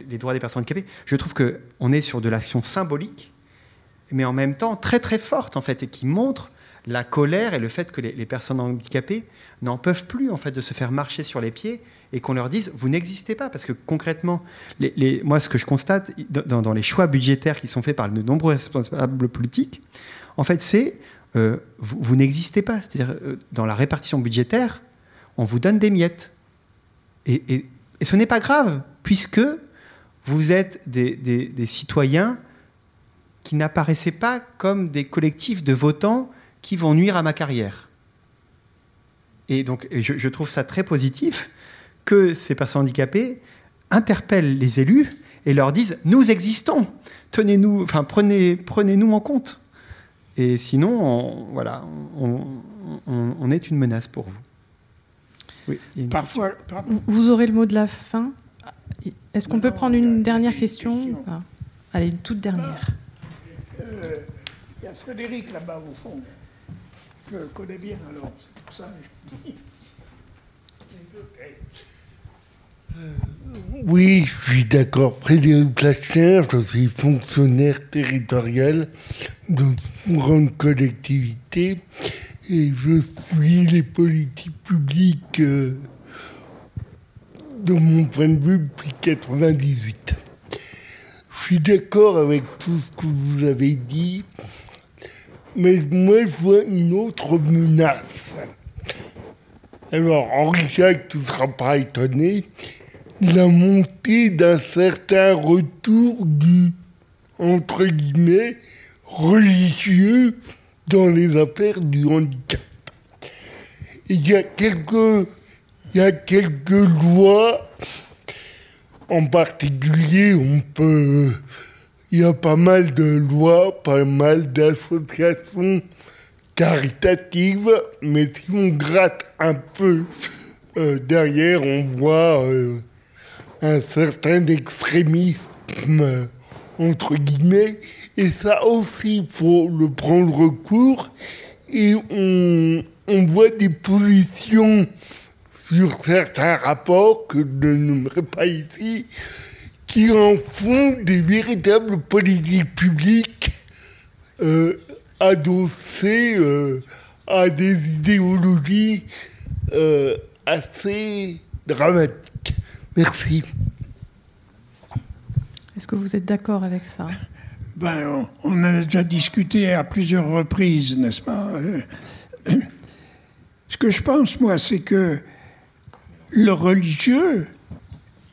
[SPEAKER 5] les droits des personnes handicapées. Je trouve qu'on est sur de l'action symbolique, mais en même temps très, très forte, en fait, et qui montre la colère et le fait que les, personnes handicapées n'en peuvent plus en fait de se faire marcher sur les pieds et qu'on leur dise vous n'existez pas parce que concrètement les, moi ce que je constate dans, les choix budgétaires qui sont faits par de nombreux responsables politiques en fait c'est euh, vous, n'existez pas c'est-à-dire euh, dans la répartition budgétaire on vous donne des miettes et, ce n'est pas grave puisque vous êtes des citoyens qui n'apparaissaient pas comme des collectifs de votants qui vont nuire à ma carrière. Et donc, je, trouve ça très positif que ces personnes handicapées interpellent les élus et leur disent nous existons, tenez-nous, enfin prenez, prenez-nous en compte. Et sinon, on, voilà, on, est une menace pour vous.
[SPEAKER 3] Oui, Parfois, vous aurez le mot de la fin. Est-ce qu'on peut prendre une dernière question, ah. Allez, une toute dernière.
[SPEAKER 4] Euh, il y a Frédéric là-bas au fond. Je le connais bien alors, c'est pour ça que je dis.
[SPEAKER 10] Oui, je suis d'accord. Frédéric Placher, je suis fonctionnaire territorial dans une grande collectivité et je suis les politiques publiques euh, de mon point de vue depuis 1998. Je suis d'accord avec tout ce que vous avez dit. Mais moi, je vois une autre menace. Alors, Henri Jacques ne sera pas étonné. La montée d'un certain retour du, entre guillemets, religieux dans les affaires du handicap. Il y a quelques, lois, en particulier, on peut il y a pas mal de lois, pas mal d'associations caritatives, mais si on gratte un peu euh, derrière, on voit euh, un certain extrémisme, entre guillemets, et ça aussi, il faut le prendre court, et on, voit des positions sur certains rapports que je nommerai pas ici, qui en font des véritables politiques publiques euh, adossées euh, à des idéologies euh, assez dramatiques. Merci.
[SPEAKER 3] Est-ce que vous êtes d'accord avec ça?
[SPEAKER 4] Ben, on, a déjà discuté à plusieurs reprises, n'est-ce pas? Ce que je pense, moi, c'est que le religieux,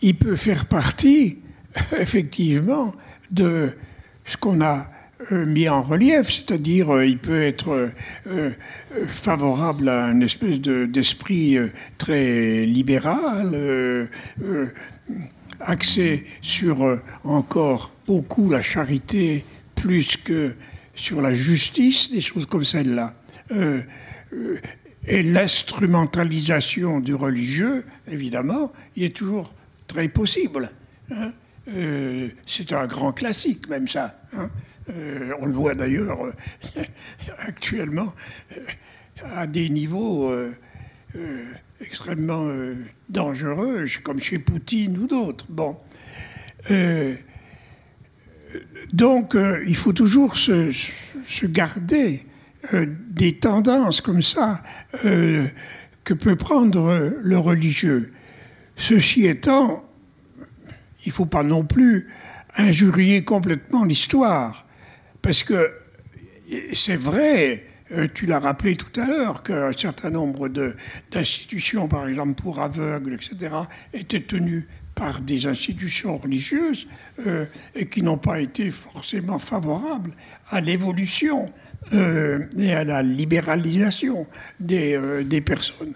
[SPEAKER 4] il peut faire partie effectivement de ce qu'on a euh, mis en relief, c'est-à-dire euh, il peut être euh, favorable à une espèce d'esprit très libéral, axé sur encore beaucoup la charité plus que sur la justice, des choses comme celle-là. et l'instrumentalisation du religieux, évidemment, il est toujours très possible. Hein. Euh, c'est un grand classique, même ça. Hein. Euh, on le voit d'ailleurs euh, actuellement à des niveaux extrêmement dangereux, comme chez Poutine ou d'autres. Donc, il faut toujours se garder des tendances comme ça que peut prendre le religieux. Ceci étant, il ne faut pas non plus injurier complètement l'histoire. Parce que c'est vrai, euh, tu l'as rappelé tout à l'heure, qu'un certain nombre d'institutions, par exemple pour aveugles, etc., étaient tenues par des institutions religieuses euh, et qui n'ont pas été forcément favorables à l'évolution euh, et à la libéralisation des, des personnes.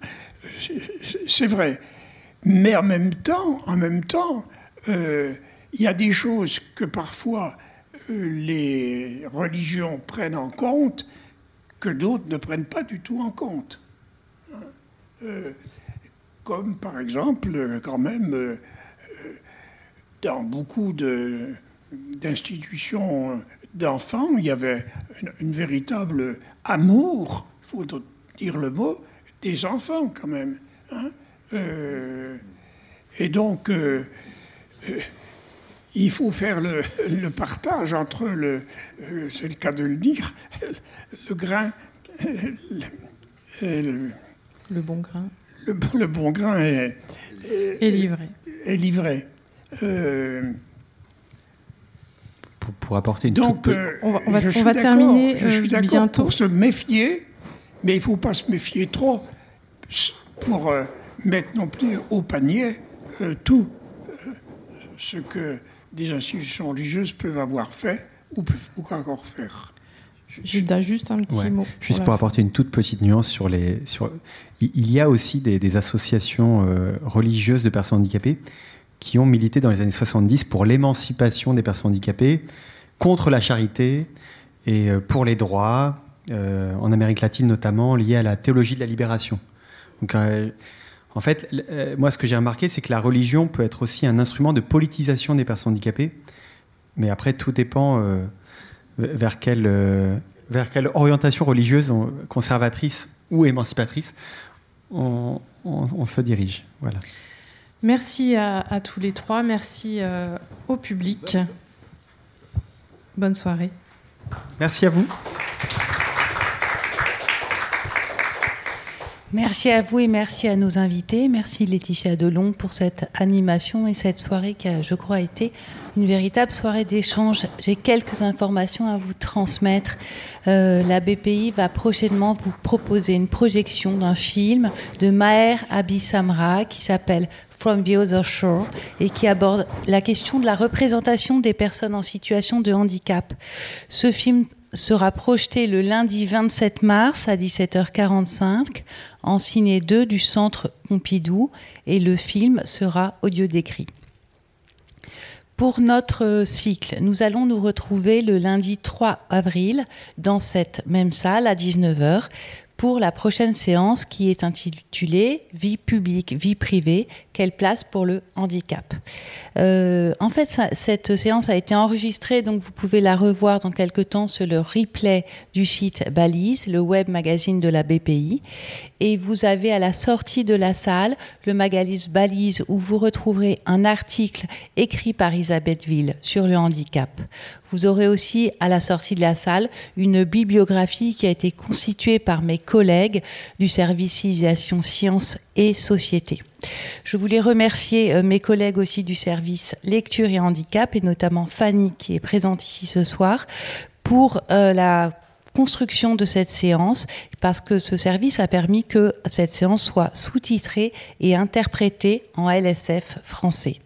[SPEAKER 4] C'est vrai. Mais en même temps, en même temps, il y a des choses que parfois les religions prennent en compte que d'autres ne prennent pas du tout en compte. Euh, comme par exemple, quand même, dans beaucoup d'institutions d'enfants, il y avait une, véritable amour, il faut dire le mot, des enfants quand même. Hein. et donc, euh, il faut faire le, partage entre le, euh, c'est le cas de le dire, le grain
[SPEAKER 3] le, bon grain.
[SPEAKER 4] Le, bon grain est,
[SPEAKER 3] livré.
[SPEAKER 4] Est livré.
[SPEAKER 5] pour, apporter une
[SPEAKER 4] Donc,
[SPEAKER 3] on va, on va, terminer
[SPEAKER 4] je suis
[SPEAKER 3] bientôt.
[SPEAKER 4] Pour se méfier, mais il ne faut pas se méfier trop pour mettre non plus au panier tout ce que des institutions religieuses peuvent avoir fait ou peuvent encore faire.
[SPEAKER 3] Gilda, juste un petit mot.
[SPEAKER 5] Juste pour, apporter une toute petite nuance sur les. Sur, il y a aussi des, associations euh, religieuses de personnes handicapées qui ont milité dans les années 70 pour l'émancipation des personnes handicapées, contre la charité et euh, pour les droits, euh, en Amérique latine notamment, liés à la théologie de la libération. Donc, en fait, euh, moi, ce que j'ai remarqué, c'est que la religion peut être aussi un instrument de politisation des personnes handicapées. Mais après, tout dépend euh, vers, quelle, euh, vers quelle orientation religieuse, conservatrice ou émancipatrice, on, se dirige. Voilà.
[SPEAKER 3] Merci à, à, tous les trois. Merci au public. Bonne soirée.
[SPEAKER 5] Merci à vous.
[SPEAKER 1] Merci à vous et merci à nos invités. Merci Laetitia Delon pour cette animation et cette soirée qui a, je crois, été une véritable soirée d'échange. J'ai quelques informations à vous transmettre. Euh, la BPI va prochainement vous proposer une projection d'un film de Maher Abissamra qui s'appelle From the Other Shore et qui aborde la question de la représentation des personnes en situation de handicap. Ce film sera projeté le lundi 27 mars à 17h45 en ciné 2 du Centre Pompidou et le film sera audio décrit. Pour notre cycle, nous allons nous retrouver le lundi 3 avril dans cette même salle à 19h pour la prochaine séance qui est intitulée Vie publique, vie privée, quelle place pour le handicap euh, En fait, cette séance a été enregistrée, donc vous pouvez la revoir dans quelques temps sur le replay du site Balise, le web magazine de la BPI. Et vous avez à la sortie de la salle le magazine Balise où vous retrouverez un article écrit par Isabelle Ville sur le handicap. Vous aurez aussi à la sortie de la salle une bibliographie qui a été constituée par mes collègues du service civilisation sciences et société. Je voulais remercier euh, mes collègues aussi du service lecture et handicap et notamment Fanny qui est présente ici ce soir pour euh, la construction de cette séance parce que ce service a permis que cette séance soit sous-titrée et interprétée en LSF français.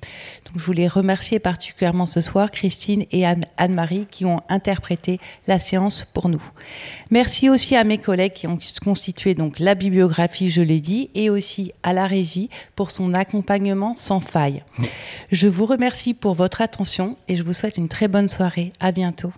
[SPEAKER 1] Je voulais remercier particulièrement ce soir Christine et Anne-Marie qui ont interprété la séance pour nous. Merci aussi à mes collègues qui ont constitué donc la bibliographie, je l'ai dit, et aussi à la régie pour son accompagnement sans faille. Je vous remercie pour votre attention et je vous souhaite une très bonne soirée. À bientôt.